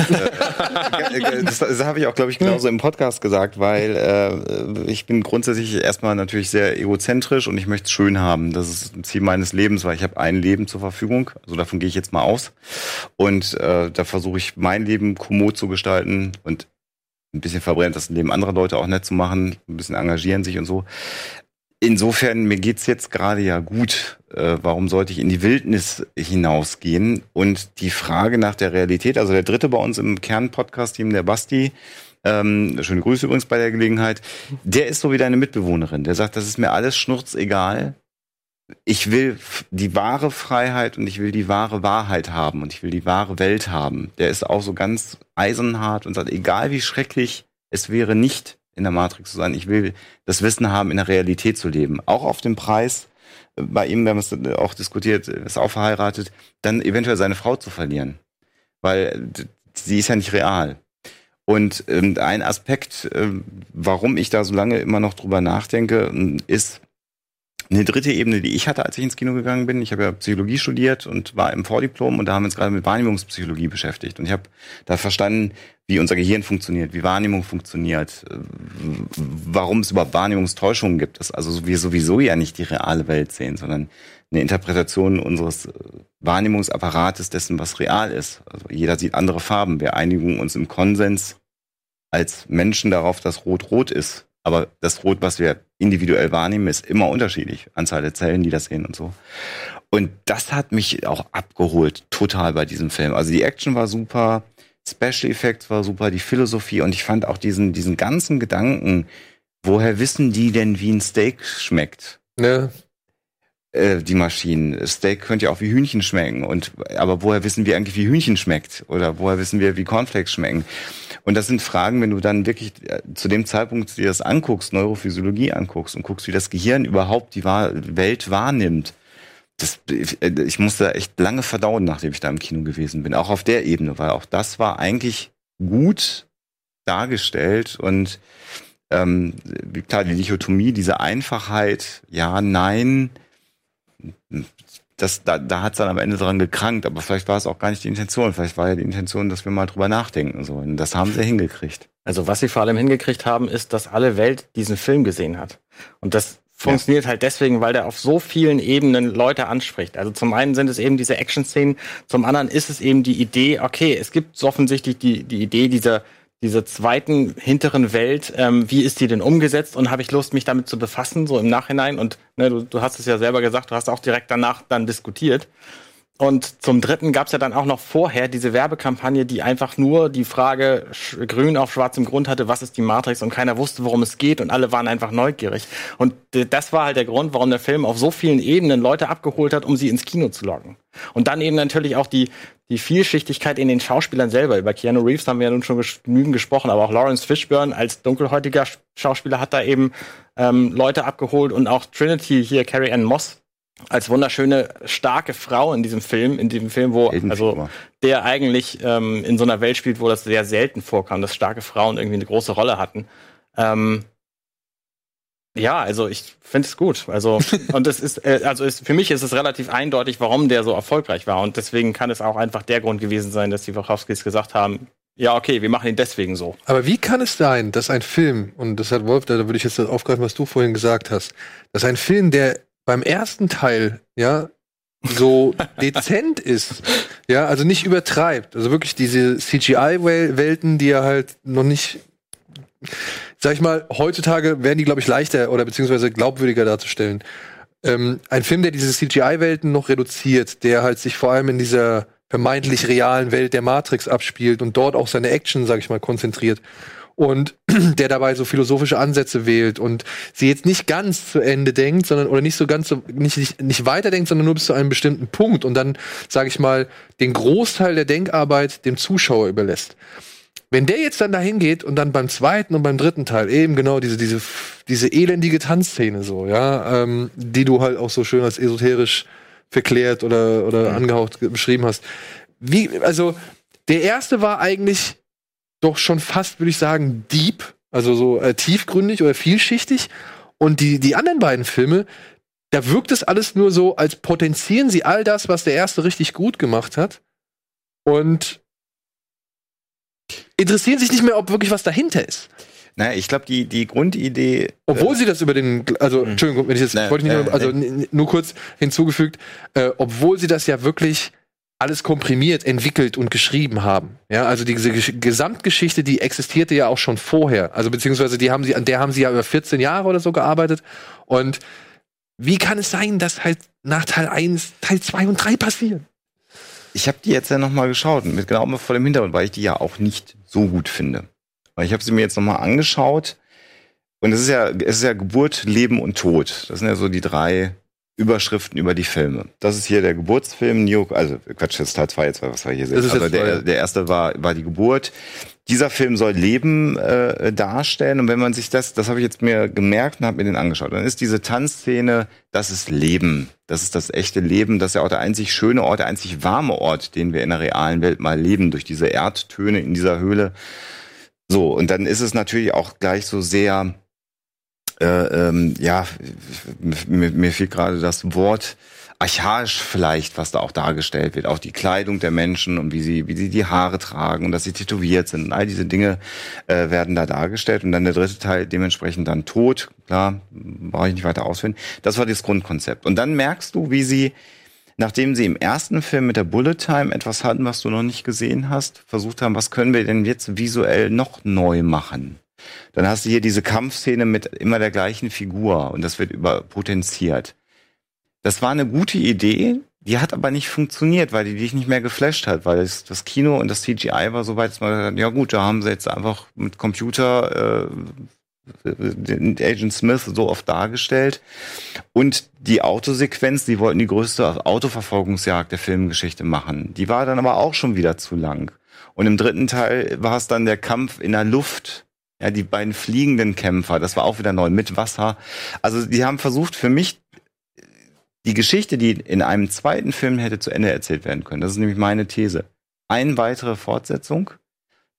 Äh, das das habe ich auch, glaube ich, genauso im Podcast gesagt, weil äh, ich bin grundsätzlich erstmal natürlich sehr egozentrisch und ich möchte es schön haben. Das ist ein Ziel meines Lebens, weil ich habe ein Leben zur Verfügung. Also davon gehe ich jetzt mal aus. Und äh, da versuche ich mein Leben kommod zu gestalten und ein bisschen verbrennt das Leben anderer Leute auch nett zu machen, ein bisschen engagieren sich und so. Insofern, mir geht's jetzt gerade ja gut. Äh, warum sollte ich in die Wildnis hinausgehen? Und die Frage nach der Realität, also der dritte bei uns im Kern-Podcast-Team, der Basti, ähm, schöne Grüße übrigens bei der Gelegenheit, der ist so wie deine Mitbewohnerin. Der sagt, das ist mir alles schnurzegal. Ich will die wahre Freiheit und ich will die wahre Wahrheit haben und ich will die wahre Welt haben. Der ist auch so ganz eisenhart und sagt, egal wie schrecklich es wäre, nicht in der Matrix zu sein, ich will das Wissen haben, in der Realität zu leben. Auch auf dem Preis, äh, bei ihm, wir haben es äh, auch diskutiert, äh, ist auch verheiratet, dann eventuell seine Frau zu verlieren. Weil äh, sie ist ja nicht real. Und ähm, ein Aspekt, ähm, warum ich da so lange immer noch drüber nachdenke, ähm, ist eine dritte Ebene, die ich hatte, als ich ins Kino gegangen bin. Ich habe ja Psychologie studiert und war im Vordiplom und da haben wir uns gerade mit Wahrnehmungspsychologie beschäftigt. Und ich habe da verstanden, wie unser Gehirn funktioniert, wie Wahrnehmung funktioniert, äh, warum es überhaupt Wahrnehmungstäuschungen gibt. Das also wir sowieso ja nicht die reale Welt sehen, sondern eine Interpretation unseres äh, Wahrnehmungsapparates dessen, was real ist. Also jeder sieht andere Farben. Wir einigen uns im Konsens als Menschen darauf, dass Rot rot ist. Aber das Rot, was wir individuell wahrnehmen, ist immer unterschiedlich. Anzahl der Zellen, die das sehen und so. Und das hat mich auch abgeholt, total bei diesem Film. Also die Action war super, Special Effects war super, die Philosophie und ich fand auch diesen, diesen ganzen Gedanken, woher wissen die denn, wie ein Steak schmeckt? Ne? Äh, die Maschinen. Steak könnte ja auch wie Hühnchen schmecken. Und aber woher wissen wir eigentlich, wie Hühnchen schmeckt? Oder woher wissen wir, wie Cornflakes schmecken? Und das sind Fragen, wenn du dann wirklich äh, zu dem Zeitpunkt dir das anguckst, Neurophysiologie anguckst und guckst, wie das Gehirn überhaupt die Welt wahrnimmt. Das, äh, ich musste echt lange verdauen, nachdem ich da im Kino gewesen bin. Auch auf der Ebene, weil auch das war eigentlich gut dargestellt und ähm, klar, die Dichotomie, diese Einfachheit, ja, nein, das, da, da hat es dann am Ende dran gekrankt, aber vielleicht war es auch gar nicht die Intention. Vielleicht war ja die Intention, dass wir mal drüber nachdenken. So. Und das haben sie hingekriegt. Also was sie vor allem hingekriegt haben, ist, dass alle Welt diesen Film gesehen hat. Und das funktioniert halt deswegen, weil der auf so vielen Ebenen Leute anspricht. Also zum einen sind es eben diese Action-Szenen, zum anderen ist es eben die Idee, okay, es gibt so offensichtlich die, die Idee dieser, dieser zweiten hinteren Welt, ähm, wie ist die denn umgesetzt und habe ich Lust, mich damit zu befassen, so im Nachhinein. Und ne, du, du hast es ja selber gesagt, du hast auch direkt danach dann diskutiert. Und zum Dritten gab es ja dann auch noch vorher diese Werbekampagne, die einfach nur die Frage grün auf schwarzem Grund hatte, was ist die Matrix und keiner wusste, worum es geht und alle waren einfach neugierig. Und das war halt der Grund, warum der Film auf so vielen Ebenen Leute abgeholt hat, um sie ins Kino zu locken. Und dann eben natürlich auch die, die Vielschichtigkeit in den Schauspielern selber. Über Keanu Reeves haben wir ja nun schon genügend gesprochen, aber auch Lawrence Fishburne als dunkelhäutiger Sch- Schauspieler hat da eben ähm, Leute abgeholt und auch Trinity hier, Carrie Ann Moss, als wunderschöne, starke Frau in diesem Film, in diesem Film, wo, also, der eigentlich ähm, in so einer Welt spielt, wo das sehr selten vorkam, dass starke Frauen irgendwie eine große Rolle hatten. Ähm, ja, also ich finde es gut. Also und es ist, äh, also ist, für mich ist es relativ eindeutig, warum der so erfolgreich war und deswegen kann es auch einfach der Grund gewesen sein, dass die Wachowskis gesagt haben, ja okay, wir machen ihn deswegen so. Aber wie kann es sein, dass ein Film, und das hat Wolf, da würde ich jetzt das aufgreifen, was du vorhin gesagt hast, dass ein Film, der beim ersten Teil, ja, so dezent ist, ja, also nicht übertreibt, also wirklich diese CGI-Welten, die er halt noch nicht, sag ich mal, heutzutage werden die, glaube ich, leichter oder beziehungsweise glaubwürdiger darzustellen. Ähm, ein Film, der diese CGI-Welten noch reduziert, der halt sich vor allem in dieser vermeintlich realen Welt der Matrix abspielt und dort auch seine Action, sag ich mal, konzentriert und der dabei so philosophische Ansätze wählt und sie jetzt nicht ganz zu Ende denkt, sondern oder nicht so ganz so nicht nicht, nicht weiterdenkt, sondern nur bis zu einem bestimmten Punkt und dann sage ich mal den Großteil der Denkarbeit dem Zuschauer überlässt. Wenn der jetzt dann dahin geht und dann beim zweiten und beim dritten Teil eben genau diese diese diese elendige Tanzszene so, ja, ähm, die du halt auch so schön als esoterisch verklärt oder oder angehaucht ge- beschrieben hast, wie, also, der erste war eigentlich doch schon fast, würde ich sagen, deep, also so äh, tiefgründig oder vielschichtig. Und die, die anderen beiden Filme, da wirkt es alles nur so, als potenzieren sie all das, was der erste richtig gut gemacht hat. Und interessieren sich nicht mehr, ob wirklich was dahinter ist. Naja, ich glaube, die, die Grundidee. Obwohl sie das über den, also, Entschuldigung, wenn ich jetzt, Nee, wollte ich nicht äh, nur, also nee. n- nur kurz hinzugefügt, äh, obwohl sie das ja wirklich alles komprimiert, entwickelt und geschrieben haben. Ja, also diese Gesch Gesamtgeschichte, die existierte ja auch schon vorher. Also beziehungsweise die haben sie, an der haben sie ja über 14 Jahre oder so gearbeitet. Und wie kann es sein, dass halt nach Teil 1, Teil 2 und 3 passieren? Ich habe die jetzt ja nochmal geschaut, mit genau vor dem Hintergrund, weil ich die ja auch nicht so gut finde. Weil ich habe sie mir jetzt nochmal angeschaut und es ist ja, es ist ja Geburt, Leben und Tod. Das sind ja so die drei Überschriften über die Filme. Das ist hier der Geburtsfilm, Neo, also Quatsch, das ist Teil 2 jetzt, was wir hier sehen. Also der, der erste war, war die Geburt. Dieser Film soll Leben äh, darstellen und wenn man sich das, das habe ich jetzt mir gemerkt und habe mir den angeschaut, dann ist diese Tanzszene, das ist Leben. Das ist das echte Leben. Das ist ja auch der einzig schöne Ort, der einzig warme Ort, den wir in der realen Welt mal leben, durch diese Erdtöne in dieser Höhle. So, und dann ist es natürlich auch gleich so sehr, äh, ähm, ja, mir, mir fehlt gerade das Wort, archaisch vielleicht, was da auch dargestellt wird. Auch die Kleidung der Menschen und wie sie, wie sie die Haare tragen und dass sie tätowiert sind. All diese Dinge äh, werden da dargestellt. Und dann der dritte Teil dementsprechend dann tot. Klar, brauche ich nicht weiter ausführen. Das war das Grundkonzept. Und dann merkst du, wie sie nachdem sie im ersten Film mit der Bullet Time etwas hatten, was du noch nicht gesehen hast, versucht haben, was können wir denn jetzt visuell noch neu machen? Dann hast du hier diese Kampfszene mit immer der gleichen Figur und das wird überpotenziert. Das war eine gute Idee, die hat aber nicht funktioniert, weil die dich nicht mehr geflasht hat, weil das, das Kino und das CGI war so weit, dass man gesagt hat, ja gut, da haben sie jetzt einfach mit Computer äh, den Agent Smith so oft dargestellt. Und die Autosequenz, die wollten die größte Autoverfolgungsjagd der Filmgeschichte machen. Die war dann aber auch schon wieder zu lang. Und im dritten Teil war es dann der Kampf in der Luft. Ja, die beiden fliegenden Kämpfer, das war auch wieder neu mit Wasser. Also die haben versucht, für mich die Geschichte, die in einem zweiten Film hätte zu Ende erzählt werden können. Das ist nämlich meine These. Eine weitere Fortsetzung,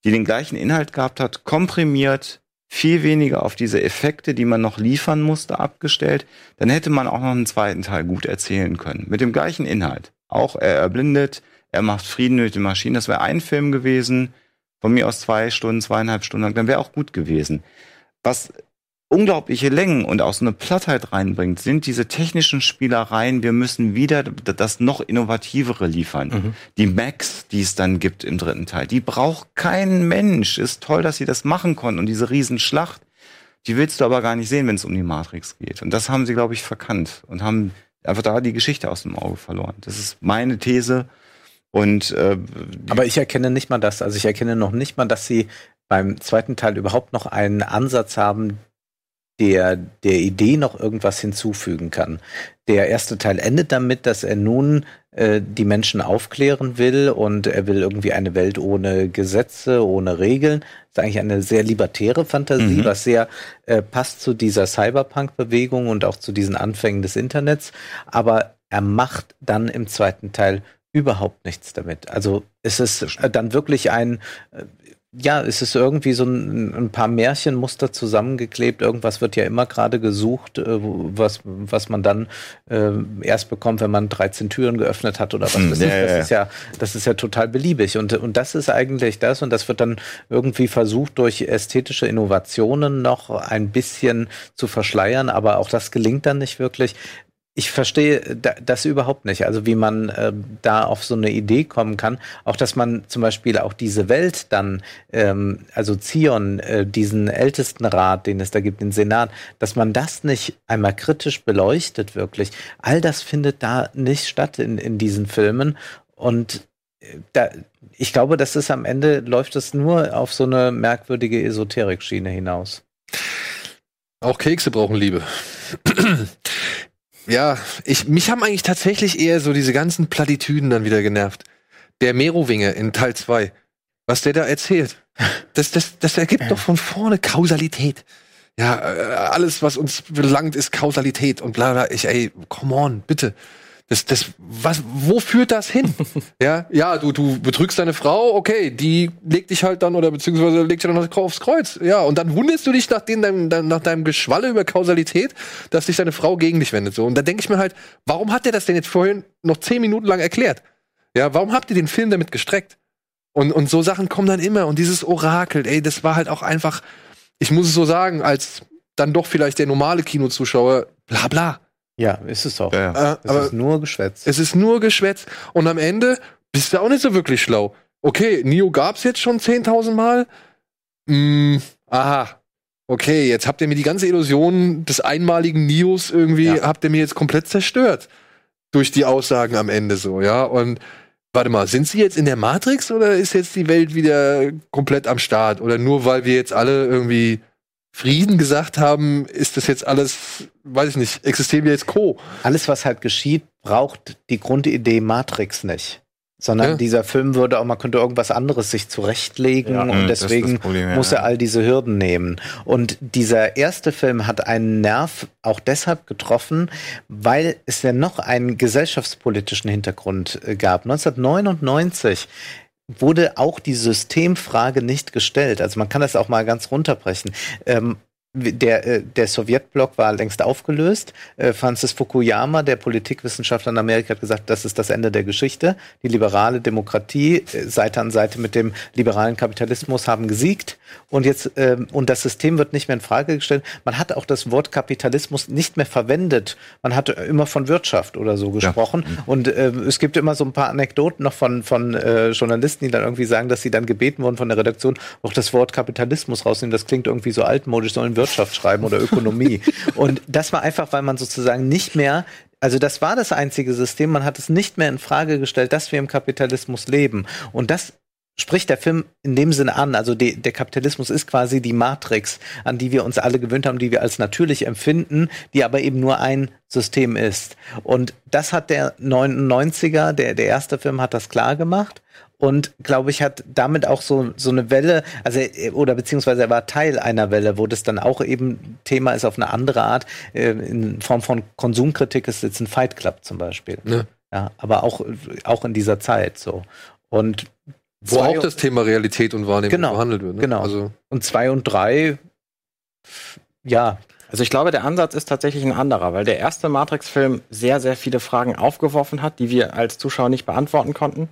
die den gleichen Inhalt gehabt hat, komprimiert, viel weniger auf diese Effekte, die man noch liefern musste, abgestellt. Dann hätte man auch noch einen zweiten Teil gut erzählen können. Mit dem gleichen Inhalt. Auch er erblindet, er macht Frieden mit den Maschinen. Das wäre ein Film gewesen. Von mir aus zwei Stunden, zweieinhalb Stunden lang. Dann wäre auch gut gewesen. Was unglaubliche Längen und auch so eine Plattheit reinbringt, sind diese technischen Spielereien. Wir müssen wieder das noch innovativere liefern. Die Macs, die es dann gibt im dritten Teil, die braucht kein Mensch. Ist toll, dass sie das machen konnten. Und diese Riesenschlacht, die willst du aber gar nicht sehen, wenn es um die Matrix geht. Und das haben sie, glaube ich, verkannt und haben einfach da die Geschichte aus dem Auge verloren. Das ist meine These. Und äh, Aber ich erkenne nicht mal das. Also ich erkenne noch nicht mal, dass sie beim zweiten Teil überhaupt noch einen Ansatz haben, der der Idee noch irgendwas hinzufügen kann. Der erste Teil endet damit, dass er nun äh, die Menschen aufklären will und er will irgendwie eine Welt ohne Gesetze, ohne Regeln. Das ist eigentlich eine sehr libertäre Fantasie, Mhm. was sehr äh, passt zu dieser Cyberpunk-Bewegung und auch zu diesen Anfängen des Internets. Aber er macht dann im zweiten Teil überhaupt nichts damit. Also es ist äh, dann wirklich ein, äh, ja, es ist irgendwie so ein, ein paar Märchenmuster zusammengeklebt. Irgendwas wird ja immer gerade gesucht, äh, was, was man dann äh, erst bekommt, wenn man 13 Türen geöffnet hat oder was Hm, weiß ich. ja, Das ja. ist ja, das ist ja total beliebig. Und, und das ist eigentlich das und das wird dann irgendwie versucht, durch ästhetische Innovationen noch ein bisschen zu verschleiern, aber auch das gelingt dann nicht wirklich. Ich verstehe da- das überhaupt nicht. Also wie man äh, da auf so eine Idee kommen kann. Auch dass man zum Beispiel auch diese Welt dann, ähm, also Zion, äh, diesen Ältestenrat, den es da gibt, den Senat, dass man das nicht einmal kritisch beleuchtet wirklich. All das findet da nicht statt in, in diesen Filmen. Und äh, da, ich glaube, das ist am Ende läuft es nur auf so eine merkwürdige Esoterik-Schiene hinaus. Auch Kekse brauchen Liebe. Ja, ich, mich haben eigentlich tatsächlich eher so diese ganzen Plattitüden dann wieder genervt. Der Merowinge in Teil 2. Was der da erzählt. Das, das, das ergibt doch von vorne Kausalität. Ja, äh, alles, was uns belangt, ist Kausalität und bla bla. Ich, ey, come on, bitte. Das, das, was, wo führt das hin? ja, ja, du, du betrügst deine Frau, okay, die legt dich halt dann oder beziehungsweise legt dich dann aufs Kreuz. Ja, und dann wunderst du dich nach, dem, deinem, nach deinem Geschwalle über Kausalität, dass sich deine Frau gegen dich wendet. So. Und da denke ich mir halt, warum hat der das denn jetzt vorhin noch zehn Minuten lang erklärt? Ja, warum habt ihr den Film damit gestreckt? Und, und so Sachen kommen dann immer. Und dieses Orakel, ey, das war halt auch einfach, ich muss es so sagen, als dann doch vielleicht der normale Kinozuschauer, bla bla. Ja, ist es auch. Ja, ja. es ist nur Geschwätz. Es ist nur Geschwätz. Und am Ende bist du auch nicht so wirklich schlau. Okay, Nio gab's jetzt schon 10.000 Mal. Mm, aha. Okay, jetzt habt ihr mir die ganze Illusion des einmaligen Nios irgendwie, ja. habt ihr mir jetzt komplett zerstört. Durch die Aussagen am Ende so, ja. Und warte mal, sind sie jetzt in der Matrix oder ist jetzt die Welt wieder komplett am Start? Oder nur weil wir jetzt alle irgendwie Frieden gesagt haben, ist das jetzt alles, weiß ich nicht, existieren wir jetzt Co. Alles, was halt geschieht, braucht die Grundidee Matrix nicht. Sondern ja. dieser Film würde auch, man könnte irgendwas anderes sich zurechtlegen ja, und deswegen Problem, ja. muss er all diese Hürden nehmen. Und dieser erste Film hat einen Nerv auch deshalb getroffen, weil es ja noch einen gesellschaftspolitischen Hintergrund äh, gab. 1999 wurde auch die Systemfrage nicht gestellt. Also man kann das auch mal ganz runterbrechen. Ähm, der, äh, der Sowjetblock war längst aufgelöst. Äh, Francis Fukuyama, der Politikwissenschaftler in Amerika, hat gesagt, das ist das Ende der Geschichte. Die liberale Demokratie äh, Seite an Seite mit dem liberalen Kapitalismus haben gesiegt. Und jetzt ähm, und das System wird nicht mehr in Frage gestellt. Man hat auch das Wort Kapitalismus nicht mehr verwendet. Man hat immer von Wirtschaft oder so gesprochen. Ja. Und äh, es gibt immer so ein paar Anekdoten noch von von äh, Journalisten, die dann irgendwie sagen, dass sie dann gebeten wurden von der Redaktion, auch das Wort Kapitalismus rausnehmen. Das klingt irgendwie so altmodisch, sollen Wirtschaft schreiben oder Ökonomie. Und das war einfach, weil man sozusagen nicht mehr also das war das einzige System, man hat es nicht mehr in Frage gestellt, dass wir im Kapitalismus leben. Und das spricht der Film in dem Sinne an. Also de, der Kapitalismus ist quasi die Matrix, an die wir uns alle gewöhnt haben, die wir als natürlich empfinden, die aber eben nur ein System ist. Und das hat der 99er, der, der erste Film hat das klar gemacht und glaube ich hat damit auch so so eine Welle, also oder beziehungsweise er war Teil einer Welle, wo das dann auch eben Thema ist auf eine andere Art äh, in Form von Konsumkritik ist jetzt ein Fight Club zum Beispiel. Ja. ja, aber auch auch in dieser Zeit so und wo auch das Thema Realität und Wahrnehmung genau, behandelt wird. Ne? Genau. Also und zwei und drei, ja, also ich glaube, der Ansatz ist tatsächlich ein anderer, weil der erste Matrix-Film sehr, sehr viele Fragen aufgeworfen hat, die wir als Zuschauer nicht beantworten konnten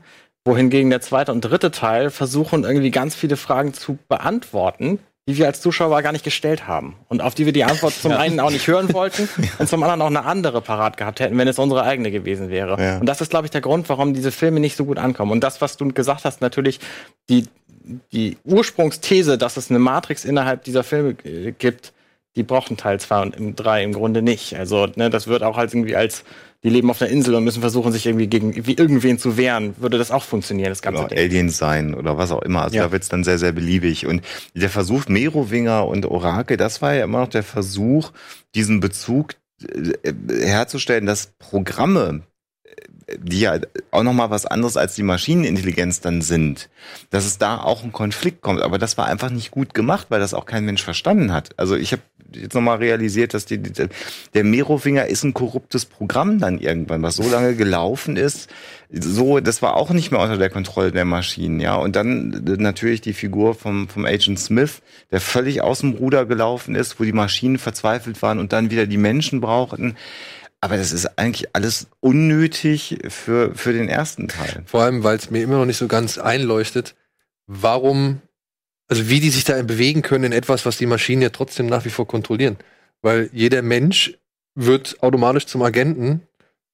wohingegen der zweite und dritte Teil versuchen irgendwie ganz viele Fragen zu beantworten, die wir als Zuschauer gar nicht gestellt haben und auf die wir die Antwort zum ja. einen auch nicht hören wollten und zum anderen auch eine andere parat gehabt hätten, wenn es unsere eigene gewesen wäre. Ja. Und das ist, glaube ich, der Grund, warum diese Filme nicht so gut ankommen. Und das, was du gesagt hast, natürlich die die Ursprungsthese, dass es eine Matrix innerhalb dieser Filme gibt, die brauchen Teil 2 und 3 im Grunde nicht. Also, ne, das wird auch halt irgendwie als die leben auf einer Insel und müssen versuchen, sich irgendwie gegen wie irgendwen zu wehren, würde das auch funktionieren, das ganze oder Ding. Aliens sein oder was auch immer. Also ja. da wird es dann sehr, sehr beliebig. Und der Versuch, Merowinger und Orakel, das war ja immer noch der Versuch, diesen Bezug äh, herzustellen, dass Programme, die ja auch noch mal was anderes als die Maschinenintelligenz dann sind, dass es da auch ein Konflikt kommt. Aber das war einfach nicht gut gemacht, weil das auch kein Mensch verstanden hat. Also ich habe jetzt noch mal realisiert, dass die, die, der Merowinger ist ein korruptes Programm dann irgendwann, was so lange gelaufen ist. So, das war auch nicht mehr unter der Kontrolle der Maschinen, ja. Und dann natürlich die Figur vom, vom Agent Smith, der völlig aus dem Ruder gelaufen ist, wo die Maschinen verzweifelt waren und dann wieder die Menschen brauchten. Aber das ist eigentlich alles unnötig für, für den ersten Teil. Vor allem, weil es mir immer noch nicht so ganz einleuchtet, warum, also wie die sich da bewegen können in etwas, was die Maschinen ja trotzdem nach wie vor kontrollieren. Weil jeder Mensch wird automatisch zum Agenten,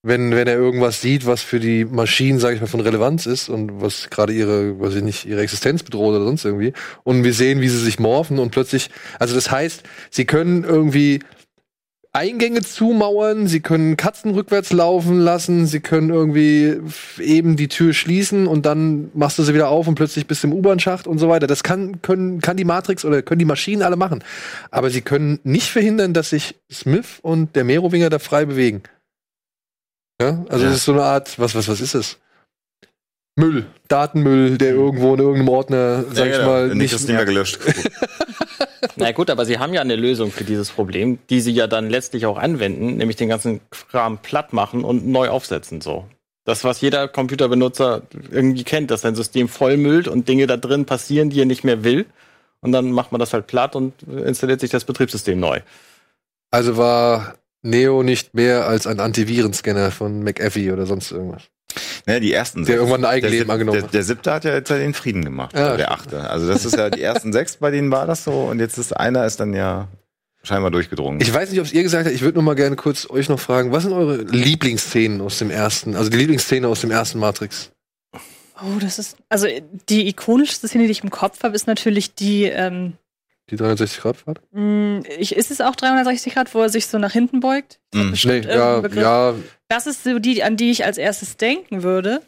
wenn, wenn er irgendwas sieht, was für die Maschinen, sage ich mal, von Relevanz ist und was gerade ihre, weiß ich nicht, ihre Existenz bedroht oder sonst irgendwie. Und wir sehen, wie sie sich morphen und plötzlich, also das heißt, sie können irgendwie Eingänge zumauern, sie können Katzen rückwärts laufen lassen, sie können irgendwie eben die Tür schließen und dann machst du sie wieder auf und plötzlich bist du im U-Bahn-Schacht und so weiter. Das kann, können, kann die Matrix oder können die Maschinen alle machen. Aber sie können nicht verhindern, dass sich Smith und der Merowinger da frei bewegen. Ja, also ja. das ist so eine Art, was, was, was ist es? Müll, Datenmüll, der irgendwo in irgendeinem Ordner, sag ja, ich genau. mal, nicht, nicht mehr gelöscht. Na gut, aber sie haben ja eine Lösung für dieses Problem, die sie ja dann letztlich auch anwenden, nämlich den ganzen Kram platt machen und neu aufsetzen so. Das, was jeder Computerbenutzer irgendwie kennt, dass sein System vollmüllt und Dinge da drin passieren, die er nicht mehr will. Und dann macht man das halt platt und installiert sich das Betriebssystem neu. Also war Neo nicht mehr als ein Antivirenscanner von McAfee oder sonst irgendwas. Naja, die ersten Der irgendwann ein Der, Eigenleben Sieb- angenommen der, der siebte hat ja jetzt ja den Frieden gemacht, Ja. oder der achte. Also das ist ja die ersten sechs, bei denen war das so und jetzt ist einer ist dann ja scheinbar durchgedrungen. Ich weiß nicht, ob es ihr gesagt habt, ich würde nur mal gerne kurz euch noch fragen, was sind eure Lieblingsszenen aus dem ersten, also die Lieblingsszene aus dem ersten Matrix? Oh, das ist. Also die ikonischste Szene, die ich im Kopf habe, ist natürlich die. Ähm, Die 360-Grad-Fahrt? mh, ich, ist es auch 360 Grad, wo er sich so nach hinten beugt? Das bestimmt Nee, ja, ja, Das ist so die, an die ich als erstes denken würde.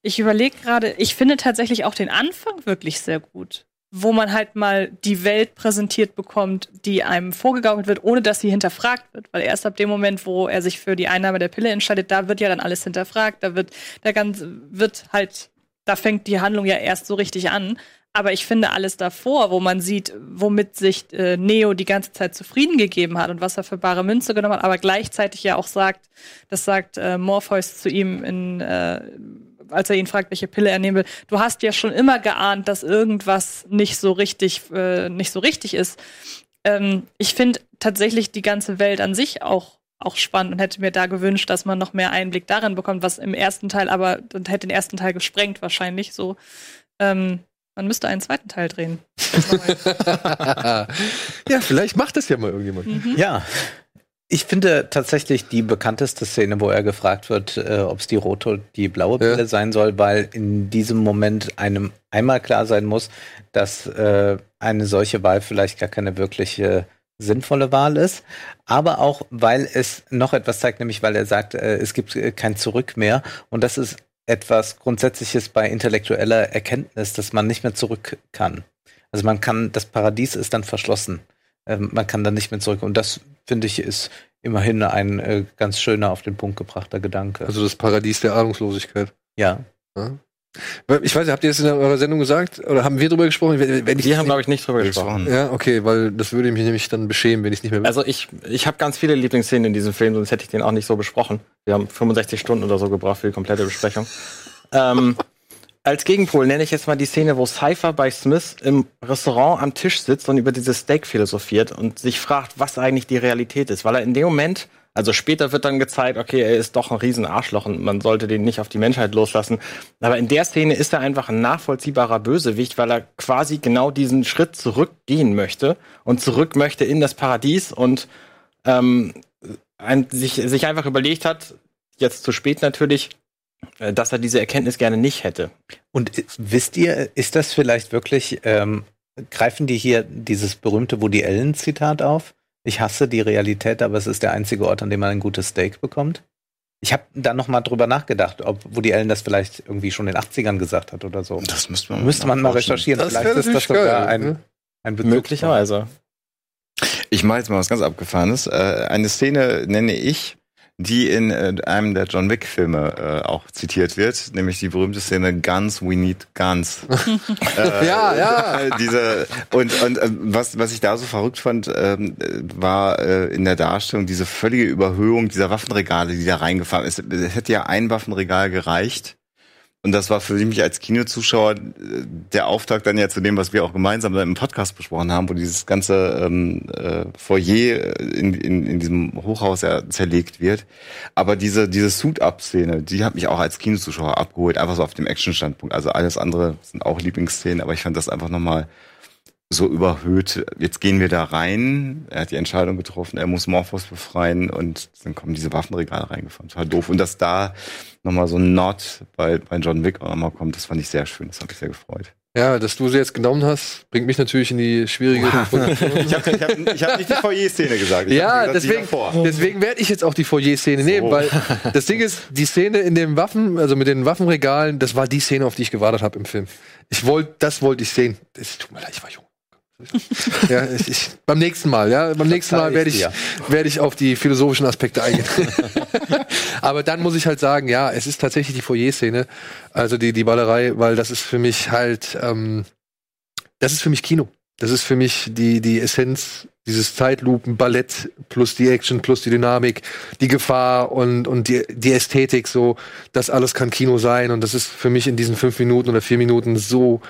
Ich überlege gerade, ich finde tatsächlich auch den Anfang wirklich sehr gut. Wo man halt mal die Welt präsentiert bekommt, die einem vorgegaukelt wird, ohne dass sie hinterfragt wird. Weil erst ab dem Moment, wo er sich für die Einnahme der Pille entscheidet, da wird ja dann alles hinterfragt. Da wird der ganze, wird halt, da fängt die Handlung ja erst so richtig an. Aber ich finde alles davor, wo man sieht, womit sich äh, Neo die ganze Zeit zufrieden gegeben hat und was er für bare Münze genommen hat, aber gleichzeitig ja auch sagt, das sagt äh, Morpheus zu ihm in äh, als er ihn fragt, welche Pille er nehmen will, du hast ja schon immer geahnt, dass irgendwas nicht so richtig, äh, nicht so richtig ist. Ähm, ich finde tatsächlich die ganze Welt an sich auch, auch spannend und hätte mir da gewünscht, dass man noch mehr Einblick darin bekommt, was im ersten Teil aber, und hätte den ersten Teil gesprengt wahrscheinlich so. Ähm, man müsste einen zweiten Teil drehen. ja, vielleicht macht das ja mal irgendjemand. Mhm. Ja. Ich finde tatsächlich die bekannteste Szene, wo er gefragt wird, äh, ob es die rote oder die blaue Pille Ja. sein soll, weil in diesem Moment einem einmal klar sein muss, dass äh, eine solche Wahl vielleicht gar keine wirkliche sinnvolle Wahl ist, aber auch, weil es noch etwas zeigt, nämlich weil er sagt, äh, es gibt äh, kein Zurück mehr und das ist etwas Grundsätzliches bei intellektueller Erkenntnis, dass man nicht mehr zurück kann. Also man kann, das Paradies ist dann verschlossen. Ähm, man kann dann nicht mehr zurück. Und das, finde ich, ist immerhin ein äh, ganz schöner auf den Punkt gebrachter Gedanke. Also das Paradies der Ahnungslosigkeit. ja. Weil, Ich weiß nicht, habt ihr das in eurer Sendung gesagt? Oder haben wir drüber gesprochen? Wenn, ich Wir haben, glaube ich, nicht drüber gesprochen. gesprochen. Ja, okay, weil das würde mich nämlich dann beschämen, wenn ich es nicht mehr Also ich, ich habe ganz viele Lieblingsszenen in diesem Film, sonst hätte ich den auch nicht so besprochen. Wir haben 65 Stunden oder so gebraucht für die komplette Besprechung. ähm, als Gegenpol nenne ich jetzt mal die Szene, wo Cypher bei Smith im Restaurant am Tisch sitzt und über dieses Steak philosophiert und sich fragt, was eigentlich die Realität ist. Weil er in dem Moment, also später wird dann gezeigt, okay, er ist doch ein riesen Arschloch und man sollte den nicht auf die Menschheit loslassen. Aber in der Szene ist er einfach ein nachvollziehbarer Bösewicht, weil er quasi genau diesen Schritt zurückgehen möchte und zurück möchte in das Paradies und ähm, ein, sich, sich einfach überlegt hat, jetzt zu spät natürlich, äh, dass er diese Erkenntnis gerne nicht hätte. Und wisst ihr, ist das vielleicht wirklich, ähm, greifen die hier dieses berühmte Woody Allen-Zitat auf? Ich hasse die Realität, aber es ist der einzige Ort, an dem man ein gutes Steak bekommt. Ich habe da noch mal drüber nachgedacht, ob Woody Allen das vielleicht irgendwie schon in den 80ern gesagt hat oder so. Das müsste man, Müsste man mal recherchieren. Das vielleicht ist das sogar geil, ein, ne? ein Bezug. Möglicherweise. Ich mache jetzt mal was ganz Abgefahrenes. Äh, eine Szene nenne ich, die in äh, einem der John Wick-Filme äh, auch zitiert wird, nämlich die berühmte Szene Guns, we need guns. äh, Ja, ja. Diese, und und äh, was, was ich da so verrückt fand, ähm, äh, war äh, in der Darstellung diese völlige Überhöhung dieser Waffenregale, die da reingefahren ist. Es hätte ja ein Waffenregal gereicht. Und das war für mich als Kinozuschauer äh, der Auftakt dann ja zu dem, was wir auch gemeinsam im Podcast besprochen haben, wo dieses ganze ähm, äh, Foyer in, in, in diesem Hochhaus ja zerlegt wird. Aber diese, diese Suit-Up-Szene, die hat mich auch als Kinozuschauer abgeholt, einfach so auf dem Action-Standpunkt. Also alles andere sind auch Lieblingsszenen, aber ich fand das einfach nochmal so überhöht. Jetzt gehen wir da rein. Er hat die Entscheidung getroffen, er muss Morphos befreien und dann kommen diese Waffenregale reingefahren. Total doof. Und dass da nochmal so ein Nod bei, bei John Wick auch nochmal kommt, das fand ich sehr schön. Das hat mich sehr gefreut. Ja, dass du sie jetzt genommen hast, bringt mich natürlich in die schwierige Position. Ich habe ich hab, ich hab nicht die Foyer-Szene gesagt. Ich Ja, gesagt, deswegen, deswegen werde ich jetzt auch die Foyer-Szene nehmen, weil das Ding ist, die Szene in dem Waffen, also mit den Waffenregalen, das war die Szene, auf die ich gewartet habe im Film. Ich wollte, das wollte ich sehen. Es tut mir leid, ich war jung. ja, ich, ich, beim nächsten Mal, ja, beim nächsten Mal werde ich, dir. werde ich auf die philosophischen Aspekte eingehen. Aber dann muss ich halt sagen, ja, es ist tatsächlich die Foyer-Szene, also die, die Ballerei, weil das ist für mich halt, ähm, das ist für mich Kino. Das ist für mich die, die Essenz dieses Zeitlupen-Ballett plus die Action, plus die Dynamik, die Gefahr und, und die, die Ästhetik, so, das alles kann Kino sein. Und das ist für mich in diesen fünf Minuten oder vier Minuten so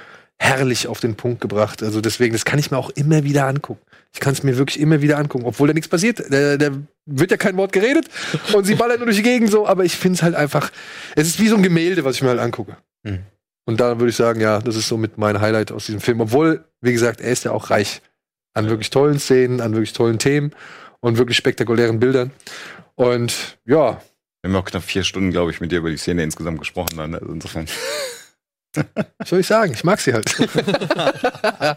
herrlich auf den Punkt gebracht. Also deswegen, das kann ich mir auch immer wieder angucken. Ich kann es mir wirklich immer wieder angucken, obwohl da nichts passiert. Da, da wird ja kein Wort geredet und sie ballern nur durch die Gegend so, aber ich finde es halt einfach, es ist wie so ein Gemälde, was ich mir halt angucke. Mhm. Und da würde ich sagen, ja, das ist so mit mein Highlight aus diesem Film. Obwohl, wie gesagt, er ist ja auch reich an wirklich tollen Szenen, an wirklich tollen Themen und wirklich spektakulären Bildern. Und ja, Wir haben auch knapp vier Stunden, glaube ich, mit dir über die Szene insgesamt gesprochen. Dann. Also insofern. Was soll ich sagen? Ich mag sie halt.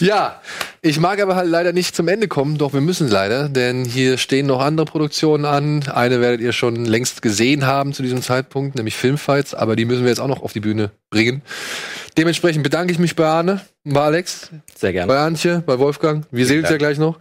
ja, ich mag aber halt leider nicht zum Ende kommen, doch wir müssen leider, denn hier stehen noch andere Produktionen an. Eine werdet ihr schon längst gesehen haben zu diesem Zeitpunkt, nämlich Filmfights, aber die müssen wir jetzt auch noch auf die Bühne bringen. Dementsprechend bedanke ich mich bei Arne, bei Alex, Sehr gerne. bei Antje, bei Wolfgang. Wir sehen uns ja gleich noch.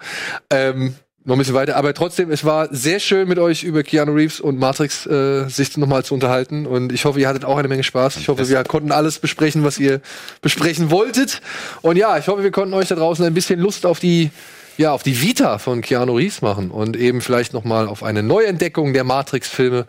Ähm, noch ein bisschen weiter. Aber trotzdem, es war sehr schön mit euch über Keanu Reeves und Matrix äh, sich nochmal zu unterhalten. Und ich hoffe, ihr hattet auch eine Menge Spaß. Ich hoffe, wir konnten alles besprechen, was ihr besprechen wolltet. Und ja, ich hoffe, wir konnten euch da draußen ein bisschen Lust auf die ja, auf die Vita von Keanu Reeves machen und eben vielleicht nochmal auf eine Neuentdeckung der Matrix-Filme.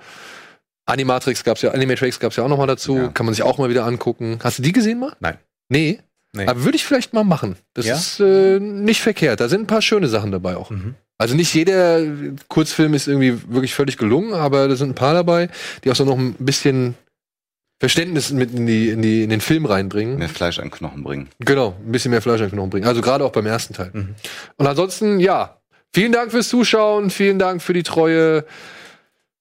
Animatrix gab's ja, Animatrix gab's ja auch nochmal dazu. Ja. Kann man sich auch mal wieder angucken. Hast du die gesehen mal? Nein. Nee. Nee. Aber würde ich vielleicht mal machen. Das Ja? ist äh, nicht verkehrt. Da sind ein paar schöne Sachen dabei auch. Mhm. Also nicht jeder Kurzfilm ist irgendwie wirklich völlig gelungen, aber da sind ein paar dabei, die auch so noch ein bisschen Verständnis mit in, die, in, die, in den Film reinbringen. Mehr Fleisch an Knochen bringen. Genau, ein bisschen mehr Fleisch den Knochen bringen. Also gerade auch beim ersten Teil. Mhm. Und ansonsten, ja, vielen Dank fürs Zuschauen, vielen Dank für die Treue.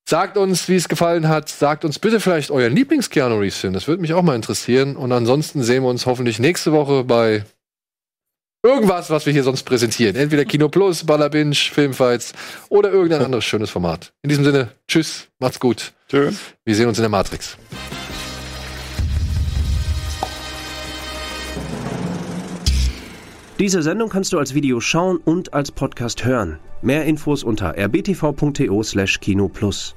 Sagt uns, wie es gefallen hat. Sagt uns bitte vielleicht euren Lieblings-Keanu Reeves-Film. Das würde mich auch mal interessieren. Und ansonsten sehen wir uns hoffentlich nächste Woche bei irgendwas, was wir hier sonst präsentieren. Entweder Kino Plus, Ballabinge, Filmfights oder irgendein anderes schönes Format. In diesem Sinne, tschüss, macht's gut. Tschüss. Wir sehen uns in der Matrix. Diese Sendung kannst du als Video schauen und als Podcast hören. Mehr Infos unter rbtv.to/kinoplus.